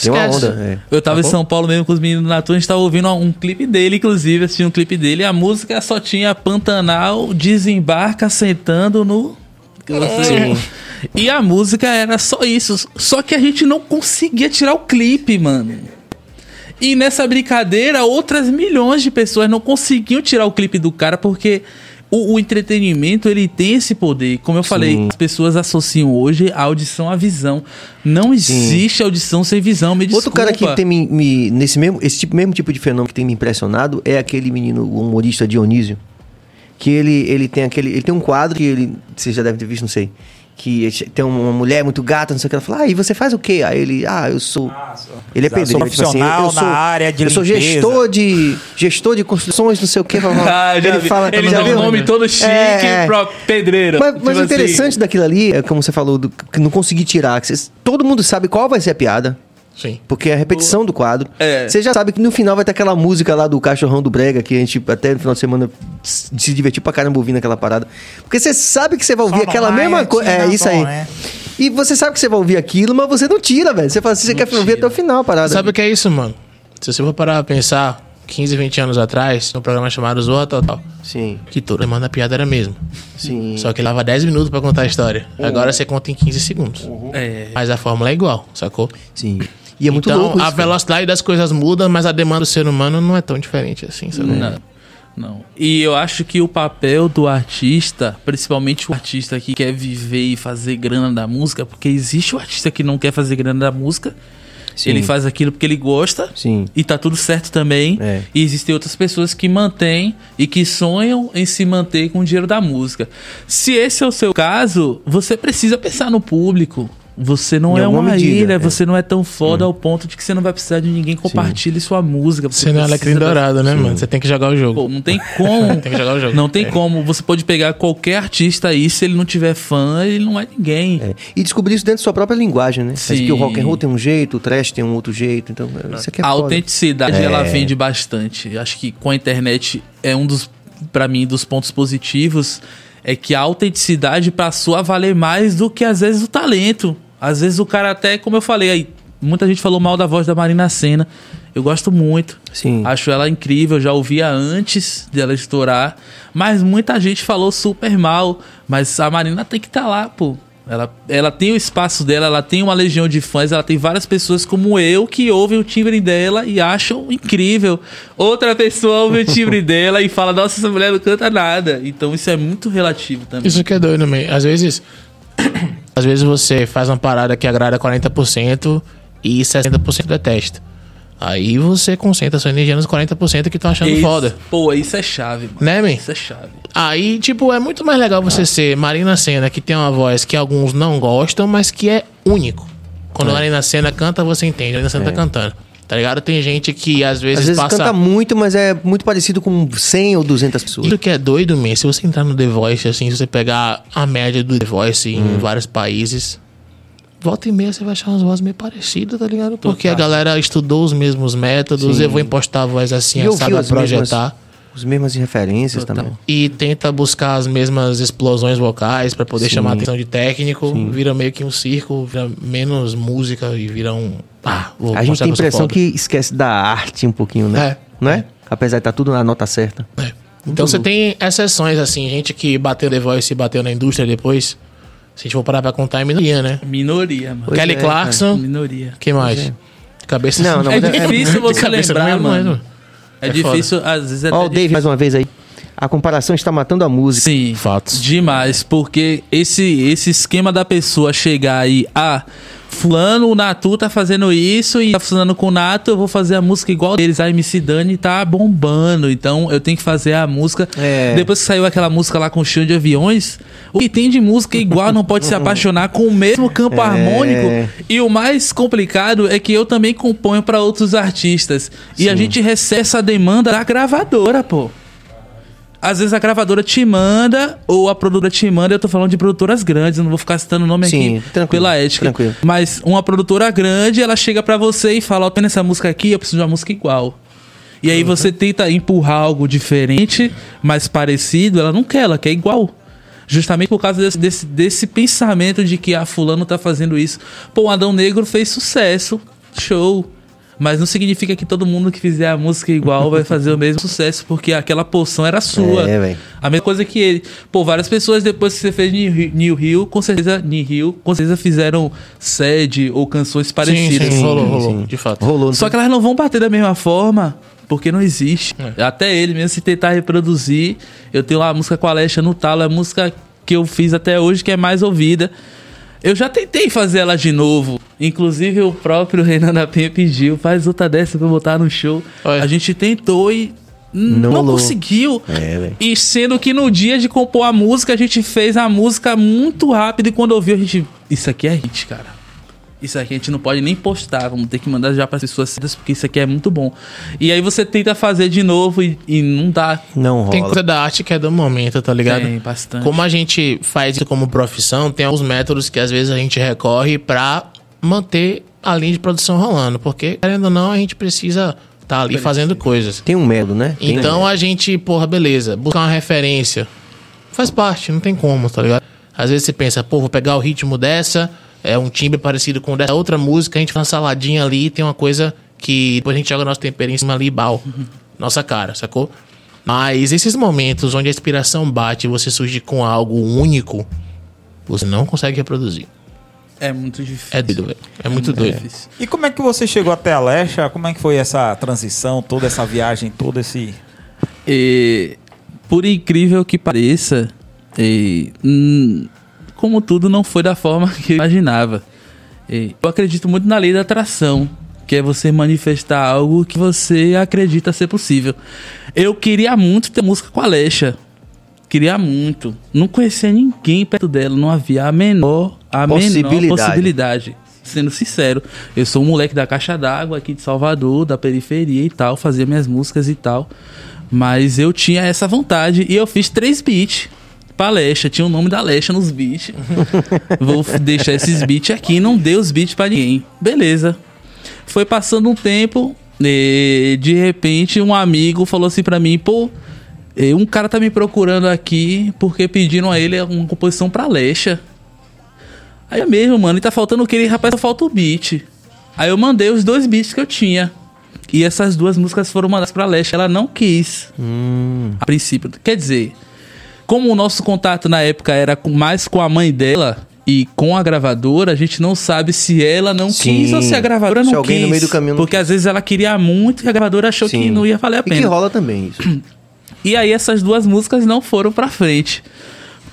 Tem uma onda. É. Eu tava em Sacou? São Paulo mesmo com os meninos na tour, a gente tava ouvindo um clipe dele, inclusive, assistindo um clipe dele, e a música só tinha Pantanal, desembarca sentando no. que você- E a música era só isso. Só que a gente não conseguia tirar o clipe, mano. E nessa brincadeira, outras milhões de pessoas não conseguiam tirar o clipe do cara porque o, o entretenimento ele tem esse poder. Como eu falei, as pessoas associam hoje a audição à visão. Não existe audição sem visão. Me Outro cara que tem me, me- nesse mesmo, esse tipo, mesmo tipo de fenômeno que tem me impressionado é aquele menino, o humorista Dionísio. Que ele, ele tem aquele. Ele tem um quadro que ele. Vocês já devem ter visto, não sei. Que tem uma mulher muito gata, não sei o que. Ela fala, ah, e você faz o quê? Aí ele, ah, eu sou. ele é Sou pedreiro. tipo assim, profissional eu sou, na área de Eu sou limpeza." gestor de. gestor de construções, não sei o quê. Ah, ele vi. fala. ele dá viu? um nome todo chique É, é. pro pedreiro. Mas, Tipo mas o assim. interessante daquilo ali é como você falou, do, que não consegui tirar. Que vocês- todo mundo sabe qual vai ser a piada. Sim. Porque é a repetição do quadro. É. Você já sabe que no final vai ter aquela música lá do cachorrão do Brega, que a gente até no final de semana se divertiu pra caramba ouvindo aquela parada. Porque você sabe que você vai ouvir Só aquela mesma coisa. É na isso tom, aí. né? E você sabe que você vai ouvir aquilo, mas você não tira, velho. Você fala assim, você quer ouvir até o final a parada. Sabe o que é isso, mano? Se você for parar pra pensar, 15, 20 anos atrás, um programa chamado Zoa Total, Sim, que toda semana a piada era a mesma. sim. Só que leva 10 minutos pra contar a história. Agora você conta em 15 segundos. É. Mas a fórmula é igual, sacou? Sim. E é muito então, louco isso, a cara. velocidade das coisas muda, mas a demanda do ser humano não é tão diferente assim, sacou? Não. Não. E eu acho que o papel do artista, principalmente o artista que quer viver e fazer grana da música, porque existe o artista que não quer fazer grana da música, Sim. ele faz aquilo porque ele gosta. Sim. E tá tudo certo também. É. E existem outras pessoas que mantêm e que sonham em se manter com o dinheiro da música. Se esse é o seu caso, você precisa pensar no público. Você não Em é uma medida, ilha, é. você não é tão foda ao ponto de que você não vai precisar de ninguém compartilhe sua música. Você não é alecrim dourado, né, mano? Você tem que jogar o jogo. Pô, não tem como. Tem que jogar o jogo. Não tem É. como. Você pode pegar qualquer artista aí, se ele não tiver fã, ele não é ninguém. É. E descobrir isso dentro da sua própria linguagem, né? Mas Sim. que o rock and roll tem um jeito, o trash tem um outro jeito. Então, isso aqui é a foda. autenticidade É. ela vende bastante. Acho que com a internet é um dos, para mim, dos pontos positivos é que a autenticidade passou a valer mais do que às vezes o talento. Às vezes o cara até, como eu falei aí, muita gente falou mal da voz da Marina Senna. Eu gosto muito. Sim. Acho ela incrível, já ouvia antes dela estourar, mas muita gente falou super mal, mas a Marina tem que estar lá, pô. Ela, ela tem o espaço dela, ela tem uma legião de fãs, ela tem várias pessoas como eu que ouvem o timbre dela e acham incrível. Outra pessoa ouve o timbre dela e fala, nossa, essa mulher não canta nada. Então isso é muito relativo também. Isso que é doido, man. Às vezes. Às vezes você faz uma parada que agrada 40% e 60% detesta. Aí você concentra sua energia nos 40% que estão achando Isso- foda. Pô, isso é chave, mano. Né, man? Isso é chave. Aí, tipo, é muito mais legal você ser Marina Senna, que tem uma voz que alguns não gostam, mas que é único. Quando a Marina Senna canta, você entende. A Marina Senna tá cantando. Tá ligado? Tem gente que às vezes, Às vezes passa. canta muito, mas é muito parecido com 100 ou 200 pessoas. Isso que é doido, man, se você entrar no The Voice, assim, se você pegar a média do The Voice em vários países, volta e meia você vai achar umas vozes meio parecidas, tá ligado? Porque a galera estudou os mesmos métodos, Sim. eu vou impostar a voz assim, E ouviu sabe projetar. mesmas- As mesmas referências Total. também. E tenta buscar as mesmas explosões vocais pra poder Sim. chamar a atenção de técnico. Vira meio que um circo, vira menos música e vira um. Ah, vou A gente tem a impressão foda. que esquece da arte um pouquinho, né? É. Não é? Apesar de estar tudo na nota certa. É. Então você tem exceções, assim, gente que bateu The Voice e bateu na indústria depois. Se a gente for parar pra contar, é minoria, né? Minoria, mano. Pois Kelly é, Clarkson. Minoria. Quem mais? Cabeça Não, não, É mas é- difícil você Cabeça lembrar, é, mano. É, É difícil, às vezes é Ó, o Dave mais uma vez aí. A comparação está matando a música. Sim. Fatos. Demais, porque esse, esse esquema da pessoa chegar aí, ah, fulano, o Natu tá fazendo isso e tá funcionando com o Nato, eu vou fazer a música igual deles. A MC Dani tá bombando, então eu tenho que fazer a música. É. Depois que saiu aquela música lá com o chão de aviões, o que tem de música igual não pode se apaixonar com o mesmo campo É. harmônico. E o mais complicado é que eu também componho pra outros artistas. E a gente recebe essa demanda da gravadora, pô. Às vezes a gravadora te manda, ou a produtora te manda, eu tô falando de produtoras grandes, não vou ficar citando o nome Sim, aqui tranquilo, pela ética. tranquilo. Mas uma produtora grande, ela chega pra você e fala, ó, tem essa música aqui, eu preciso de uma música igual. E Uhum. aí você tenta empurrar algo diferente, mais parecido, ela não quer, ela quer igual. Justamente por causa desse, desse, desse pensamento de que a fulano tá fazendo isso. Pô, o Adão Negro fez sucesso, show. Mas não significa que todo mundo que fizer a música igual vai fazer o mesmo sucesso, porque aquela porção era sua. É, velho. A mesma coisa que ele. Pô, várias pessoas depois que você fez New Rio- com certeza, New Rio, com certeza fizeram sede ou canções parecidas. sim, rolou, rolou, sim. de fato. Rolou. Só que elas não vão bater da mesma forma, porque não existe. É. Até ele mesmo se tentar reproduzir. Eu tenho lá a música com a Alexa no talo, é a música que eu fiz até hoje, que é mais ouvida. Eu já tentei fazer ela de novo. Inclusive o próprio Renan da Penha pediu, faz outra dessa pra eu botar no show. Olha. A gente tentou e Não não, conseguiu. É, velho. E sendo que no dia de compor a música, a gente fez a música muito rápido e quando ouviu, a gente. Isso aqui é hit, cara. Isso aqui a gente não pode nem postar, vamos ter que mandar já para as pessoas certas, porque isso aqui é muito bom. E aí você tenta fazer de novo e, e não dá. Não Tem rola. coisa da arte que é do momento, tá ligado? Tem bastante. Como a gente faz isso como profissão, tem alguns métodos que às vezes a gente recorre pra manter a linha de produção rolando. Porque, querendo ou não, a gente precisa estar ali fazendo coisas. Tem um método, né? Tem um Então a gente, porra, beleza, buscar uma referência. Faz parte, não tem como, tá ligado? Às vezes você pensa, pô, vou pegar o ritmo dessa, é um timbre parecido com o dessa outra música, a gente faz uma saladinha ali, tem uma coisa que depois a gente joga nosso tempero em cima ali, bal. Nossa cara, sacou? Mas esses momentos onde a inspiração bate e você surge com algo único, você não consegue reproduzir. É muito difícil. É doido, velho. É muito doido. difícil. E como é que você chegou até a Lecha? Como é que foi essa transição, toda essa viagem, todo esse. E, por incrível que pareça, e, hum, como tudo não foi da forma que eu imaginava. E, eu acredito muito na lei da atração, que é você manifestar algo que você acredita ser possível. Eu queria muito ter música com a Alexa. Queria muito. Não conhecia ninguém perto dela, não havia a menor, a Possibilidade. menor possibilidade. Sendo sincero, eu sou um moleque da caixa d'água aqui de Salvador, da periferia e tal, fazia minhas músicas e tal. Mas eu tinha essa vontade e eu fiz três beats Alexa. Tinha o nome da Alexa nos beats. Vou deixar esses beats aqui. Não dei os beats pra ninguém. Beleza. Foi passando um tempo. E de repente, um amigo falou assim pra mim: pô, um cara tá me procurando aqui porque pediram a ele uma composição pra Alexa. Aí mesmo, mano, e tá faltando o que? Ele, rapaz, só falta o beat. Aí eu mandei os dois beats que eu tinha. E essas duas músicas foram mandadas pra Leste. Ela não quis. A princípio. Quer dizer, como o nosso contato na época era mais com a mãe dela, E com a gravadora, a gente não sabe se ela não Sim. quis ou se a gravadora Se não alguém quis. no meio do caminho porque às vezes ela queria muito e a gravadora achou que Sim. não ia valer a E que pena. rola também isso. E aí essas duas músicas não foram pra frente.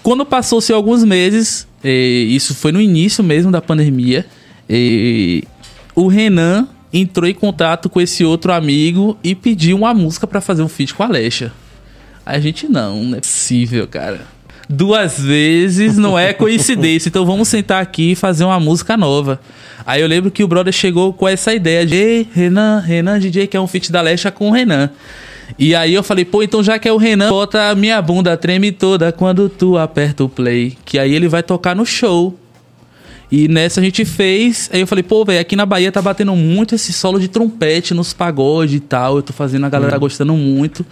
Quando passou-se alguns meses, isso foi no início mesmo da pandemia, o Renan entrou em contato com esse outro amigo e pediu uma música pra fazer um feat com a Alexa. A gente, não, não é possível, cara. Duas vezes não é coincidência, então vamos sentar aqui e fazer uma música nova. Aí eu lembro que o brother chegou com essa ideia de "Ei, Renan, Renan DJ, que é um feat da Alexa com o Renan. E aí eu falei, pô, então já que é o Renan, bota a minha bunda treme toda quando tu aperta o play. Que aí ele vai tocar no show. E nessa a gente fez. Aí eu falei, pô, velho, aqui na Bahia tá batendo muito esse solo de trompete nos pagodes e tal. Eu tô fazendo, a galera tá gostando muito.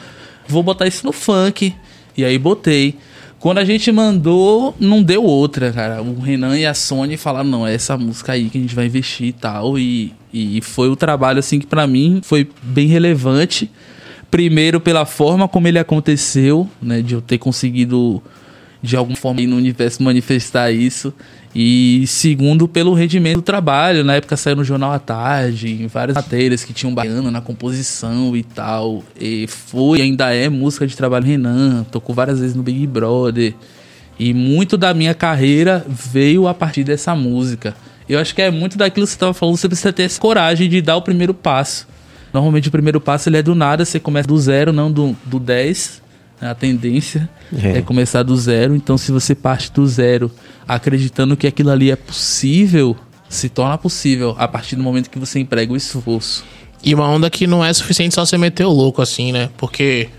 Vou botar isso no funk. E aí botei. Quando a gente mandou, não deu outra, cara. O Renan e a Sony falaram, não, é essa música aí que a gente vai investir e tal. E, e foi o trabalho, assim, que pra mim foi bem relevante. Primeiro, pela forma como ele aconteceu, né? De eu ter conseguido, de alguma forma, no universo manifestar isso. E segundo, pelo rendimento do trabalho. Na época saiu no Jornal à Tarde, em várias matérias que tinham baiano na composição e tal. E foi, ainda é música de trabalho Renan. Tocou várias vezes no Big Brother. E muito da minha carreira veio a partir dessa música. Eu acho que é muito daquilo que você estava falando, você precisa ter essa coragem de dar o primeiro passo. Normalmente o primeiro passo ele é do nada, você começa do zero, não do, do 10. A tendência É. é. começar do zero. Então, se você parte do zero acreditando que aquilo ali é possível, se torna possível a partir do momento que você emprega o esforço. E uma onda que não é suficiente só você meter o louco assim, né? Porque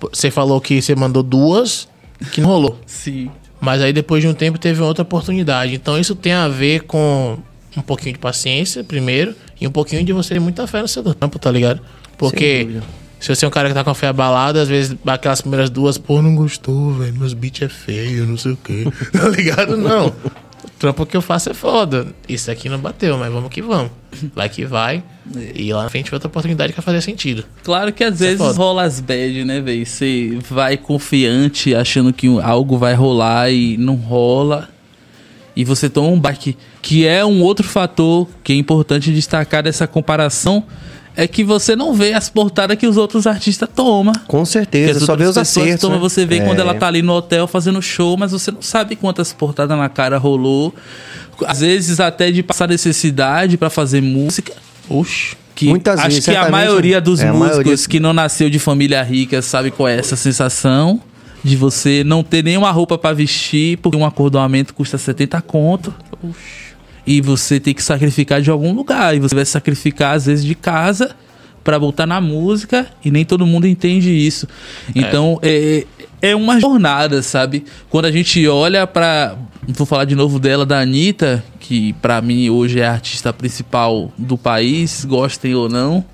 você falou que você mandou duas que não rolou. Sim. Mas aí depois de um tempo teve outra oportunidade. Então isso tem a ver com um pouquinho de paciência, primeiro, e um pouquinho de você ter muita fé no seu trampo, tá ligado? Porque. Se você é um cara que tá com a fé abalada, às vezes aquelas primeiras duas, pô, não gostou, velho, meus beats é feio, não sei o quê. Tá ligado? Não. O trampo que eu faço é foda. Isso aqui não bateu, mas vamos que vamos. Vai que vai. E lá na frente vai outra oportunidade que vai fazer sentido. Claro que às Isso é vezes foda. rola as bad, né, velho? Você vai confiante, achando que algo vai rolar e não rola. E você toma um baque. Que é um outro fator que é importante destacar dessa comparação. É que você não vê as portadas que os outros artistas tomam. Com certeza, só vê os acertos. tomam, né? você vê É. quando ela tá ali no hotel fazendo show, mas você não sabe quantas portadas na cara rolou. Às vezes até de passar necessidade pra fazer música. Oxi. Que Muitas acho vezes, que a maioria dos é, músicos maioria- que não nasceu de família rica sabe qual é essa sensação de você não ter nenhuma roupa pra vestir, porque um acordoamento custa 70 conto. E você tem que sacrificar de algum lugar. E você vai sacrificar, às vezes, de casa pra voltar na música. E nem todo mundo entende isso. Então, é, é uma jornada, sabe? Quando a gente olha pra. Vou falar de novo dela, da Anitta, que pra mim hoje é a artista principal do país, gostem ou não.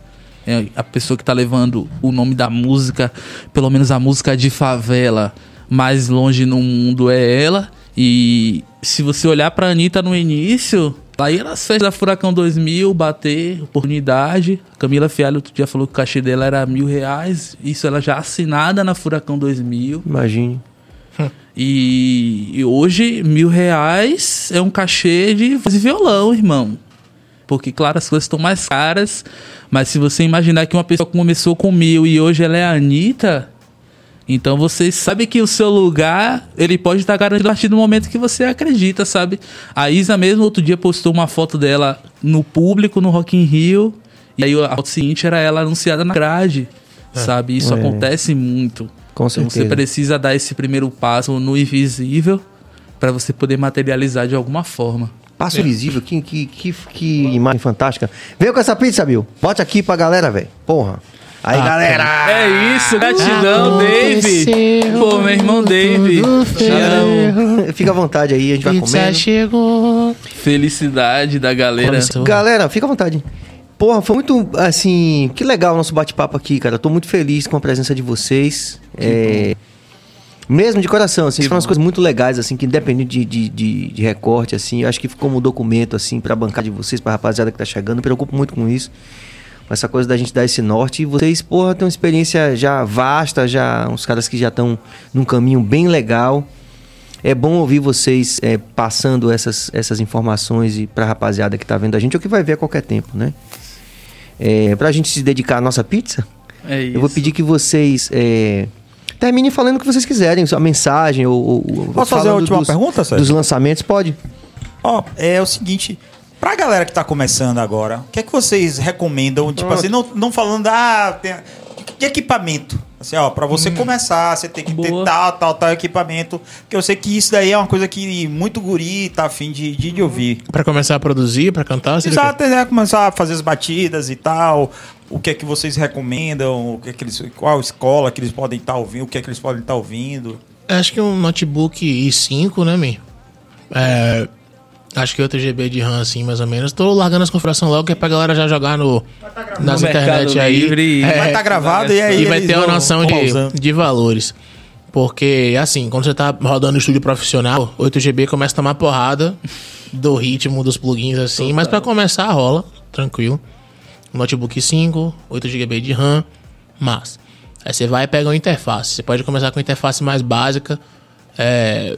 É a pessoa que tá levando o nome da música, pelo menos a música de favela, mais longe no mundo é ela. E se você olhar pra Anitta no início, tá aí nas festas da Furacão 2000, bater, oportunidade. Camila Fialho outro dia falou que o cachê dela era mil reais. Isso ela já assinada na Furacão 2000. Imagine. E, e hoje, mil reais é um cachê de violão, irmão. Porque, claro, as coisas estão mais caras. Mas se você imaginar que uma pessoa começou com mil e hoje ela é a Anitta, então você sabe que o seu lugar, ele pode estar garantido a partir do momento que você acredita, sabe? A Isa mesmo outro dia postou uma foto dela no público, no Rock in Rio. E aí a foto seguinte era ela anunciada na grade, sabe? Isso É. acontece muito. Com Então você certeza. precisa dar esse primeiro passo no invisível para você poder materializar de alguma forma. Passo visível, que, que, que, que imagem fantástica. Veio com essa pizza, Bill. Bote aqui pra galera, velho. Porra. Aí, Ah, galera! É isso, gratidão, Dave. Pô, meu irmão Dave. Fica à vontade aí, a gente vai comendo. chegou. Felicidade da galera. Galera, fica à vontade. Porra, foi muito, assim, que legal o nosso bate-papo aqui, cara. Eu tô muito feliz com a presença de vocês. É, mesmo de coração, assim, foram umas coisas muito legais, assim, que independente de, de, de, de recorte, assim, eu acho que ficou como documento, assim, pra bancar de vocês, pra rapaziada que tá chegando. Me preocupo muito com isso. Com essa coisa da gente dar esse norte. E vocês, porra, têm uma experiência já vasta, já, uns caras que já estão num caminho bem legal. é bom ouvir vocês é, passando essas, essas informações e pra rapaziada que tá vendo a gente, ou que vai ver a qualquer tempo, né? É, pra gente se dedicar à nossa pizza, É isso. eu vou pedir que vocês é, terminem falando o que vocês quiserem, sua mensagem ou... ou- Posso fazer a última dos- pergunta, Sérgio? Dos lançamentos, pode? Ó, é o seguinte, pra galera que tá começando agora, o que é que vocês recomendam? Tipo assim, não, não falando, ah, tem, de equipamento. Assim, ó, pra você começar, você tem que ter Boa. tal, tal, tal equipamento. Porque eu sei que isso daí é uma coisa que muito guri tá afim de, de, de ouvir. Pra começar a produzir, pra cantar, você Exato, né? Começar a fazer as batidas e tal. O que é que vocês recomendam? O que é que eles, qual escola que eles podem estar ouvindo? O que é que eles podem estar ouvindo? Acho que um notebook i5, né, mi? É, acho que 8 GB de RAM, assim, mais ou menos. Tô largando as configurações logo, que é pra galera já jogar no, nas No internet aí. Livre. É, vai estar gravado e aí e vai ter uma noção de, de valores. Porque, assim, quando você tá rodando no estúdio profissional, 8 GB começa a tomar porrada do ritmo dos plugins, assim. Mas pra começar, rola, tranquilo. Notebook 5, 8 GB de RAM, mas. Aí você vai e pega uma interface. Você pode começar com a interface mais básica. É,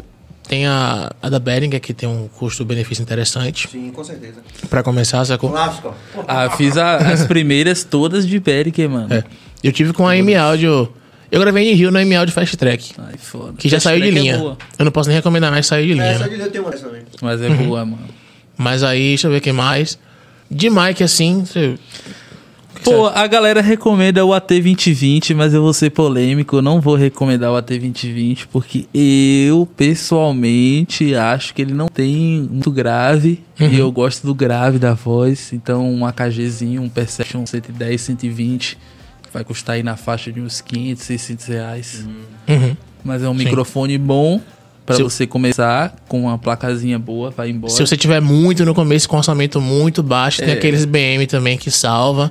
tem a, a da Behringer, que tem um custo-benefício interessante. Sim, com certeza. Pra começar, sacou? Clássico. Ah, fiz a- as primeiras todas de Behringer, mano. É. Eu tive com a M-Audio. Eu gravei em Rio no M-Audio Fast Track. Ai, foda. Que já Fast saiu de é linha. boa, eu não posso nem recomendar mais sair de linha. Essa né? de eu tenho uma também. mas é Uhum. boa, mano. Mas aí, deixa eu ver o que mais. De mic, assim. Você... Pô, a galera recomenda o AT2020, mas eu vou ser polêmico. Eu não vou recomendar o AT2020 porque eu, pessoalmente, acho que ele não tem muito grave. E eu gosto do grave da voz. Então, um AKGzinho, um Perception 110, 120, vai custar aí na faixa de uns 500, 600 reais. Uhum. Mas é um microfone bom pra Se- você começar com uma placazinha boa, vai embora. Se você tiver muito no começo, com orçamento muito baixo, tem É. aqueles BM também que salva.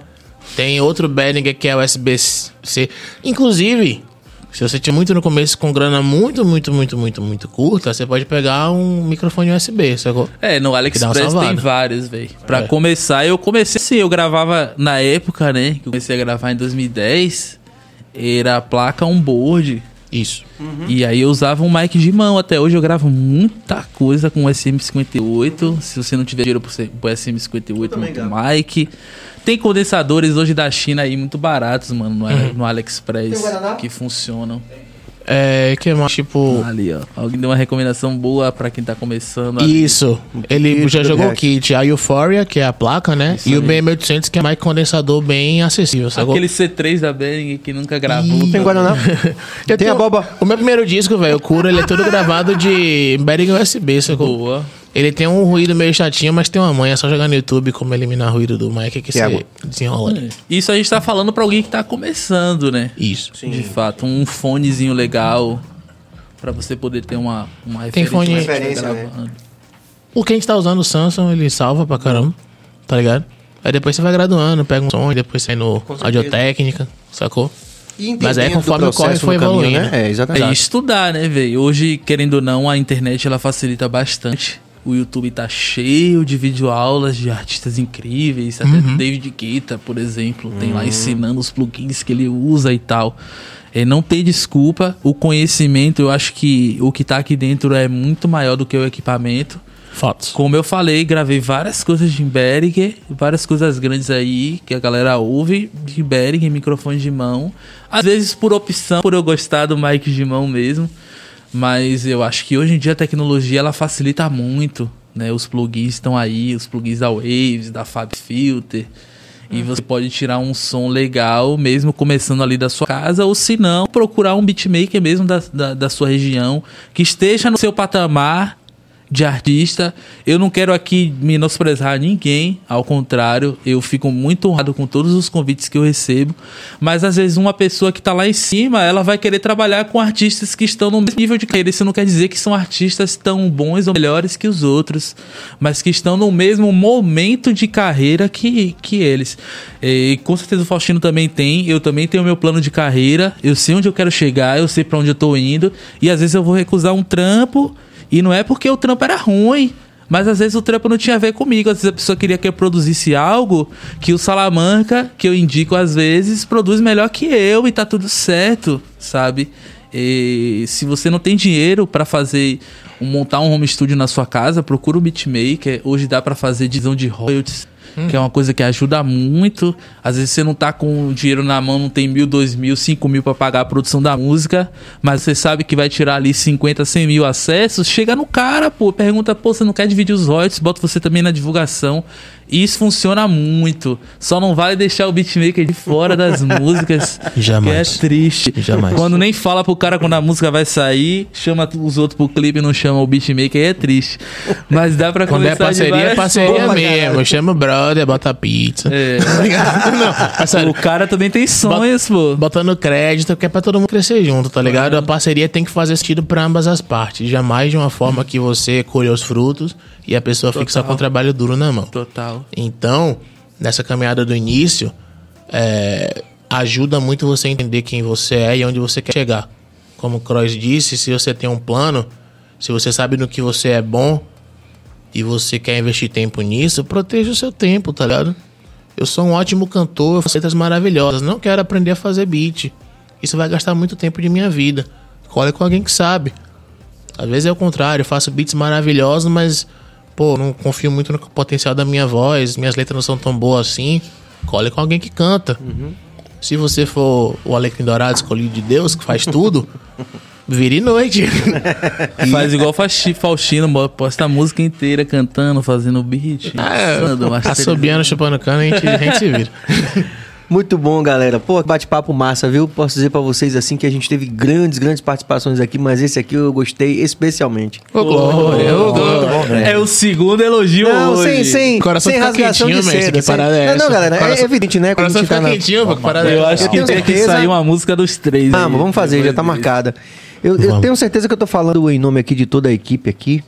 Tem outro Behringer que é USB-C. Inclusive, se você tiver muito no começo com grana muito, muito, muito, muito, muito curta, você pode pegar um microfone USB, sacou? É, no AliExpress tem vários, velho. Pra É. começar, eu comecei assim, eu gravava na época, né? Que eu comecei a gravar em 2010. Era a placa on-board. Isso. E aí eu usava um mic de mão. Até hoje eu gravo muita coisa com o SM58. Se você não tiver dinheiro pro ser- pro SM58 também no gravo. mic. Tem condensadores hoje da China aí muito baratos, mano, no, Uhum. no AliExpress. Que funcionam. É, que mais, tipo... Ali, ó. Alguém deu uma recomendação boa pra quem tá começando. a- Isso. Ele kit já jogou o kit. A Euphoria, que é a placa, né? e o BM800, que é mais condensador bem acessível, sacou? Aquele C3 da Behringer que nunca gravou. Ih. Tem Guaraná? Eu Tem tenho- a boba. O meu primeiro disco, velho, o Cura, ele é todo gravado de Behringer USB, sacou? Boa. Ele tem um ruído meio chatinho, mas tem uma manha. É só jogar no YouTube como eliminar ruído do mic que você desenrola. ali. Isso a gente tá falando pra alguém que tá começando, né? Isso. De fato, um fonezinho legal pra você poder ter uma, uma Tem referência. fone- estiver Referência, né? gravando. O que a gente tá usando, o Samsung, ele salva pra caramba, tá ligado? Aí depois você vai graduando, pega um som e depois sai no audiotécnica, sacou? Mas aí, entendendo conforme o corre processo foi no caminho, evoluindo. né? É, exatamente. É estudar, né, velho? Hoje, querendo ou não, a internet ela facilita bastante. O YouTube tá cheio de videoaulas de artistas incríveis, até do David Guetta, por exemplo, tem lá ensinando os plugins que ele usa e tal. É, não tem desculpa, o conhecimento, eu acho que o que tá aqui dentro é muito maior do que o equipamento. Fotos. Como eu falei, gravei várias coisas de Behringer, várias coisas grandes aí que a galera ouve de Behringer, microfone de mão. Às vezes por opção, por eu gostar do mic de mão mesmo. Mas eu acho que hoje em dia a tecnologia ela facilita muito, né? Os plugins estão aí, os plugins da Waves, da Fab Filter. E você pode tirar um som legal, mesmo começando ali da sua casa, ou se não, procurar um beatmaker mesmo da, da, da sua região, que esteja no seu patamar de artista. Eu não quero aqui menosprezar ninguém, ao contrário, eu fico muito honrado com todos os convites que eu recebo, mas às vezes uma pessoa que tá lá em cima, ela vai querer trabalhar com artistas que estão no mesmo nível de carreira. Isso não quer dizer que são artistas tão bons ou melhores que os outros, mas que estão no mesmo momento de carreira que, que eles. E com certeza o Faustino também tem, eu também tenho meu plano de carreira, eu sei onde eu quero chegar, eu sei para onde eu tô indo, e às vezes eu vou recusar um trampo e não é porque o trampo era ruim, mas às vezes o trampo não tinha a ver comigo. Às vezes a pessoa queria que eu produzisse algo que o Salamanca, que eu indico às vezes, produz melhor que eu e tá tudo certo, sabe? E se você não tem dinheiro pra fazer montar um home studio na sua casa, procura o beatmaker. Hoje dá pra fazer divisão de royalties, que é uma coisa que ajuda muito. Às vezes você não tá com dinheiro na mão, não tem mil, dois mil, cinco mil pra pagar a produção da música, mas você sabe que vai tirar ali 50, 100 mil acessos. Chega no cara, pô, pergunta, pô, você não quer dividir os royalties? Bota você também na divulgação. E isso funciona muito. Só não vale deixar o beatmaker de fora das músicas. Jamais. Que é triste. Jamais. Quando nem fala pro cara quando a música vai sair, chama os outros pro clipe e não chama o beatmaker, aí é triste. Mas dá pra Quando é começar de parceria, é parceria formas, mesmo. Chama o brother, bota pizza. É. não, é sério. O cara também tem sonhos, pô. Botando crédito, que é pra todo mundo crescer junto, tá ligado? A parceria tem que fazer sentido pra ambas as partes. Jamais de uma forma que você colhe os frutos e a pessoa fique só com o trabalho duro na mão. Total. Então, nessa caminhada do início, é, ajuda muito você a entender quem você é e onde você quer chegar. Como o Cross disse, se você tem um plano, se você sabe no que você é bom e você quer investir tempo nisso, proteja o seu tempo, tá ligado? Eu sou um ótimo cantor, eu faço letras maravilhosas, não quero aprender a fazer beat. Isso vai gastar muito tempo de minha vida. Cole com alguém que sabe. Às vezes é o contrário, eu faço beats maravilhosos, mas, pô, não confio muito no potencial da minha voz, minhas letras não são tão boas assim. Cole com alguém que canta. Se você for o Alecrim Dourado escolhido de Deus, que faz tudo, vire noite. Faz igual Faustino, posta a música inteira cantando, fazendo beat. mixando, É, masterizando. assobiando, chupando cana, a gente, a gente se vira. Muito bom, galera. Pô, bate-papo massa, viu? Posso dizer pra vocês assim que a gente teve grandes, grandes participações aqui, mas esse aqui eu gostei especialmente. Ô, Glória, ô, Glória. É o segundo elogio Não, hoje. sem, sem, Coração sem fica rasgação de seda. que sem- parada é não, não, galera, é Coração- evidente, né? Coração tá fica na... quentinho, que parada é Eu acho que tem que sair uma música dos três. Vamos, aí, vamos fazer, já tá marcada. Eu, eu tenho certeza que eu tô falando em nome aqui de toda a equipe aqui.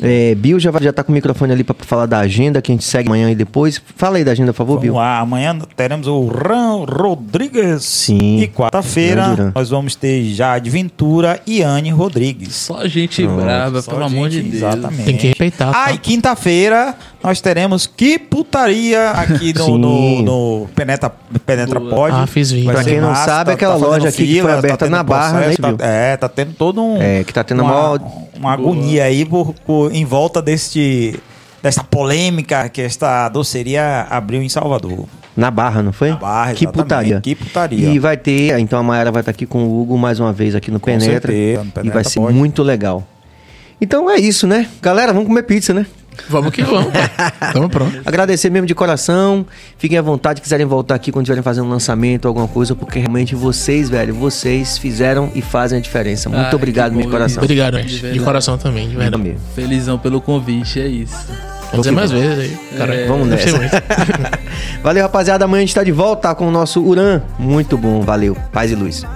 É, Bill já, vai- já tá com o microfone ali pra falar da agenda, que a gente segue amanhã e depois. Fala aí da agenda, por favor, Vamos Bill. lá, amanhã teremos o Ran Rodrigues. Sim. E quarta-feira nós vamos ter Jade Ventura e Anne Rodrigues. Só gente brava, Só pelo amor de gente- Deus. Exatamente. Tem que respeitar. tá? Ah, e quinta-feira nós teremos Que Putaria aqui no, no, no Penetra, Penetra. Pod. Ah, fiz vídeo. Pra quem não massa, sabe, tá- aquela tá loja aqui que foi fila, aberta tendo na Barra, né, processo, tá- É, tá tendo todo um... É, que tá tendo uma, uma agonia aí por, por- em volta deste, dessa polêmica que esta doceria abriu em Salvador. Na Barra, não foi? Na Barra, Que exatamente. putaria. Que putaria. E vai ter, então a Mayara vai estar aqui com o Hugo mais uma vez aqui no Penetra. certeza, no e Penetra vai ser pode. muito legal. Então é isso, né? Galera, vamos comer pizza, né? Vamos que vamos. Tamo pronto. Agradecer mesmo de coração. Fiquem à vontade, quiserem voltar aqui quando estiverem fazendo um lançamento, alguma coisa, porque realmente vocês, velho, vocês fizeram e fazem a diferença. Muito Ah, obrigado, meu coração. Obrigado, De gente. De coração também, de verdade. Mesmo. Felizão pelo convite, é isso. Vamos fazer mais vezes aí. Cara, Vamos gostei nessa. Valeu, rapaziada. Amanhã a gente tá de volta com o nosso Uran. Muito bom, valeu. Paz e luz.